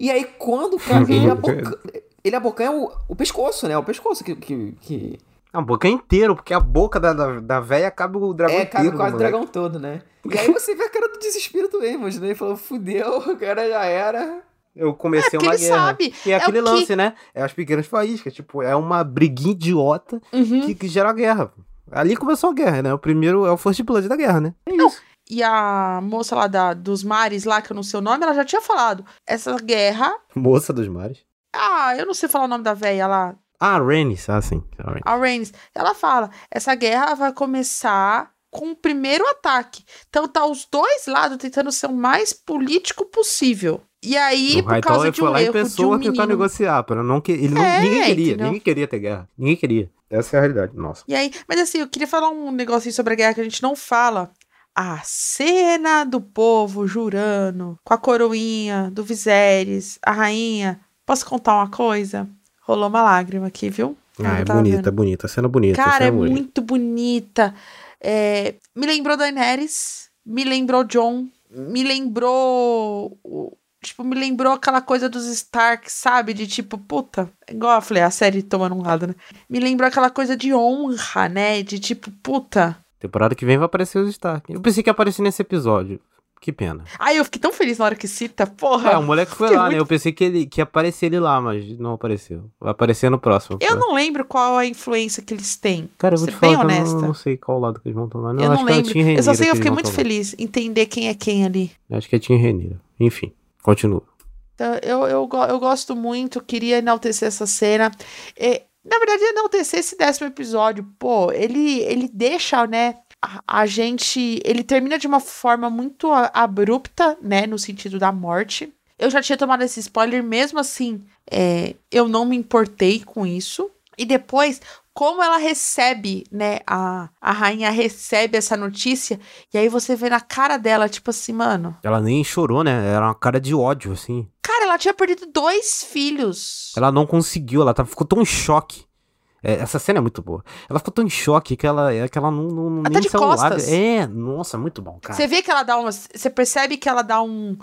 E aí, quando, cara, ele, aboca, ele abocanha o, o pescoço, né? O pescoço que. que, que A boca inteiro, porque a boca da, da, da véia cabe o dragão é, inteiro. cabe do quase o dragão todo, né? E aí você vê a cara do desespero do Amos, né? Ele falou, fudeu, o cara já era. Eu comecei É, uma ele guerra. sabe. E é É aquele o que- lance, né? É as pequenas faíscas. Tipo, é uma briguinha idiota Uhum. que, que gera guerra. Ali começou a guerra, né? O primeiro é o First Blood da guerra, né? É isso. E a moça lá da, dos mares, lá, que eu não sei o nome, ela já tinha falado. Essa guerra. Moça dos mares. Ah, eu não sei falar o nome da véia lá. Ah, Rhaenys. Ah, sim. A Rhaenys. Ela fala: essa guerra vai começar com o primeiro ataque. Então tá os dois lados tentando ser o mais político possível. E aí, o por causa de foi um lá em erro de pessoa um tentar menino. negociar. Pra não que... Ele não... É, ninguém queria. entendeu? Ninguém queria ter guerra. Ninguém queria. Essa é a realidade. Nossa. E aí, mas assim, eu queria falar um negocinho sobre a guerra que a gente não fala. A cena do povo jurando com a coroinha do Viserys, a rainha. Posso contar uma coisa? Rolou uma lágrima aqui, viu? Ah, é bonita, vendo. é bonita. Cena bonita. Cara, cena é bonita. muito bonita. É, me lembrou Daenerys, me lembrou John, me lembrou. Tipo, me lembrou aquela coisa dos Stark, sabe? De tipo, puta. Igual eu falei, a série tomando um lado, né? Me lembrou aquela coisa de honra, né? De tipo, puta. Temporada que vem vai aparecer os Stark. Eu pensei que ia aparecer nesse episódio. Que pena. Ai, eu fiquei tão feliz na hora que cita, porra. É, o moleque foi lá, né? muito- Eu pensei que, ele, que ia aparecer ele lá, mas não apareceu. Vai aparecer no próximo. Eu não lembro qual a influência que eles têm. Cara, eu vou te falar bem que eu não- honesta. não, sei qual lado que eles vão tomar. Não, eu acho não que é lembro. Tim Eu só sei que eu fiquei muito tomar. feliz entender quem é quem ali. Acho que é Tim Renira. Enfim, continua. Então, eu, eu, eu gosto muito, queria enaltecer essa cena. É, na verdade, enaltecer esse décimo episódio. Pô, ele, ele deixa, né, a, a gente. Ele termina de uma forma muito abrupta, né, no sentido da morte. Eu já tinha tomado esse spoiler, mesmo assim, é, eu não me importei com isso. E depois, como ela recebe, né? A, a rainha recebe essa notícia. E aí você vê na cara dela, tipo assim, mano. Ela nem chorou, né? Era uma cara de ódio, assim. Cara, ela tinha perdido dois filhos. Ela não conseguiu, ela tá, ficou tão em choque. É, essa cena é muito boa. Ela ficou tão em choque que ela, é que ela não, não, Ela tá nem de saiu lá. costas. É, nossa, muito bom, cara. Você vê que ela dá uma. Você percebe que ela dá um.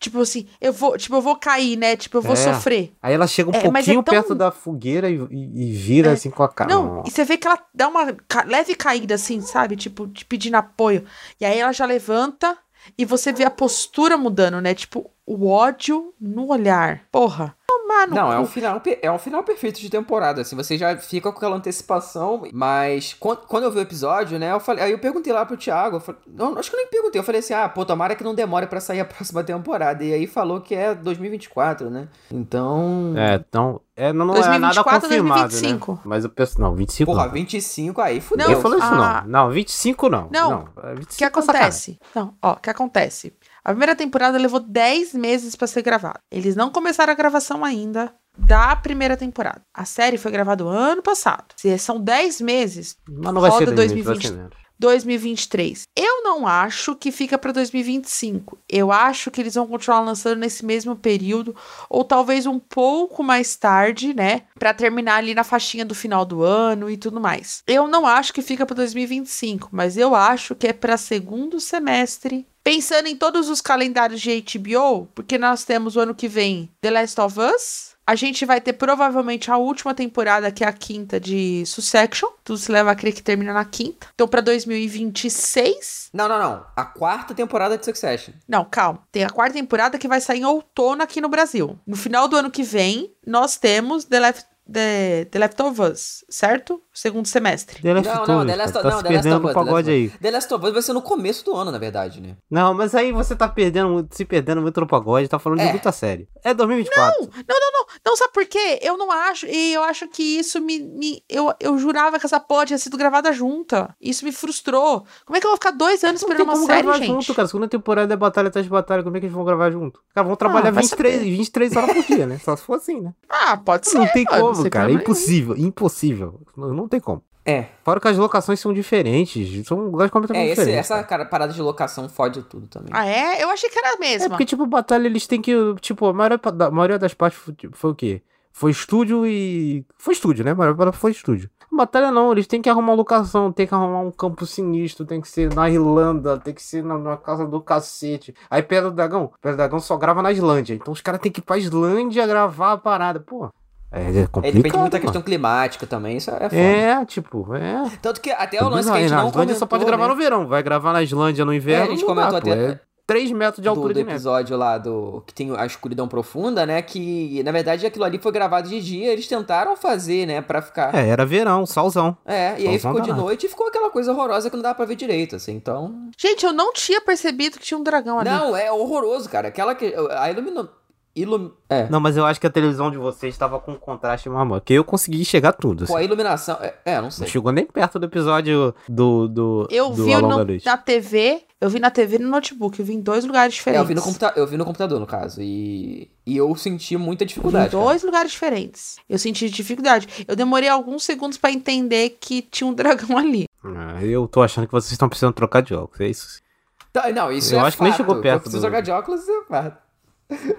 Tipo assim, eu vou, tipo, eu vou cair, né? Tipo, eu vou É. sofrer. Aí ela chega um É, é pouquinho tão- perto da fogueira e, e- vira É. assim com a cara. Não, e você vê que ela dá uma leve caída, assim, sabe? Tipo, de pedindo apoio. E aí ela já levanta e você vê a postura mudando, né? Tipo, o ódio no olhar. Porra. Tomar no Não, é um final, é um final perfeito de temporada, assim, você já fica com aquela antecipação, mas quando, quando eu vi o episódio, né, eu falei, aí eu perguntei lá pro Thiago, eu falei, não, acho que eu nem perguntei, eu falei assim, ah, pô, tomara que não demore pra sair a (laughs) próxima temporada, e aí falou que é 2024, né, então... É, então. É, não, não é nada 2024 confirmado. 2025? Né? Mas eu penso. Não, 25. Porra, não. 25 aí, fudeu. Não, Ele falou isso a- não. Não, 25 não. Não, é O 25 que acontece? Não, ó, o que acontece? A primeira temporada levou 10 meses pra ser gravada. Eles não começaram a gravação ainda da primeira temporada. A série foi gravada ano passado. Se são 10 meses, Mas não vai roda ser 2020. Vai 2020. ser menos. 2023. Eu não acho que fica pra 2025. Eu acho que eles vão continuar lançando nesse mesmo período ou talvez um pouco mais tarde, né, Pra terminar ali na faixinha do final do ano e tudo mais. Eu não acho que fica pra 2025, mas eu acho que é pra segundo semestre. Pensando em todos os calendários de HBO, porque nós temos o ano que vem The Last of Us, a gente vai ter provavelmente a última temporada, que é a quinta de Succession. Tudo se leva a crer que termina na quinta. Então, pra 2026. Não, não, não, a quarta temporada de Succession. Não, calma. Tem a quarta temporada que vai sair em outono aqui no Brasil. No final do ano que vem, nós temos The Left, The, The Left of Us, certo? Segundo semestre. The Last Não, of não, Us, The Last tá não, se The Last perdendo of no Us, The Last pagode of aí. Us. The Last of Us vai ser no começo do ano, na verdade, né? Não, mas aí você tá perdendo, se perdendo muito no pagode, tá falando de É. muita série. É 2024. Não, não, não. Não, sabe por quê? Eu não acho. E eu acho que isso me. me- eu, eu jurava que essa porra tinha sido gravada junta. Isso me frustrou. Como é que eu vou ficar dois anos Não tem esperando uma como série, gravar gente? junto, cara. Segunda temporada é batalha atrás de batalha. Como é que eles vão gravar junto? Cara, vão trabalhar Ah, vai 23, saber. 23 horas por dia, né? Só se for assim, né? Ah, pode ser. Não tem mano, como, cara. É impossível. Impossível. Não, não tem como. É, Fora que as locações são diferentes. São lugares completamente é esse, diferentes. essa cara, parada de locação fode tudo também. Ah, é? Eu achei que era a É mesma. porque, tipo, batalha eles têm que. Tipo, a maioria, da- a maioria das partes foi, tipo, foi o quê? Foi estúdio e. Foi estúdio, né? A maioria parte foi estúdio. Batalha não, eles têm que arrumar locação, tem que arrumar um campo sinistro, tem que ser na Irlanda, tem que ser na, na casa do cacete. Aí Pedra do Dragão, Pedra do Dragão só grava na Islândia. Então os caras têm que ir pra Islândia gravar a parada. Pô. É, é É, complicado. depende muito da questão climática também, isso é foda. É, tipo, é. Tanto que até o lance que a Aí gente na não Islândia comentou, só pode gravar né, no verão. Vai gravar na Islândia no inverno. É, a gente não dá, comentou pô, até- É 3 metros de do, altura do de neve. episódio lá do que tem a escuridão profunda, né, que na verdade aquilo ali foi gravado de dia, eles tentaram fazer, né, pra ficar... É, era verão, solzão. É, e aí Solzão ficou de noite e ficou aquela coisa horrorosa que não dá pra ver direito, assim, então... Gente, eu não tinha percebido que tinha um dragão ali. Não, é horroroso, cara, aquela que... A ilumina... Ilum... É, Não, mas eu acho que a televisão de vocês estava com um contraste maior, que eu consegui enxergar tudo. pô, assim. a iluminação... É, é, não Não sei. chegou nem perto do episódio do. do Eu do vi no- na TV, eu vi na TV e no notebook, eu vi em dois lugares É, diferentes. eu vi, no computa... eu vi no computador, no caso, e... E eu senti muita Em dificuldade, cara. dois lugares diferentes. Eu senti dificuldade. Eu demorei alguns segundos pra entender que tinha um (laughs) dragão ali. Ah, eu tô achando que vocês estão precisando trocar de óculos, é isso? Tá, não, isso Eu é acho que nem fato. chegou perto Eu preciso do- jogar de óculos, é fato.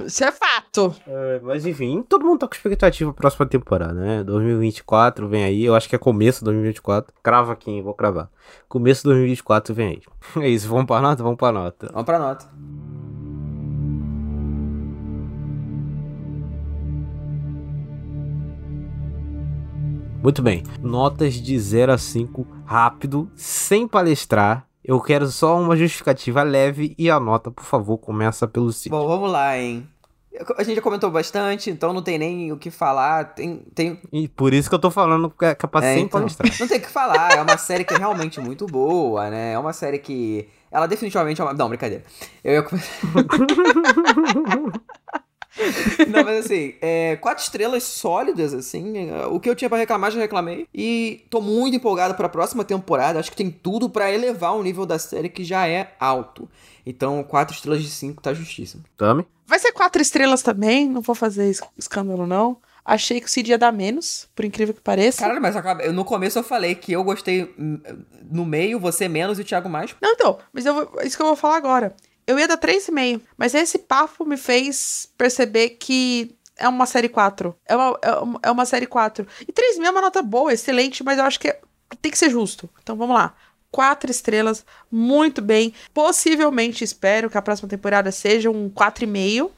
Isso é fato. É, mas enfim, todo mundo tá com expectativa pra próxima temporada, né? 2024 vem aí, eu acho que é começo de 2024. Crava aqui, hein? vou cravar. Começo de 2024 vem aí. (laughs) É isso, vamos pra nota? Vamos pra nota. Vamos pra nota. Muito bem. Notas de 0 a 5, rápido, sem palestrar. Eu quero só uma justificativa leve e a nota, por favor, começa pelo 5. Bom, vamos lá, hein. A gente já comentou bastante, então não tem nem o que falar. Tem, tem E por isso que eu tô falando que é É, então. Não tem o que falar, é uma série que é realmente muito boa, né? É uma série que. Ela definitivamente é uma. Não, brincadeira. Eu ia. (laughs) (laughs) Não, mas assim, é, quatro estrelas sólidas, assim. O que eu tinha pra reclamar, já reclamei. E tô muito empolgado pra próxima temporada. Acho que tem tudo pra elevar o nível da série, que já é alto. Então, quatro estrelas de cinco tá justíssimo. Tami? Vai ser quatro estrelas também, não vou fazer es- escândalo, não. Achei que o Cid ia dar menos, por incrível que pareça. Caralho, mas acaba- eu- no começo eu falei que eu gostei hum, no meio, você menos e o Thiago mais. Não, então, mas eu vou- isso que eu vou falar agora. Eu ia dar 3,5, mas esse papo me fez perceber que é uma série 4. É uma, é uma, é uma série 4. E 3,5 é uma nota boa, excelente, mas eu acho que é- tem que ser justo. Então vamos lá. Quatro estrelas, muito bem. Possivelmente espero que a próxima temporada seja um 4,5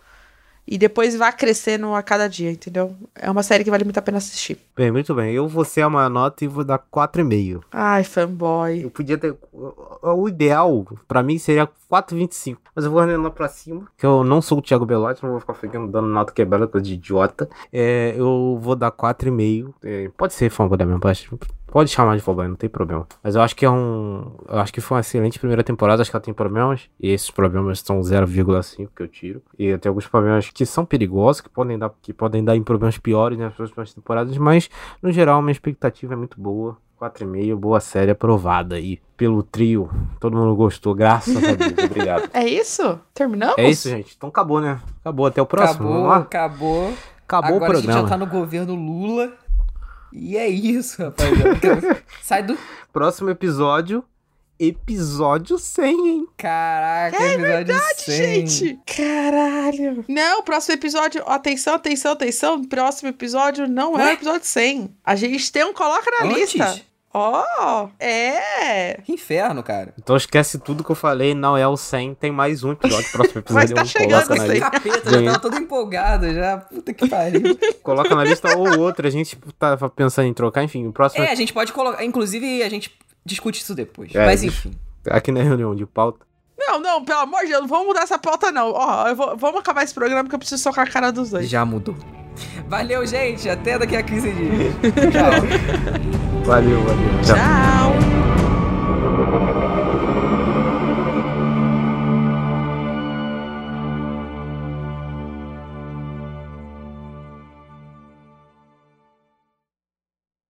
e depois vá crescendo a cada dia, entendeu? É uma série que vale muito a pena assistir. Bem, muito bem. Eu vou ser a maior nota e vou dar 4,5. Ai, fanboy. Eu podia ter. o- ideal, pra mim, seria 4,25. Mas eu vou lá pra cima. Que eu não sou o Thiago Belotti, não vou ficar ficando dando nota quebrada, coisa de idiota. É, eu vou dar 4,5. É, pode ser fanboy da minha parte. Pode chamar de fanboy, não tem problema. Mas eu acho que é um. Eu acho que foi uma excelente primeira temporada. Acho que ela tem problemas. E esses problemas são 0,5 que eu tiro. E tem alguns problemas que são perigosos, que podem dar, que podem dar em problemas piores nas próximas temporadas. Mas, no geral, minha expectativa é muito boa. 4,5, boa série aprovada aí pelo trio. Todo mundo gostou, graças a Deus. (laughs) Obrigado. É isso? Terminamos? É isso, gente. Então acabou, né? Acabou. Até o próximo. acabou, Vamos lá? acabou. Acabou Agora o a gente programa. já tá no governo Lula. E é isso, rapaziada. (laughs) Sai do. Próximo episódio. Episódio 100, hein? Caraca, episódio 100. É Gente, caralho. Não, próximo episódio, atenção, atenção, atenção. Próximo episódio não é o Ué? episódio 100. A gente tem um coloca na Antes? lista. Ó, é. Que inferno, cara. Então esquece tudo que eu falei. Não é o 100. Tem mais um episódio. Próximo (laughs) episódio tá eu chegando coloca na isso aí. Capeta, já tava todo empolgado já. Puta que pariu. (laughs) Coloca na lista ou outra. A gente tava pensando em trocar. Enfim, o próximo. É, a gente pode colocar. Inclusive, a gente discute isso depois. É, Mas enfim. Aqui na reunião de pauta. Não, não, pelo amor de Deus, não vamos mudar essa pauta, não. Ó, vou- vamos acabar esse programa porque eu preciso socar a cara dos dois. Já mudou. Valeu, gente. Até daqui a 15 dias. Tchau. (laughs) Valeu, valeu. Tchau. Tchau.